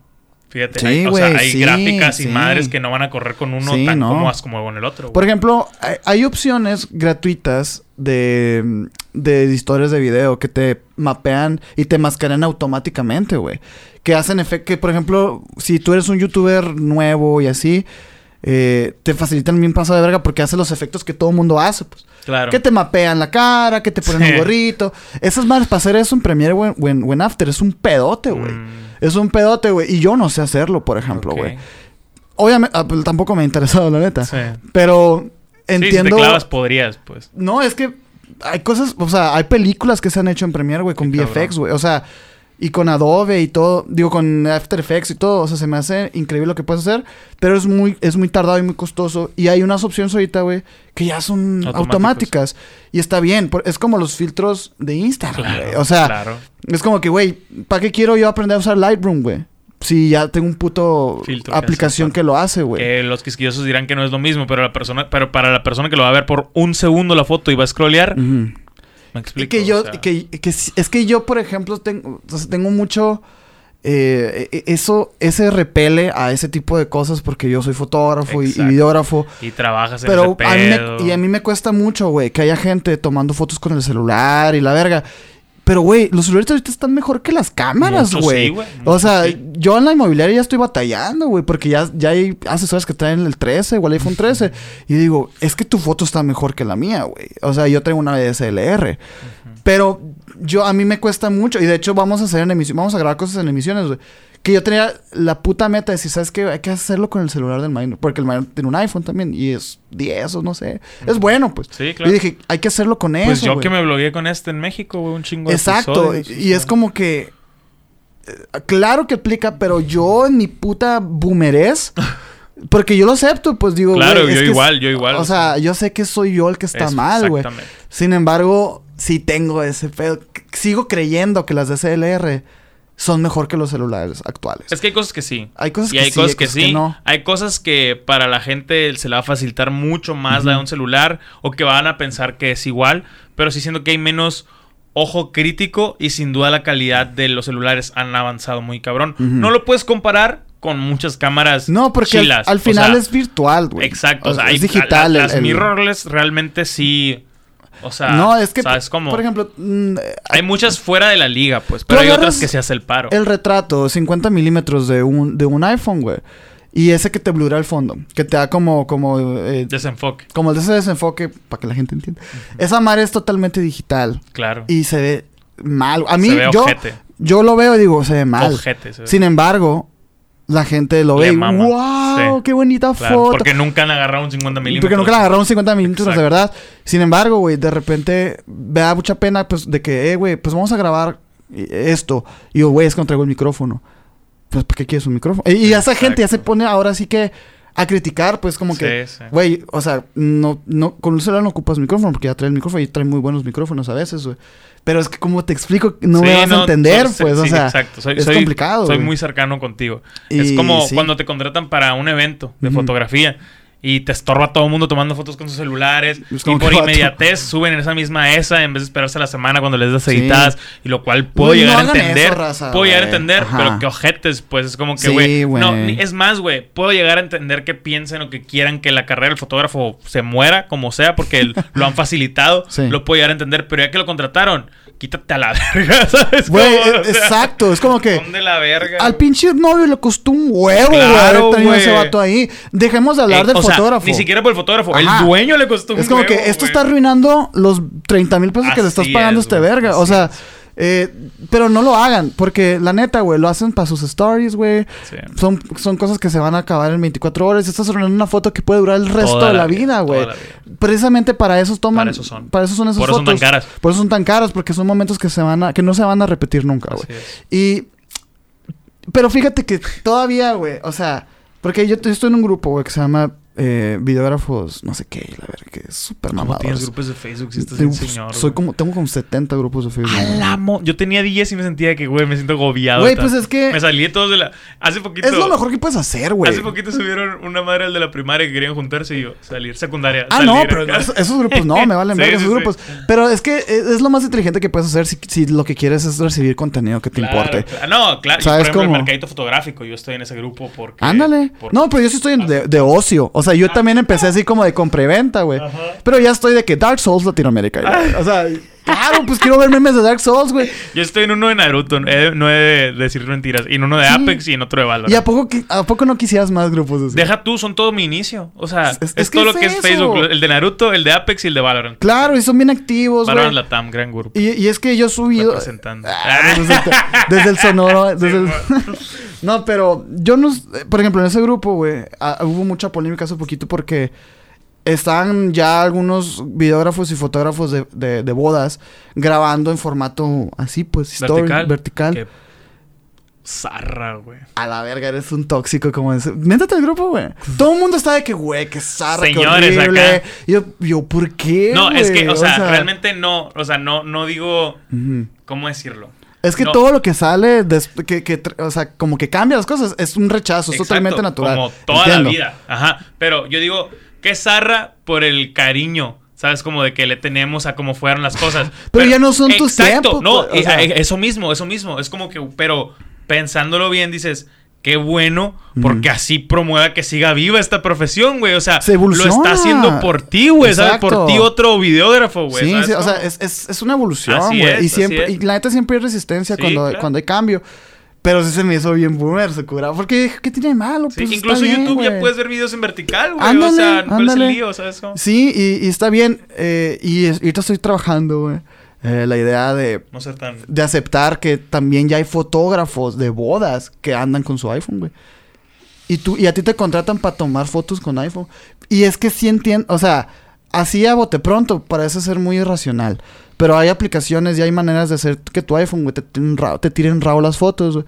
Fíjate, Sí, hay, o sea, hay sí, gráficas y madres que no van a correr con uno tan no. cómodas como con el otro. Por ejemplo, hay, hay opciones gratuitas de, de editores de video que te mapean y te mascaran automáticamente, güey. Que hacen efecto, que por ejemplo, si tú eres un youtuber nuevo y así, eh, te facilitan bien pasado de verga porque hace los efectos que todo mundo hace, pues. claro. Que te mapean la cara, que te ponen Sí. un gorrito. Esas madres para hacer eso en Premiere o en, o After es un pedote, güey. Mm, Es un pedote, güey. Y yo no sé hacerlo, por ejemplo, güey. Obviamente, ah, pues, tampoco me ha interesado, la neta. Sí. Pero Sí, si te entiendo. clavas podrías, pues. no, es que hay cosas, o sea, hay películas que se han hecho en Premiere, güey, con Qué VFX, güey. O sea, y con Adobe y todo, digo, con After Effects y todo. O sea, se me hace increíble lo que puedes hacer, pero es muy, es muy tardado y muy costoso. Y hay unas opciones ahorita, güey, que ya son automáticas. Y está bien, por- es como los filtros de Instagram, Claro. güey. O sea, claro. es como que, güey, ¿para qué quiero yo aprender a usar Lightroom, güey? Si ya tengo un puto Filtro aplicación que lo hace, güey. Que los quisquillosos dirán que no es lo mismo, pero la persona, pero para la persona que lo va a ver por un segundo la foto y va a scrollear. Me Y explico. que yo, o sea, que, que es que yo, por ejemplo, tengo, sea, tengo mucho, eh, e- eso, ese repele a ese tipo de cosas porque yo soy fotógrafo y, videógrafo. y trabajas en Pero ese a mí me, y a mí me cuesta mucho, güey, que haya gente tomando fotos con el celular y la verga. Pero, güey, los celulares ahorita están mejor que las cámaras, güey. sí, o sea, sí. yo en la inmobiliaria ya estoy batallando, güey, porque ya, ya hay asesores que traen el 13 o el iPhone 13. Y digo, es que tu foto está mejor que la mía, güey. O sea, yo traigo una DSLR. Pero yo, a mí me cuesta mucho. Y de hecho, vamos a hacer en emisión, vamos a grabar cosas en emisiones, güey. Que yo tenía la puta meta de decir, ¿sabes qué? Hay que hacerlo con el celular del minor. Porque el minor tiene un iPhone también. Y es 10 o no sé. Es bueno, pues. Sí, claro. Y dije, hay que hacerlo con Pues eso. yo güey. que me blogueé con este en México, güey, un chingo de Exacto. Y, es como que. eh, Claro que aplica, pero yo en mi puta boomerés. Porque yo lo acepto, pues digo. Claro, yo es- igual, yo igual, O sea, yo sé que soy yo el que está Es- mal, güey. exactamente. Sin embargo, sí tengo ese pedo. Sigo creyendo que las DSLR son mejor que los celulares actuales. Es que hay cosas que sí. Hay cosas y que hay sí, cosas hay que cosas sí. que no. Hay cosas que para la gente se le va a facilitar mucho más la de un celular o que van a pensar que es igual, pero sí siento que hay menos ojo crítico y sin duda la calidad de los celulares han avanzado muy cabrón. No lo puedes comparar con muchas cámaras No, porque al, chilas. al O final sea, es virtual, güey. Exacto, o sea, es hay- digital. la- el- las mirrorless realmente sí O sea, no, es que, ¿sabes cómo? por ejemplo, mm, hay muchas fuera de la liga, pues, pero hay otras que se hace el paro. el retrato 50 milímetros de un, de un iPhone, güey. Y ese que te blura el fondo, que te da como, como, eh, Desenfoque, como ese desenfoque, para que la gente entienda. Esa madre es totalmente digital claro. y se ve mal. A mí, se ve yo, ojete. yo lo veo y digo, se ve mal. Ojete, se ve. Sin embargo, la gente lo Le ve y. ¡wow! Sí. ¡Qué bonita Claro, foto! porque nunca han agarrado un 50 milímetros. Porque nunca le agarraron 50 minutos, de verdad. Sin embargo, güey, de repente me da mucha pena, pues, de que, eh, güey, pues vamos a grabar esto. Y yo, güey, es que no traigo el micrófono. Pues, ¿para qué quieres un micrófono? Y, y esa gente ya se pone ahora sí que a criticar, pues, como que, Sí, sí. güey, o sea, no, no, con un celular no ocupas micrófono porque ya trae el micrófono y trae muy buenos micrófonos a veces, güey. Pero es que, como te explico, no me Sí, vas a entender, pues, o sea, exacto. Soy, es soy- complicado. Soy muy cercano contigo. Y es como cuando te contratan para un evento de fotografía y te estorba todo el mundo tomando fotos con sus celulares Es y por inmediatez suben en esa misma esa en vez de esperarse la semana cuando les das Sí. editadas y lo cual puedo no llegar a entender eso, raza, puedo llegar a entender Ajá. pero que ojetes pues es como que Sí, güey güey. no ni- es más güey puedo llegar a entender que piensen o que quieran que la carrera del fotógrafo se muera como sea porque lo han facilitado Sí. lo puedo llegar a entender pero ya que lo contrataron quítate a la verga ¿sabes? Güey? O sea, exacto, es como que... ¿Dónde la verga? Al pinche novio le costó un huevo, güey, Claro, güey. ese vato ahí. Dejemos de hablar Eh, del o sea, fotógrafo. ni siquiera por el fotógrafo. Ajá. El dueño le costó un Es como huevo, que esto güey. está arruinando los 30 mil pesos que le estás pagando a es, este güey, verga. O sea, es. Eh, pero no lo hagan. Porque la neta, güey, lo hacen para sus stories, güey. Sí. Son, son cosas que se van a acabar en 24 horas. Estás arruinando una foto que puede durar el resto Toda de la, la vida, güey. Precisamente para eso toman. Para eso son. Para eso son esas Por eso son tan caras. Por eso son tan caras. Porque son momentos que se van a, que no se van a repetir nunca, güey. Y. Pero fíjate que todavía, güey. O sea, porque yo, yo estoy en un grupo, güey, que se llama eh, Videógrafos, no sé qué, la verdad, que es súper ¿Cómo mamado. tienes grupos de Facebook si estás Tengo- bien señor? soy güey? como, tengo como 70 grupos de Facebook. A güey. la mo- Yo tenía 10 y me sentía que, güey, me siento agobiado. Güey, pues es que- Me salí de todos de la... Hace poquito... Es lo mejor que puedes hacer, güey. Hace poquito subieron una madre al de la primaria que querían juntarse y yo salir. Secundaria. Ah, salir no, pero esos, grupos no, me valen Sí, ver esos sí, sí. grupos. Pero es que es, es lo más inteligente que puedes hacer si, si lo que quieres es recibir contenido que te Claro, importe. claro. No, claro. ¿Sabes por ejemplo, el mercadito fotográfico. Yo estoy en ese grupo porque... Ándale. porque- No, pero yo sí estoy en- de, de ocio. O sea, yo también empecé así como de compra-venta, güey. Ajá. Pero ya estoy de que Dark Souls Latinoamérica. güey. O sea, claro, pues quiero ver memes de Dark Souls, güey. Yo estoy en uno de Naruto, eh, no he de decir mentiras. Y en uno de Sí. Apex y en otro de Valorant. ¿Y a poco, a poco no quisieras más grupos así? Deja tú, son todo mi inicio. O sea, Es- es, es que todo es lo que es. Facebook. El de Naruto, el de Apex y el de Valorant. Claro, y son bien activos, Valorant güey. Latam, gran grupo. Y, y es que yo he subido... Representando. Ah, desde, el, desde el sonoro. Desde el- no, pero yo no... Por ejemplo, en ese grupo, güey, ah, hubo mucha polémica hace poquito porque están ya algunos videógrafos y fotógrafos de, de- de bodas grabando en formato así, pues, story, Vertical. vertical. Qué zarra, güey. A la verga, eres un tóxico como ese. Métete al grupo, güey. Todo el mundo está de que, güey, que zarra, Señores, que horrible. acá. Yo, yo, ¿por qué, No, es que, o sea, realmente no. O sea, no, no digo. ¿Cómo decirlo? Es que No. todo lo que sale, que, que o sea, como que cambia las cosas, es un rechazo, es totalmente natural. Como toda Entiendo. la vida. Ajá. Pero yo digo, que zarra por el cariño. ¿Sabes? Como de que le tenemos a cómo fueron las cosas. Pero ya no son tus tiempos, No, pues, o sea. eh, eso mismo, eso mismo. Es como que, pero pensándolo bien, dices, qué bueno, porque así promueva que siga viva esta profesión, güey. O sea, Se lo está haciendo por ti, güey. ¿Sabes? Por Exacto. ti otro videógrafo, güey. Sí, ¿sabes sí, o sea, es, es, es una evolución, güey. Y siempre, y la neta siempre hay resistencia Sí, cuando, claro. cuando hay cambio. Pero sí se me hizo bien boomer, se cura. Porque ¿qué tiene de malo? Sí, Pues, incluso está bien, YouTube ya puedes ver videos en vertical, güey. Ándale, o sea, ¿cuál es el lío? ¿Sabes cómo? Sí, y, y está bien. eh, y es- ahorita estoy trabajando, güey. eh, la idea de, No ser tan. de aceptar que también ya hay fotógrafos de bodas que andan con su iPhone, güey. Y tú, y a ti te contratan para tomar fotos con iPhone. Y es que sí entiendo, o sea, así a bote pronto parece ser muy irracional. Pero hay aplicaciones y hay maneras de hacer que tu iPhone, güey, te, te tiren rao las fotos, güey.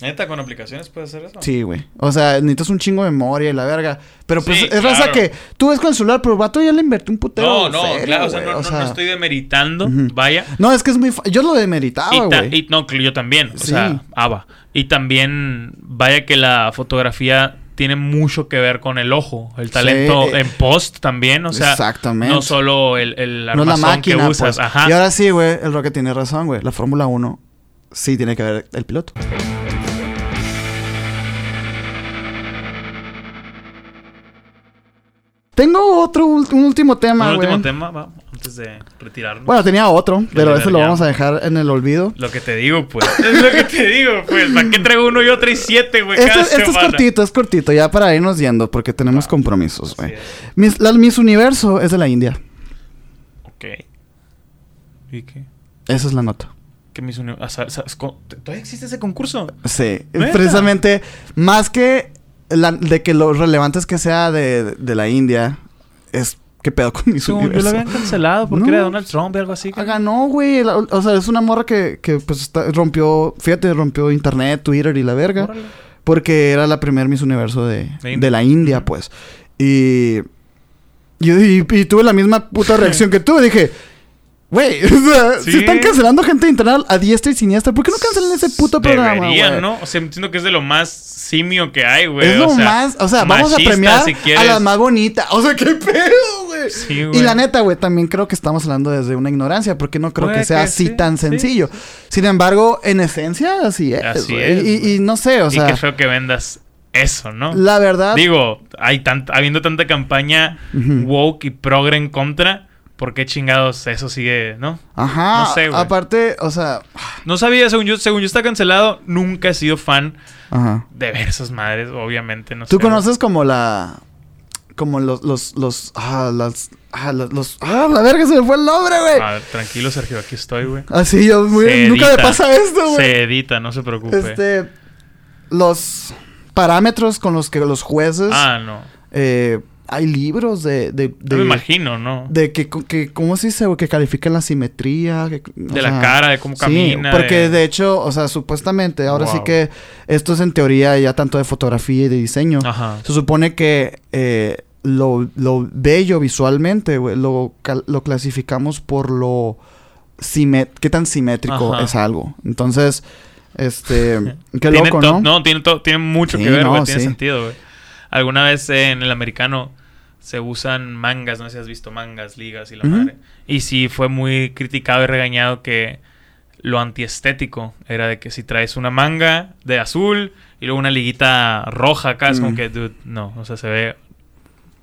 Neta, con aplicaciones puedes hacer eso. Sí, güey. O sea, necesitas un chingo de memoria y la verga. Pero pues Sí, es raza claro. que tú ves con el celular, pero el vato ya le invertí un putero. No, no, claro, o sea, no, no- no estoy demeritando, vaya. No, es que es muy... Yo lo demeritaba, güey. y- no, yo también, o Sí. sea, ABA. Y también, vaya que la fotografía tiene mucho que ver con el ojo, el talento eh, en post también, o sea, Exactamente. no solo el, el No es la armazón máquina, que usas, pues. ajá. Y ahora sí, güey, el Roque tiene razón, güey. La Fórmula 1 sí tiene que ver el piloto. Tengo otro un último tema, Un güey. último tema, va, antes de retirarnos. Bueno, tenía otro, pero ese lo vamos a dejar en el olvido. Lo que te digo, pues. Es lo que te digo, pues. ¿Para qué traigo uno y otro y siete, güey? Este, este es cortito, es cortito, ya para irnos yendo, porque tenemos compromisos, güey. Miss Universo es de la India. Ok. ¿Y qué? Esa es la nota. ¿Qué me hizo? o sea, ¿Todavía existe ese concurso? Sí, precisamente, más que la- de que lo relevante es que sea de, de la India, es qué pedo con Miss Según yo lo habían cancelado porque No. era Donald Trump y algo así. Ah, Ganó, güey. la- O sea, es una morra que, que pues está- rompió, fíjate, rompió internet, Twitter y la verga. Órale. Porque era la primer Miss Universo de, De la India, pues. Y, yo- y, y tuve la misma puta reacción que tú. Dije, güey, o sea, Sí. si están cancelando gente de internet a diestra y siniestra, ¿por qué no cancelan ese puto programa, güey? ¿no? O sea, entiendo que es de lo más simio que hay, güey. Es lo o sea, más, o sea, vamos a premiar si a quieres. la más bonita. O sea, qué pedo, güey. Sí, y la neta, güey, también creo que estamos hablando desde una ignorancia, porque no creo que sea que así sí, tan sencillo. Sin embargo, en esencia, así es. Así es, Y, y no sé, o y sea, qué feo que vendas eso, ¿no? la verdad. Digo, hay tant- habiendo tanta campaña woke y progre en contra, ¿por qué chingados eso sigue, no? Ajá. no sé, güey. aparte, o sea, No sabía, según yo, según yo está cancelado, nunca he sido fan ajá. de ver esas madres, obviamente, no Tú sé. conoces como la. Como los, los, los, ah, las, ah, los, los- ah, la verga se me fue el nombre, güey. Ah, tranquilo, Sergio, aquí estoy, güey. Así yo, muy, Se nunca me pasa esto, güey. Se edita, no se preocupe. Este, los parámetros con los que los jueces, Ah, no. eh, hay libros de, de, No me imagino, ¿no? de que, que, ¿cómo se dice? Que califican la simetría. que- de la cara, de cómo Sí, camina. porque de... hecho, o sea, supuestamente, ahora sí que esto es en teoría ya tanto de fotografía y de diseño. Ajá. Se supone que eh, lo, lo bello visualmente, güey, lo, lo clasificamos por lo qué tan simétrico Ajá. es algo. Entonces, este, qué loco, to- ¿no? tiene, tiene mucho Sí, que ver, güey. no, tiene sí. sentido, güey. Alguna vez eh, en el americano se usan mangas, no sé si has visto mangas, ligas y la madre. Y sí fue muy criticado y regañado que lo antiestético era de que si traes una manga de azul y luego una liguita roja acá, es como Mm. que, dude, no, o sea, se ve,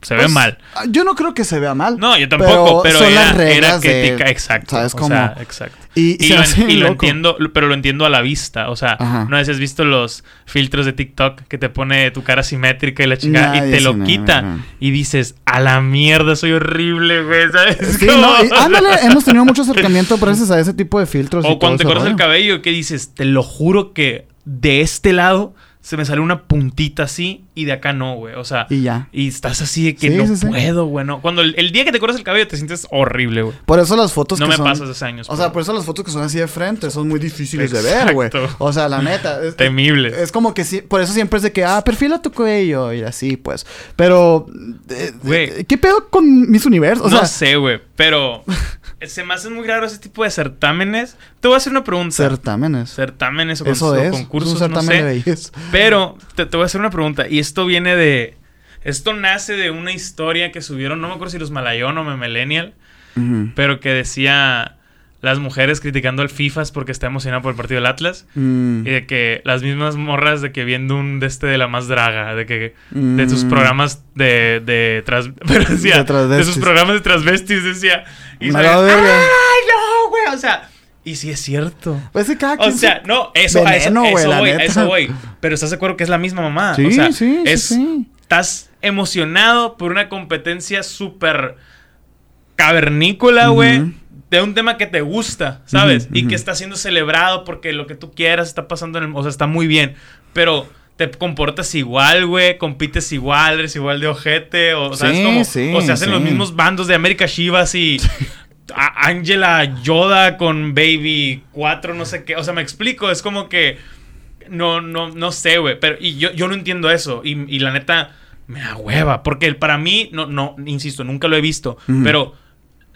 se ve Pues, mal. ah, Yo no creo que se vea mal. No, yo tampoco, pero, son era, las reglas era de- crítica, exacto. ¿sabes o cómo? sea, exacto. Y, Y, lo, y entiendo, pero lo entiendo a la vista. O sea, Ajá. no has visto los filtros de TikTok que te pone tu cara simétrica y la chingada y te lo quita. no. Y dices, a la mierda, soy horrible, güey. ¿Sabes? Sí, y- ándale, hemos tenido mucho acercamiento gracias a ese tipo de filtros. y O todo cuando te cortas el cabello, que dices, te lo juro que de este lado se me sale una puntita así y de acá no, güey. O sea, Y ya. y estás así de que Sí, no sí, puedo, güey. no. Cuando el, el día que te cortas el cabello te sientes horrible, güey. Por eso las fotos No que me son... pasas hace años. O sea, por eso las fotos que son así de frente son muy difíciles de ver, güey. O sea, la neta. Es, Temible. es como que sí, por eso siempre es de que, ah, perfila tu cuello y así, pues. Pero, eh, Güey. eh, ¿qué pedo con Miss Universo? O no sea, sé, güey, pero se me hace muy raro ese tipo de certámenes. Te voy a hacer una pregunta. certámenes. certámenes o, Eso o es. concursos, es un certamen no sé. de. Pero te, te voy a hacer una pregunta. Y esto viene de... Esto nace de una historia que subieron, no me acuerdo si los Malayón o Memelenial, Ujú. pero que decía las mujeres criticando al FIFAs porque está emocionado por el partido del Atlas. Mm. Y de que las mismas morras de que viendo un de este de la más draga, de que de sus Mm. programas de, de trans- pero decía, De sus programas de transvestis decía y sabes, ay no güey o sea y sí es cierto Pues cada o quien sea se- no eso a eso, Veneno, güey, eso voy neta. eso voy pero estás de acuerdo que es la misma mamá Sí, o sea sí, sí, es sí. estás emocionado por una competencia súper cavernícola güey. De un tema que te gusta, ¿sabes? Y que está siendo celebrado porque lo que tú quieras está pasando en el... O sea, está muy bien. Pero te comportas igual, güey. Compites igual, eres igual de ojete. O, ¿sabes Sí, cómo? sí, o se hacen sí. los mismos bandos de América Chivas y... Angela Yoda con Baby 4, no sé qué. O sea, me explico. Es como que... No, no, no sé, güey. Pero y yo, yo no entiendo eso. Y, y la neta, me da hueva. Porque para mí, no, no, insisto, nunca lo he visto. Pero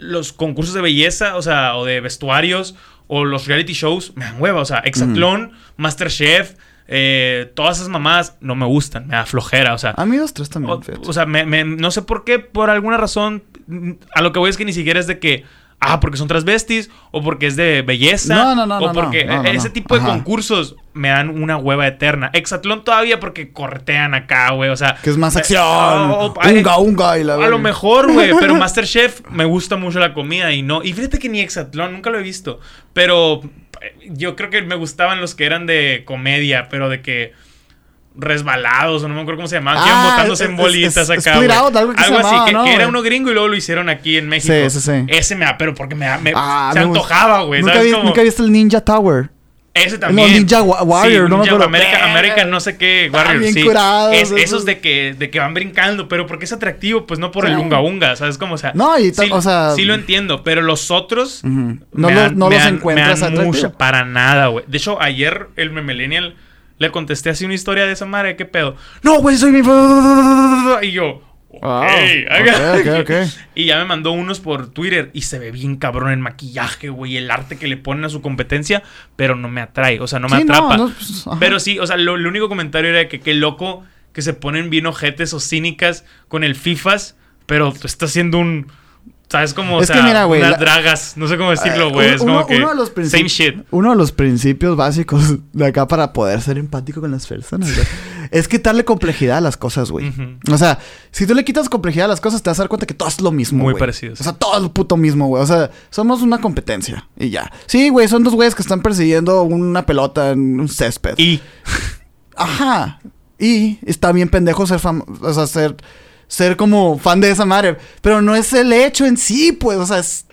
los concursos de belleza, o sea, o de vestuarios, o los reality shows, me dan hueva. O sea, Exatlón, Masterchef, eh, todas esas mamás no me gustan, me da flojera. O sea, A mí dos, tres también, o, o sea me, me- no sé por qué, por alguna razón, mm, a lo que voy es que ni siquiera es de que, ah, porque son transvestis, o porque es de belleza, No, no, no, o porque no, no, ese tipo de Ajá. concursos me dan una hueva eterna. Exatlón todavía porque corretean acá, güey, o sea... Que es más eh, acción. oh, oh, unga, unga y la a lo mejor, güey, pero Masterchef me gusta mucho la comida y no. Y fíjate que ni Exatlón, nunca lo he visto. Pero eh, yo creo que me gustaban los que eran de comedia, pero de que resbalados, o no me acuerdo cómo se llamaban, que iban Ah, botándose en es- bolitas es- acá. Out, algo que así, que, ¿no, que era uno gringo y luego lo hicieron aquí en México. Sí, sí, sí. Ese me da, pero porque me da, me- Ah, se me antojaba, güey. ¿Nunca, ¿Sabes vi-? ¿Nunca viste el Ninja Tower? Ese también. Ninja Wa- Warrior, no me Ninja acuerdo. American, Verga. American no sé qué, Warrior, bien sí. Es- esos. de que, de que van brincando, pero porque es atractivo, pues no por el Sí. unga unga, ¿sabes cómo? O sea, No, y sí, o sea- sí lo entiendo, pero los otros Ujú. me No, los- dan- no me los dan- encuentras me dan atractivos. mucha- para nada, güey. De hecho, ayer el Memelenial le contesté así una historia de esa madre, ¿qué pedo? No, güey, soy mi... Y yo... Wow. ok, Ok, ok, ok. Y ya me mandó unos por Twitter y se ve bien cabrón el maquillaje, güey, el arte que le ponen a su competencia, pero no me atrae, o sea, no me Sí, atrapa. no, pues, pero sí, o sea, lo, el único comentario era que qué loco que se ponen bien ojetes o cínicas con el FIFAs, pero tú estás haciendo un... O Es que sea, mira, güey, unas la- dragas, no sé cómo decirlo, güey. Eh, es uno- como que... uno de los same shit. Uno de los principios básicos de acá para poder ser empático con las personas, güey, es quitarle complejidad a las cosas, güey. O sea, si tú le quitas complejidad a las cosas, te vas a dar cuenta que todo es lo mismo, Muy güey. parecidos. O sea, todo es lo puto mismo, güey. O sea, somos una competencia y ya. Sí, güey, son dos güeyes que están persiguiendo una pelota en un césped. Y... Ajá. Y está bien pendejo ser fam o sea, ser, ser como fan de esa madre. Pero no es el hecho en sí, pues. O sea, es.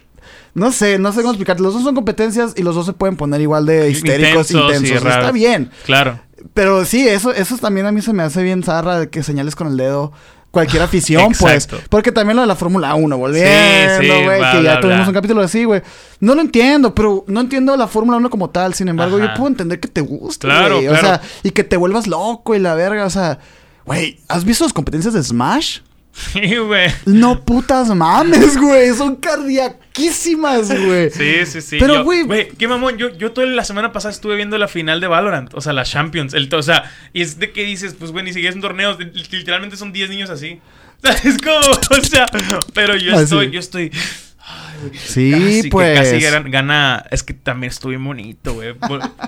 No sé, no sé cómo explicar. Los dos son competencias y los dos se pueden poner igual de histéricos, Intensos intensos. Está bien. Claro. Pero sí, eso, eso también a mí se me hace bien zarra de que señales con el dedo cualquier afición, pues. Porque también lo de la Fórmula 1, volviendo, Sí, sí, güey, bla, que ya bla, tuvimos bla. un capítulo así, güey. No lo entiendo, pero no entiendo la Fórmula 1 como tal. Sin embargo, Ajá. yo puedo entender que te guste, Claro. O sea, y que te vuelvas loco y la verga, o sea... Güey, ¿has visto las competencias de Smash? Sí, güey. No putas mames, güey. Son cardiaquísimas, güey. Sí, sí, sí. Pero, güey- Güey, qué mamón. Yo, yo toda la semana pasada estuve viendo la final de Valorant. O sea, la Champions. El, o sea, y es de que dices, pues, güey, ni siquiera es un torneo. li- Literalmente son 10 niños así. Es como, o sea, pero yo estoy, yo estoy. Sí, casi, que pues. casi gana, gana- Es que también estuve bonito, güey.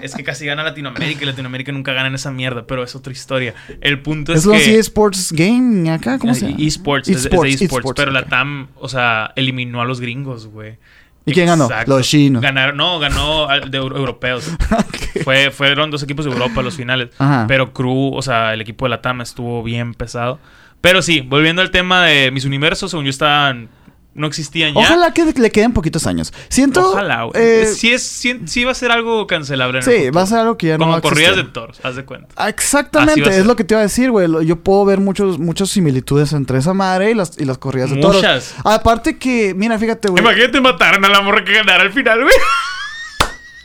Es que casi gana Latinoamérica y Latinoamérica nunca gana en esa mierda, pero es otra historia. El punto es, Es que. así Sports Game acá, ¿cómo se llama? eSports, es, es de eSports, eSports, eSports, pero la TAM, o sea, eliminó a los gringos, güey. ¿Y quién ganó? Los chinos. Ganaron, no, ganó de euro- europeos. Fue, fueron dos equipos de Europa los finales. Ajá. Pero Crew, o sea, el equipo de la TAM estuvo bien pesado. Pero sí, volviendo al tema de mis universos, según yo estaban. No existían ya. Ojalá que le queden poquitos años. Siento... Ojalá, güey. eh, sí, es, sí, sí va a ser algo cancelable. en sí, va a ser algo que ya no va Como corridas de toros, haz de cuenta. Ah, Exactamente, es lo que te iba a decir, güey. Yo puedo ver muchos, muchas similitudes entre esa madre y las, y las corridas de toros. Muchas. Aparte que, mira, fíjate, güey. Imagínate mataran a la morra que ganara al final, güey.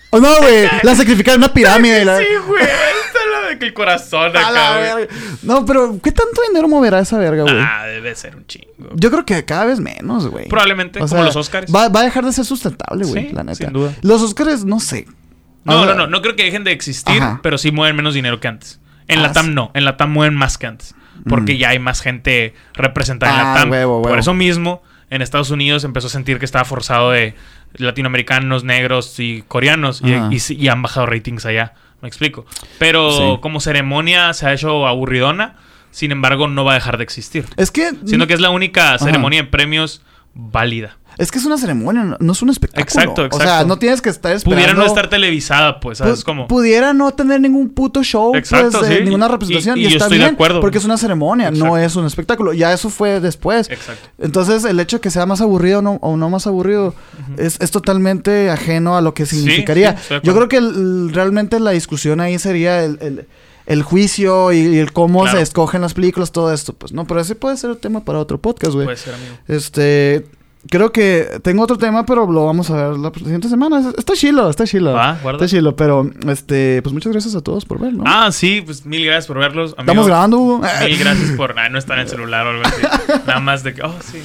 Oh, no, güey. La sacrificaron en una pirámide. y la... Sí, güey. Esta es la de que el corazón la acá, güey. verga. No, pero ¿qué tanto dinero moverá esa verga, güey? Ah, debe ser un chingo. Yo creo que cada vez menos, güey. Probablemente, O como sea, los Oscars. Va, va a dejar de ser sustentable, güey, Sí, la neta. sin duda. Los Oscars, no sé. No, no, no, no creo que dejen de existir, Ajá. pero sí mueven menos dinero que antes. En Ah, la TAM sí. no, en la TAM mueven más que antes. Porque Mm. ya hay más gente representada en Ah, la TAM. huevo, Por eso mismo, en Estados Unidos empezó a sentir que estaba forzado de latinoamericanos, negros y coreanos. Y, han bajado ratings allá. Me explico. Pero Sí. como ceremonia se ha hecho aburridona. Sin embargo, no va a dejar de existir. Es que. Siendo que es la única Ajá. ceremonia de premios válida. Es que es una ceremonia, no, es un espectáculo. Exacto, O sea, exacto. no tienes que estar esperando. Pudiera no estar televisada, pues, ¿sabes Pu- cómo? Pudiera no tener ningún puto show, Exacto, pues, de sí. ninguna Y- representación. y- Y, y yo está estoy de bien, acuerdo. porque es una ceremonia, no Exacto. es un espectáculo. Ya eso fue después. Exacto. Entonces, el hecho de que sea más aburrido o no, o no más aburrido es, es totalmente ajeno a lo que significaría. sí, de Yo creo que el- realmente la discusión ahí sería el, el- el juicio y, y el cómo Claro. se escogen las películas, todo esto. Pues no, pero ese puede ser el tema para otro podcast, güey. Puede ser, amigo. Este. Creo que tengo otro tema, pero lo vamos a ver la siguiente semana. Está chilo, está chilo. Está chilo, pero este, pues muchas gracias a todos por ver, ¿no? Ah, sí, pues mil gracias por verlos. Estamos grabando, Hugo. Mil gracias por. Ah, no está en el celular o algo así. Nada más de que. Oh, sí.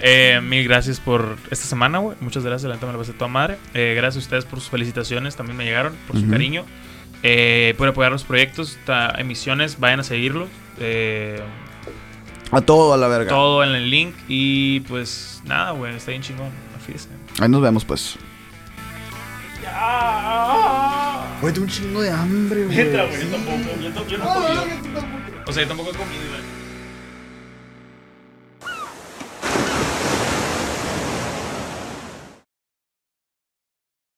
Eh, mil gracias por esta semana, güey. Muchas gracias, la neta me la pasé toda madre. Eh, gracias a ustedes por sus felicitaciones, también me llegaron, por su cariño. Eh, por apoyar los proyectos, ta- emisiones, vayan a seguirlos. Eh, A todo a la verga. todo en el link. Y pues nada, güey, está bien chingón. Al fíjese. Ahí nos vemos, pues. Güey, tengo un chingo de hambre, güey. Güey, yo tampoco. Yo, yo no he comido. O sea, yo tampoco he comido. güey.